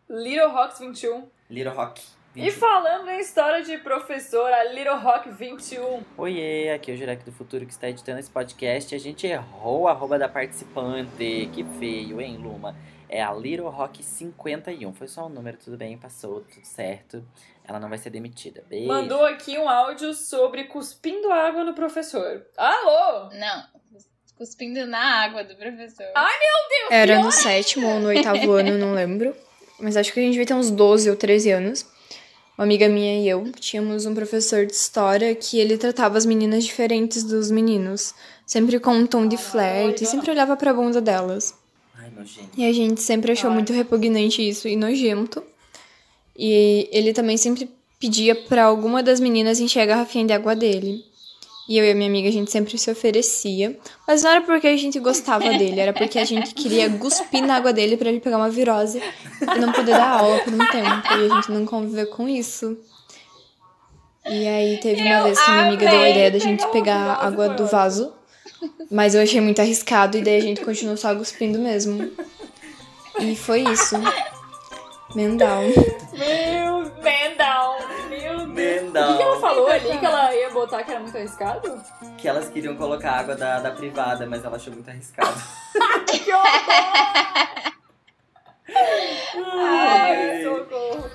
21. Little Rocks 21. Little Rock E 21. falando em história de professor, a Little Rock 21. Oiê, aqui é o Jurek do Futuro que está editando esse podcast e a gente errou a arroba da participante. Que feio, hein, Luma? É a Little Rock 51. Foi só um número, tudo bem, passou, tudo certo. Ela não vai ser demitida. Beijo. Mandou aqui um áudio sobre cuspindo água no professor. Alô? Não, cuspindo na água do professor. Ai, meu Deus! Era no sétimo ou no oitavo ano, eu não lembro. Mas acho que a gente devia ter uns 12 ou 13 anos. Uma amiga minha e eu tínhamos um professor de história que ele tratava as meninas diferentes dos meninos. Sempre com um tom de flerte, e sempre olhava pra bunda delas. Ai, meu gênio. E a gente sempre achou Ai. muito repugnante isso e nojento. E ele também sempre pedia pra alguma das meninas encher a garrafinha de água dele. E eu e a minha amiga, a gente sempre se oferecia. Mas não era porque a gente gostava dele, era porque a gente queria cuspir na água dele pra ele pegar uma virose e não poder dar aula por um tempo. E a gente não conviveu com isso. E aí teve uma Eu vez que minha amiga deu a ideia da gente pegar água do vaso. Mas eu achei muito arriscado e daí a gente continuou só cuspindo mesmo. E foi isso. Mendal. Meu, down. Meu Deus. Down. O que, que ela falou? falou ali que ela ia botar que era muito arriscado? Que elas queriam colocar água da, da privada, mas ela achou muito arriscado. que horror! Ai, socorro.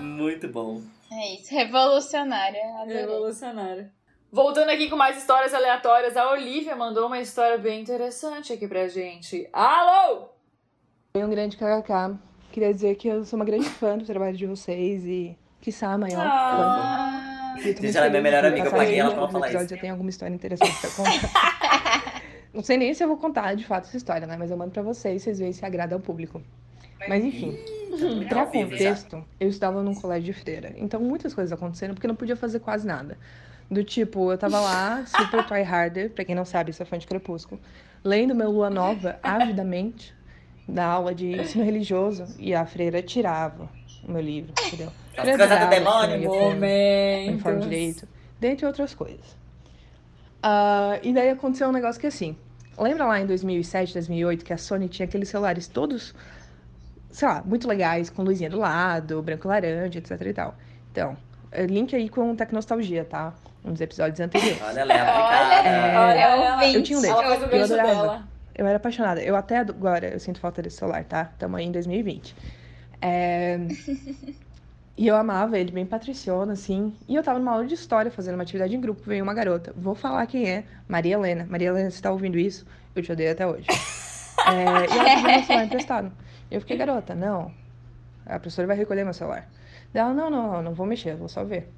Muito bom. É isso, revolucionária. Adorei. Revolucionária. Voltando aqui com mais histórias aleatórias, a Olivia mandou uma história bem interessante aqui pra gente. Alô! Oi, um grande kkk. Queria dizer que eu sou uma grande fã do trabalho de vocês e, quiçá, a maior Ah. fã. Gente, ela é minha melhor amiga, eu paguei ela pra um falar isso. Eu tenho alguma história interessante pra contar. Não sei nem se eu vou contar de fato essa história, né? Mas eu mando pra vocês, vocês veem se agrada ao público. Mas enfim, vivo já. contexto, eu estudava num colégio de freira. Então muitas coisas aconteceram porque eu não podia fazer quase nada. Do tipo, eu tava lá, super tryharder, pra quem não sabe, sou fã de Crepúsculo, lendo meu Lua Nova avidamente da aula de ensino religioso e a freira tirava o meu livro, entendeu? Coisas do demônio, com Momentos. uniforme direito, dentre outras coisas. Ah, e daí aconteceu um negócio que assim, lembra lá em 2007, 2008, que a Sony tinha aqueles celulares todos, sei lá, muito legais, com luzinha do lado, branco e laranja, etc e tal. Então, eh, link aí com Tecnostalgia, tá? Um dos episódios anteriores. Olha ela é aplicada. É, Olha, ela, ouvinte. eu tinha um desse. ela faz o Eu adorava. dela. Eu era apaixonada. Eu até agora, eu sinto falta desse celular, tá? Tamo aí em 2020. É, E eu amava ele, bem patriciona, assim. E eu tava numa aula de história, fazendo uma atividade em grupo. Veio uma garota. Vou falar quem é. Maria Helena. Maria Helena, você tá ouvindo isso? Eu te odeio até hoje. É, E ela pediu meu celular emprestado. E eu fiquei, garota, não. A professora vai recolher meu celular. Daí Ela, não, não, não, não vou mexer, vou só ver.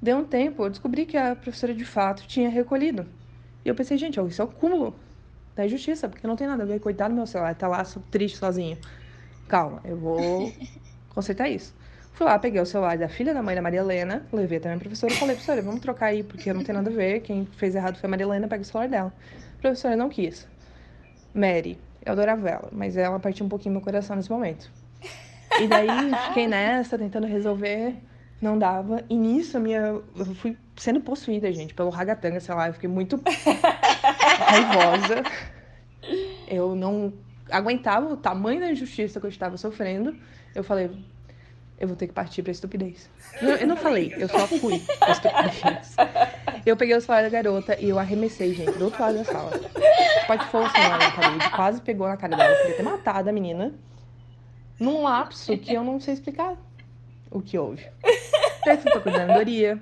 Deu um tempo, eu descobri que a professora de fato tinha recolhido. E eu pensei, gente, isso é o cúmulo da injustiça, porque não tem nada a ver. Coitado do meu celular, tá lá triste sozinho. Calma, eu vou consertar isso. Fui lá, peguei o celular da filha da mãe da Maria Helena, levei até a minha professora e falei, professora, vamos trocar aí, porque não tem nada a ver. Quem fez errado foi a Maria Helena, pega o celular dela. A professora não quis. Mary, eu adorava ela, mas ela partiu um pouquinho meu coração nesse momento. E daí fiquei nessa, tentando resolver, não dava. E nisso a minha. Eu fui sendo possuída, gente, pelo ragatanga, sei lá, eu fiquei muito raivosa. Eu não aguentava o tamanho da injustiça que eu estava sofrendo. Eu falei, eu vou ter que partir pra estupidez. Eu, eu não falei, eu só fui pra estupidez. Eu peguei o celular da garota e eu arremessei, gente, do outro lado da sala. Patifou o celular na parede, quase pegou na cara dela. Eu queria ter matado a menina. Num lapso que eu não sei explicar o que houve. Fui pra coordenadoria.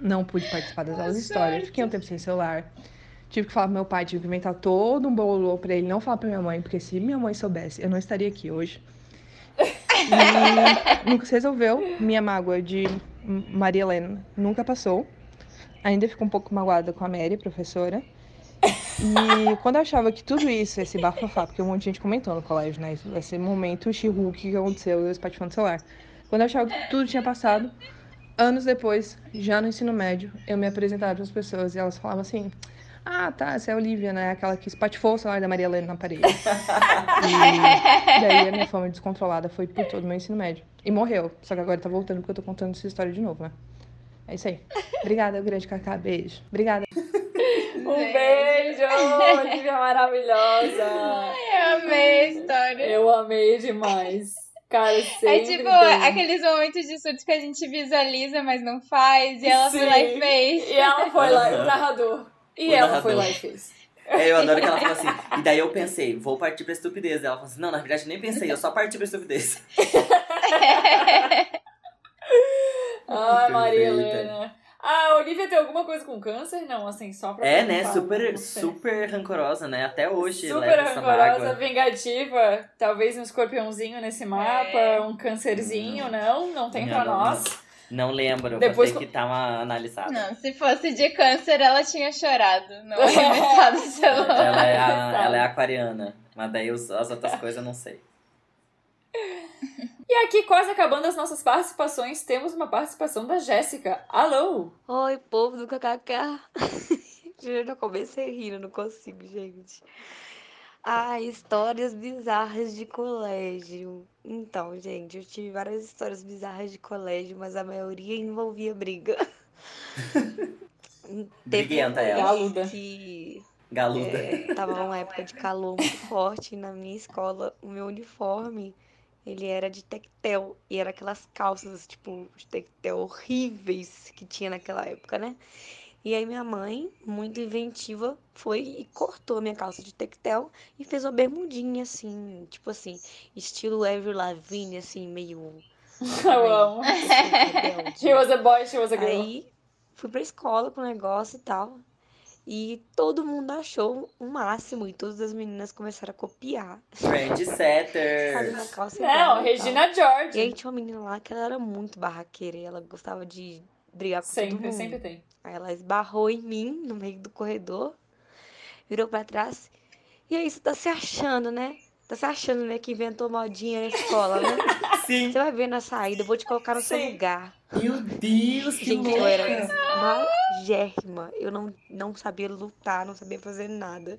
Não pude participar das aulas de história. Fiquei um tempo sem celular. Tive que falar pro meu pai, tive que inventar todo um bololô pra ele não falar pra minha mãe, porque se minha mãe soubesse, eu não estaria aqui hoje. E nunca se resolveu. Minha mágoa de Maria Helena nunca passou. Ainda fico um pouco magoada com a Mary, professora. E quando eu achava que tudo isso, esse bafafá, porque um monte de gente comentou no colégio, né? Esse momento She-Hulk que aconteceu e os patifando do celular. Quando eu achava que tudo tinha passado, anos depois, já no ensino médio, eu me apresentava para as pessoas e elas falavam assim: Ah, tá, essa é a Olivia, né? Aquela que espatifou o celular da Maria Helena na parede. E daí a minha fama descontrolada foi por todo o meu ensino médio. E morreu. Só que agora tá voltando porque eu tô contando essa história de novo, né? É isso aí. Obrigada, grande Cacá. Beijo. Obrigada. Um beijo, Olivia maravilhosa. Eu amei a história. Eu amei demais. Cara, É sempre tipo tem. aqueles momentos de surto que a gente visualiza, mas não faz. E ela foi lá Sim. e fez. E ela foi lá, o narrador. E O ela narrador. foi lá e fez. É, eu adoro que ela falou assim. E daí eu pensei, vou partir pra estupidez. Ela falou assim: não, na verdade eu nem pensei, eu só parti pra estupidez. Ai, Maria. Helena. A Olivia tem alguma coisa com câncer? Não, assim, só pra É, né? Super, não super rancorosa, né? Até hoje Super leva essa rancorosa, mágoa. vingativa. Talvez um escorpiãozinho nesse mapa, um câncerzinho, não? Não tem pra Não, não, nós. Não lembro, Depois vou ter que dar uma analisada. Não, se fosse de câncer, ela tinha chorado. Não celular. Ela é, a, ela é aquariana. Mas daí os- as outras coisas eu não sei. E aqui, quase acabando as nossas participações, temos uma participação da Jéssica. Alô! Oi, povo do KKK. Eu já comecei rindo, não consigo, gente. Ah, histórias bizarras de colégio. Então, gente, eu tive várias histórias bizarras de colégio, mas a maioria envolvia briga. Teve Briguenta uma ela. Galuda. que Galuda. é, tava numa época de calor muito forte na minha escola o meu uniforme ele era de tectel. E era aquelas calças, tipo, de tectel horríveis que tinha naquela época, né? E aí minha mãe, muito inventiva, foi e cortou a minha calça de tectel e fez uma bermudinha, assim, tipo assim, estilo Avril Lavigne, assim, meio... Eu amo. She was a boy, she was a girl. Aí fui pra escola com o negócio e tal. E todo mundo achou o máximo. E todas as meninas começaram a copiar. Trendsetter. Fazer uma calça Não, Regina. George. E aí tinha uma menina lá que ela era muito barraqueira. E ela gostava de brigar com todo Sempre, mundo. sempre tem. Aí ela esbarrou em mim no meio do corredor. Virou pra trás. E aí, você tá se achando, né? Tá se achando, né? Que inventou modinha na escola, né? Sim. Você vai ver na saída. Eu vou te colocar no seu Sim. lugar. Meu Deus, que Gente, louca. eu era magérrima. Eu não, não sabia lutar, não sabia fazer nada.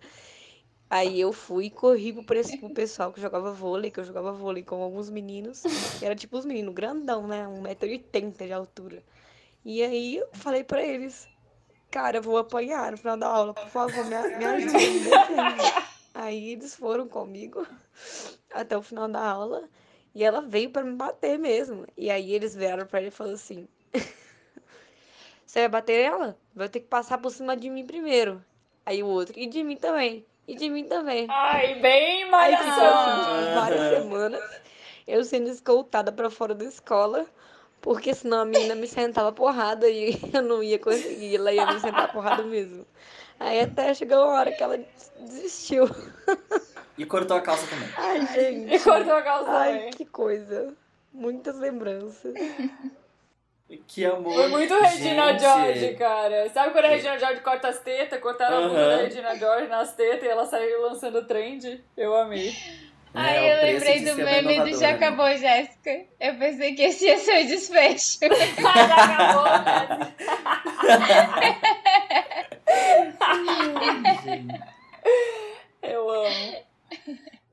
Aí eu fui e corri pro, pro pessoal que jogava vôlei, que eu jogava vôlei com alguns meninos. era tipo os meninos grandão, né? 1,80m de altura. E aí eu falei pra eles, cara, eu vou apanhar no final da aula, por favor, me, me. Aí eles foram comigo até o final da aula. E ela veio pra me bater mesmo. E aí eles vieram pra ele e falaram assim: Você vai bater ela? Vai ter que passar por cima de mim primeiro. Aí o outro, e de mim também. E de mim também. Ai, bem Aí ficou assim, várias semanas. Eu sendo escoltada pra fora da escola. Porque senão a menina me sentava porrada e eu não ia conseguir. Ela ia me sentar porrada mesmo. Aí até chegou uma hora que ela desistiu. E cortou a calça também. Ai, gente. E cortou a calça Ai, também. que coisa. Muitas lembranças. Que amor. Foi muito Regina gente. George, cara. Sabe quando a Regina George corta as tetas? Cortaram a blusa Aham. da Regina George nas tetas e ela saiu lançando trend? Eu amei. Ai, É, o eu lembrei do uma meme do Já né? Acabou, Jéssica. Eu pensei que esse ia ser o desfecho. Já acabou, né? Eu amo.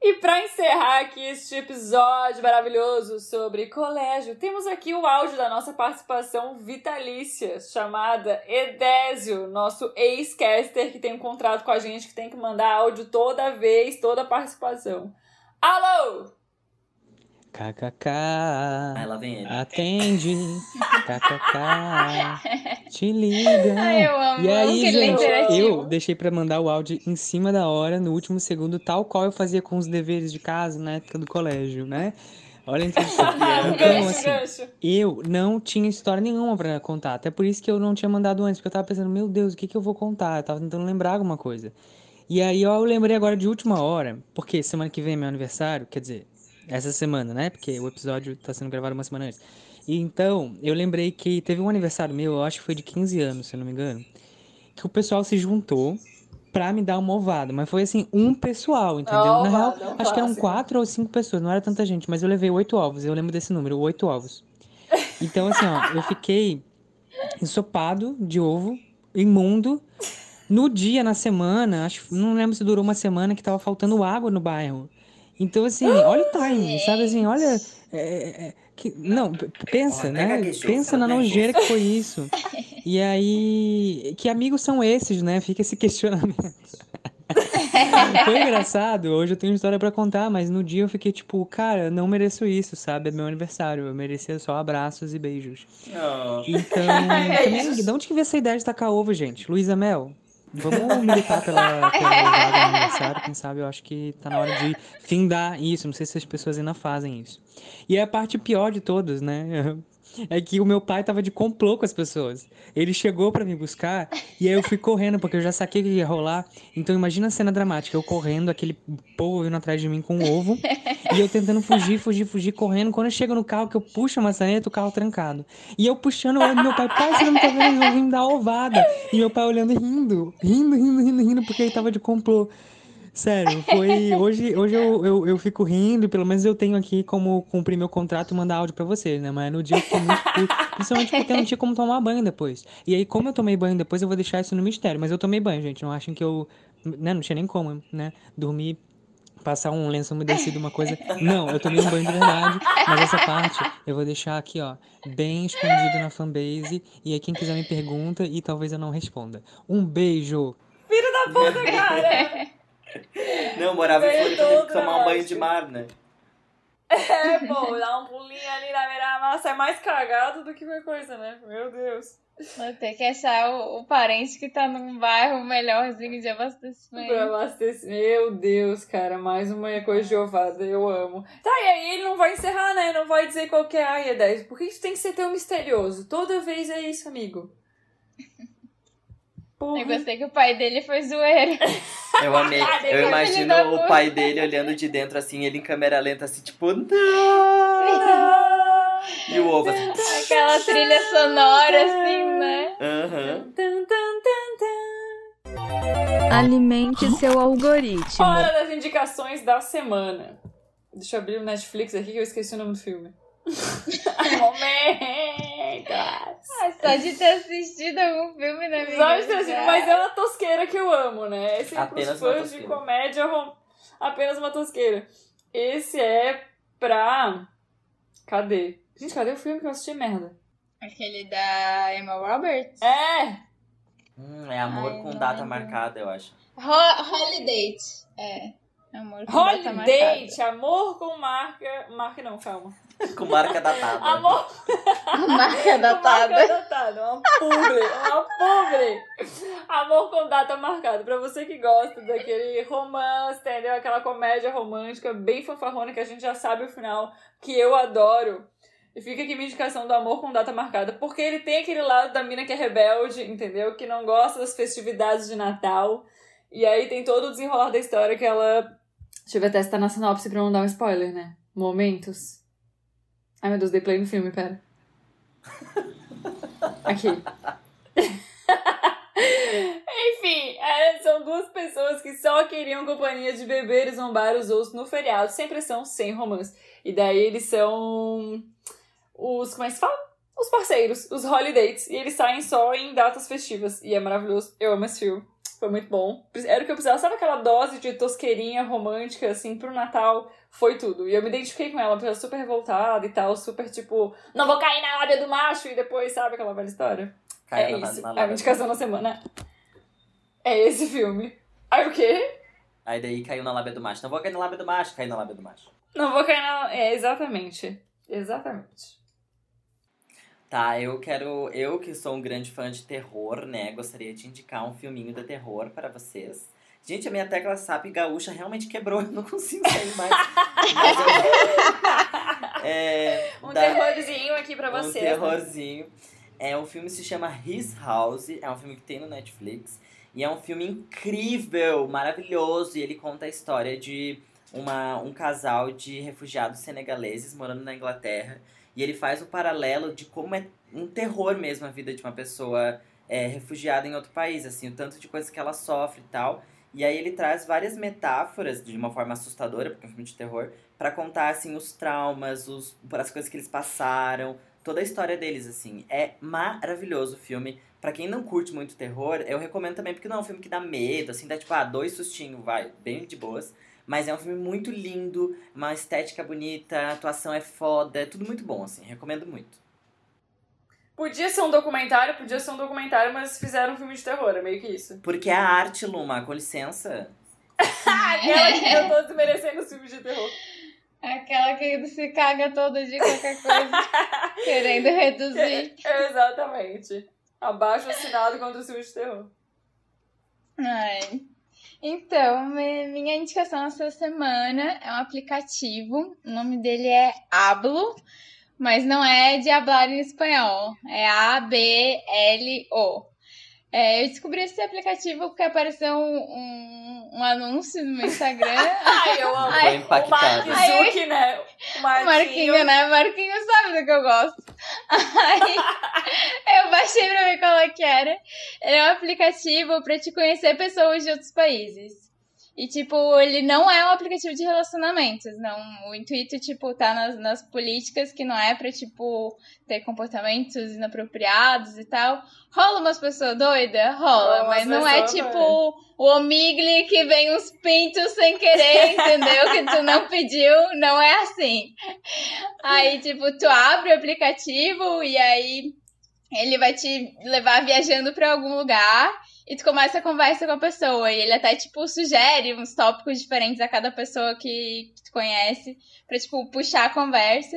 E pra encerrar aqui este episódio maravilhoso sobre colégio, temos aqui o áudio da nossa participação vitalícia, chamada Edésio, nosso ex-caster que tem um contrato com a gente, que tem que mandar áudio toda vez, toda participação. Alô! KKK. Aí lá vem ele. Atende. KKK. Te liga. Ai, eu amo, E aí, que ele é gente, eu deixei pra mandar o áudio em cima da hora, no último segundo, tal qual eu fazia com os deveres de casa na época do colégio, né? Olha. Então, assim, eu não tinha história nenhuma pra contar. Até por isso que eu não tinha mandado antes, porque eu tava pensando, meu Deus, o que que eu vou contar? Eu tava tentando lembrar alguma coisa. E aí, ó, eu lembrei agora de última hora, porque semana que vem é meu aniversário, quer dizer, essa semana, né? Porque o episódio tá sendo gravado uma semana antes. E então, eu lembrei que teve um aniversário meu, eu acho que foi de 15 anos, se eu não me engano, que o pessoal se juntou pra me dar uma ovada. Mas foi assim, um pessoal, entendeu? Na real, Ovada, acho que eram clássico. quatro ou cinco pessoas, não era tanta gente, mas eu levei oito ovos, eu lembro desse número, oito ovos. Então, assim, ó, eu fiquei ensopado de ovo, imundo. No dia, na semana, acho, não lembro se durou uma semana que tava faltando água no bairro. Então, assim, olha o timing, sabe assim, olha. é, é, é, que, não, pensa, né? aqui, Pensa na nojeira que foi isso. E aí, que amigos são esses, né? Fica esse questionamento. Foi engraçado, hoje eu tenho uma história pra contar, mas no dia eu fiquei tipo, cara, não mereço isso, sabe? É meu aniversário, eu merecia só abraços e beijos. Oh. Então, também, de onde que veio essa ideia de tacar ovo, gente? Luísa Mel, vamos militar pela, pela vaga aniversário, quem sabe eu acho que tá na hora de findar isso, não sei se as pessoas ainda fazem isso. E a parte pior de todas, né? É que o meu pai tava de complô com as pessoas. Ele chegou pra me buscar e aí eu fui correndo, porque eu já saquei que ia rolar. Então imagina a cena dramática, eu correndo, aquele povo vindo atrás de mim com um ovo, e eu tentando fugir, fugir, fugir, correndo. Quando eu chego no carro, que eu puxo a maçaneta, o carro trancado. E eu puxando, olhando meu pai, pai, você não tá vendo? Vir me dar ovada. E meu pai olhando rindo, rindo, rindo, rindo, rindo, porque ele tava de complô. Sério, foi. Hoje, hoje eu, eu, eu fico rindo, pelo menos eu tenho aqui como cumprir meu contrato e mandar áudio pra vocês, né? Mas no dia eu fiquei muito puto, principalmente porque eu não tinha como tomar banho depois. E aí, como eu tomei banho depois, eu vou deixar isso no mistério. Mas eu tomei banho, gente. Não achem que eu. Né? Não tinha nem como, né? Dormir, passar um lenço umedecido, uma coisa. Não, eu tomei um banho de verdade. Mas essa parte eu vou deixar aqui, ó, bem escondido na fanbase. E aí, quem quiser me pergunta e talvez eu não responda. Um beijo! Filho da puta, cara! Não, morava em Floripa, teve que tomar um banho de mar, né? É, pô, dar um pulinho ali na beira-massa é mais cagado do que qualquer coisa, né? Meu Deus. Vou ter que achar o, o parente que tá num bairro melhorzinho de abastecimento. Pra abastecer. Meu Deus, cara, mais uma coisa de ovada, eu amo. Tá, e aí ele não vai encerrar, né? Não vai dizer qual que é a é 10. Por que isso tem que ser tão misterioso? Toda vez é isso, amigo. Eu gostei que o pai dele foi zoeiro. Eu amei. Eu imagino o pai dele olhando de dentro assim, ele em câmera lenta, assim, tipo, não! E o ovo assim. Aquela trilha sonora, assim, né? Aham. Alimente seu algoritmo. Hora das indicações da semana. Deixa eu abrir o Netflix aqui que eu esqueci o nome do filme. Momento! Ah, só de ter assistido algum filme na minha Só de ter assistido, mas é uma tosqueira que eu amo, né? Esse é Apenas pros uma fãs de tosqueira. comédia, rom- apenas uma tosqueira. Esse é pra. Cadê? Gente, cadê o filme que eu assisti merda? Aquele da Emma Roberts? É! Hum, é amor Ai, com data lembro. marcada, eu acho. Ho Holiday. É. Amor com data Holiday, marcada. amor com marca. Marca não, calma. Com marca datada. Amor Marca datada. Marca datada, uma publi, uma publi. Amor com data marcada. Pra você que gosta daquele romance, entendeu? Aquela comédia romântica bem fanfarrona que a gente já sabe o final, que eu adoro. E fica aqui minha indicação do amor com data marcada, porque ele tem aquele lado da mina que é rebelde, entendeu? Que não gosta das festividades de Natal. E aí tem todo o desenrolar da história que ela. Deixa eu ver até se tá na sinopse pra não dar um spoiler, né? Momentos. Ai meu Deus, dei play no filme, pera. Aqui. Enfim, é, são duas pessoas que só queriam companhia de beber e zombar os outros no feriado, sem pressão, sem romance. E daí eles são os. Como é que se fala? Os parceiros, os holidays. E eles saem só em datas festivas. E é maravilhoso. Eu amo esse filme. Foi muito bom. Era o que eu precisava. Sabe aquela dose de tosqueirinha romântica, assim, pro Natal? Foi tudo. E eu me identifiquei com ela, porque ela é super revoltada e tal, super tipo, não vou cair na lábia do macho. E depois, sabe aquela velha história? Caiu é na- isso. na a lábia minha indicação na semana é esse filme. Aí o quê? Aí daí caiu na lábia do macho. Não vou cair na lábia do macho, caiu na lábia do macho. Não vou cair na. É, exatamente. Exatamente. Tá, eu quero. Eu que sou um grande fã de terror, né? Gostaria de indicar um filminho de terror para vocês. Gente, a minha tecla SAP gaúcha realmente quebrou, eu não consigo sair mais. É, Um da- terrorzinho aqui pra Um vocês. né? terrorzinho. É, o filme se chama His House, é um filme que tem no Netflix. E é um filme incrível, maravilhoso. E ele conta a história de uma, um casal de refugiados senegaleses morando na Inglaterra. E ele faz o paralelo de como é um terror mesmo a vida de uma pessoa é, refugiada em outro país, assim, o tanto de coisas que ela sofre e tal. E aí ele traz várias metáforas de uma forma assustadora, porque é um filme de terror, pra contar assim os traumas, os, as coisas que eles passaram, toda a história deles assim. É maravilhoso o filme. Pra quem não curte muito terror, eu recomendo também porque não é um filme que dá medo, assim, dá tipo, ah, dois sustinhos, vai, bem de boas. Mas é um filme muito lindo, uma estética bonita, a atuação é foda, é tudo muito bom, assim, recomendo muito. Podia ser um documentário, podia ser um documentário, mas fizeram um filme de terror, é meio que isso. Porque é a arte, Luma, com licença. Aquela que eu tô desmerecendo os filmes de terror. Aquela que se caga toda de qualquer coisa, querendo reduzir. Exatamente. Abaixo assinado contra os filmes de terror. Ai. Então, mi- minha indicação essa semana é um aplicativo. O nome dele é Hablo, mas não é de hablar em espanhol. É A-B-L-O. É, eu descobri esse aplicativo porque apareceu um, um, um anúncio no meu Instagram. Ai, eu amo. Impactado. O Mark Zuck, né? O O Marquinho. Marquinho, né? Marquinho sabe do que eu gosto. Aí eu baixei pra ver qual é que era. Ele é um aplicativo pra te conhecer pessoas de outros países. E, tipo, ele não é um aplicativo de relacionamentos, não. O intuito, tipo, tá nas, nas políticas que não é pra, tipo, ter comportamentos inapropriados e tal. Rola umas pessoas doidas? Rola, Rola mas não é, tipo, o Omigli que vem uns pintos sem querer, entendeu? que tu não pediu, não é assim. Aí, tipo, tu abre o aplicativo e aí ele vai te levar viajando pra algum lugar e tu começa a conversa com a pessoa. E ele até, tipo, sugere uns tópicos diferentes a cada pessoa que, que tu conhece pra, tipo, puxar a conversa.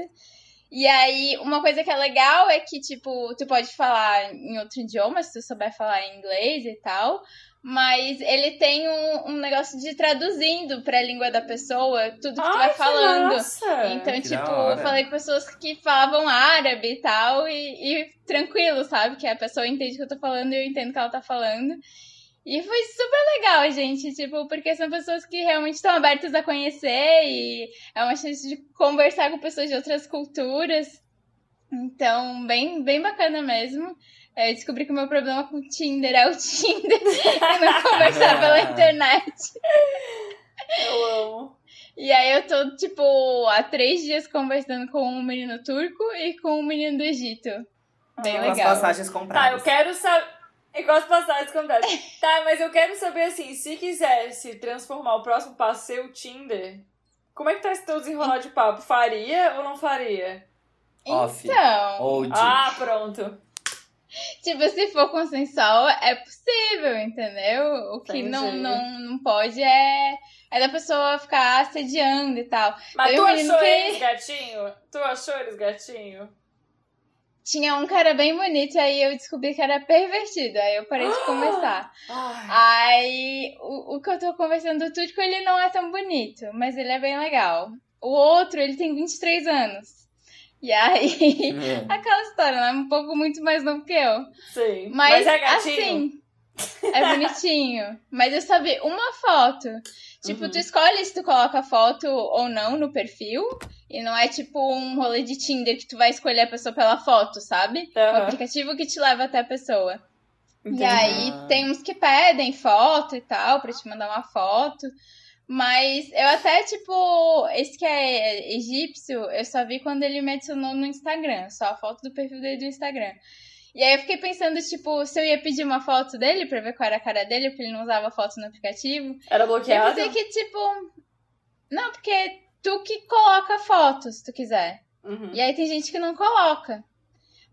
E aí, uma coisa que é legal é que, tipo, tu pode falar em outro idioma, se tu souber falar inglês e tal. Mas ele tem um, um negócio de traduzindo pra língua da pessoa tudo que tu Ai, vai que falando. massa! Então, Que tipo, eu falei com pessoas que falavam árabe e tal, e, e tranquilo, sabe? Que a pessoa entende o que eu tô falando e eu entendo o que ela tá falando. E foi super legal, gente, tipo, porque são pessoas que realmente estão abertas a conhecer e é uma chance de conversar com pessoas de outras culturas. Então, bem, bem bacana mesmo. É, Eu descobri que o meu problema com o Tinder é o Tinder e não conversar pela internet. Eu amo. E aí eu tô, tipo, há três dias conversando com um menino turco e com um menino do Egito. Bem Com as legal. passagens Tá, compradas. eu quero saber. E com as passagens compradas. tá, mas eu quero saber assim, se quisesse transformar o próximo passo ser o Tinder, como é que tá esse teu desenrolar de papo? Faria ou não faria? Off. Então, Old. Ah, pronto. Tipo, se for consensual, é possível, entendeu? O que Entendi. não, não, não pode é, é da pessoa ficar assediando e tal. Mas Teve tu achou que- eles gatinho? Tu achou eles gatinho? Tinha um cara bem bonito, aí eu descobri que era pervertido, aí eu parei de conversar. Ai. Aí, o, o que eu tô conversando do Tútico, ele não é tão bonito, mas ele é bem legal. O outro, ele tem 23 anos. E aí, Hum. aquela história, né? Um pouco muito mais novo que eu. Sim. Mas, Mas é gatinho? assim, é bonitinho. Mas eu só vi uma foto. Tipo, Uhum. tu escolhe se tu coloca foto ou não no perfil. E não é tipo um rolê de Tinder que tu vai escolher a pessoa pela foto, sabe? O Aham. aplicativo que te leva até a pessoa. Entendi. E aí tem uns que pedem foto e tal, pra te mandar uma foto. Mas eu até, tipo, esse que é egípcio, eu só vi quando ele me adicionou no Instagram. Só a foto do perfil dele do Instagram. E aí eu fiquei pensando, tipo, se eu ia pedir uma foto dele pra ver qual era a cara dele, porque ele não usava foto no aplicativo. Era Eu bloqueado? pensei que, tipo. Não, porque tu que coloca foto, se tu quiser. Uhum. E aí tem gente que não coloca.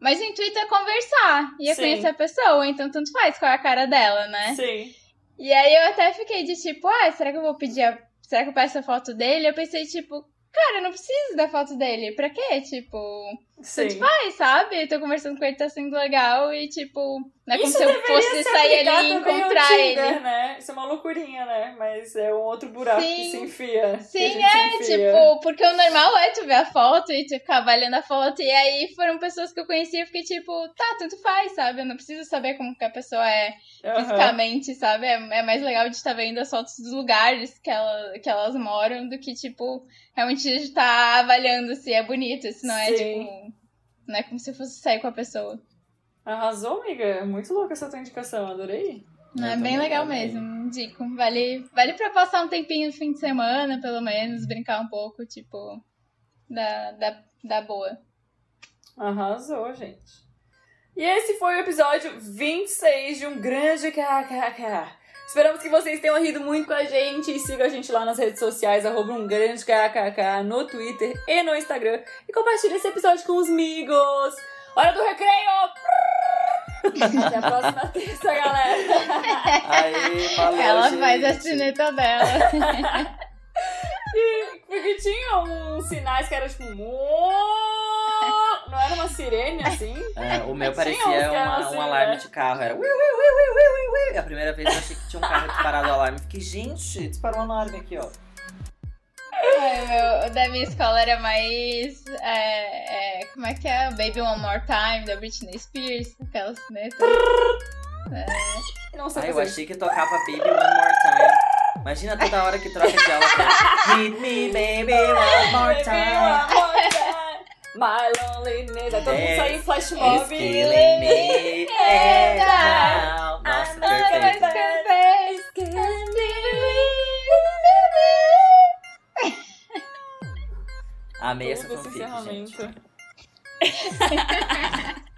Mas o intuito é conversar. E é Sim. conhecer a pessoa, então tanto faz qual é a cara dela, né? Sim. E aí eu até fiquei de tipo, ah, será que eu vou pedir a... Será que eu peço a foto dele? Eu pensei, tipo, cara, eu não preciso da foto dele. Pra quê? Tipo, tanto Sim. faz, sabe? Eu tô conversando com ele, tá sendo legal e, tipo, não é como Isso se eu fosse sair ali e encontrar Tinder, ele. né? Isso é uma loucurinha, né? Mas é um outro buraco que Sim. se enfia. que Sim, é, enfia. tipo, porque o normal é tu ver a foto e tu ficar avaliando a foto. E aí foram pessoas que eu conhecia e fiquei tipo, tá, tanto faz, sabe? Eu não preciso saber como que a pessoa é Aham. fisicamente, sabe? É, é mais legal de estar vendo as fotos dos lugares que, ela, que elas moram do que, tipo, realmente de estar avaliando se é bonito, se não é, Sim. tipo. Não é como se fosse sair com a pessoa. Arrasou, amiga. Muito louca essa tua indicação, adorei. Não, é bem legal amei. mesmo, indico. Vale, vale pra passar um tempinho no fim de semana, pelo menos, brincar um pouco, tipo, da, da, da boa. Arrasou, gente. E esse foi o episódio 26 de um grande KKK. Esperamos que vocês tenham rido muito com a gente e sigam a gente lá nas redes sociais, arroba um grande KKK, no Twitter e no Instagram. E compartilhe esse episódio com os amigos. Hora do recreio! Até a próxima terça, galera! Aí, falou, Ela gente. faz a sineta dela. E, porque tinha uns sinais que era tipo... Não era uma sirene assim? É, o meu parecia uma- assim, um alarme né? de carro. Era ui, ui, ui, ui, ui, ui. A primeira vez eu achei que tinha um carro disparado o alarme. Fiquei, gente, disparou um alarme aqui, ó. Ai, meu, o da minha escola era mais. é, é, como é que é? Baby One More Time, da Britney Spears, aquela sineta. É. Não sei Ai, eu fazer. achei que tocava Baby One More Time. Imagina toda hora que troca de aula. Hit me, baby, one more time. My loneliness. Aí todo mundo sai em flash mob. It's killing me. And now. Nossa, perfeito. Amei essa Tudo esse fanfic, gente.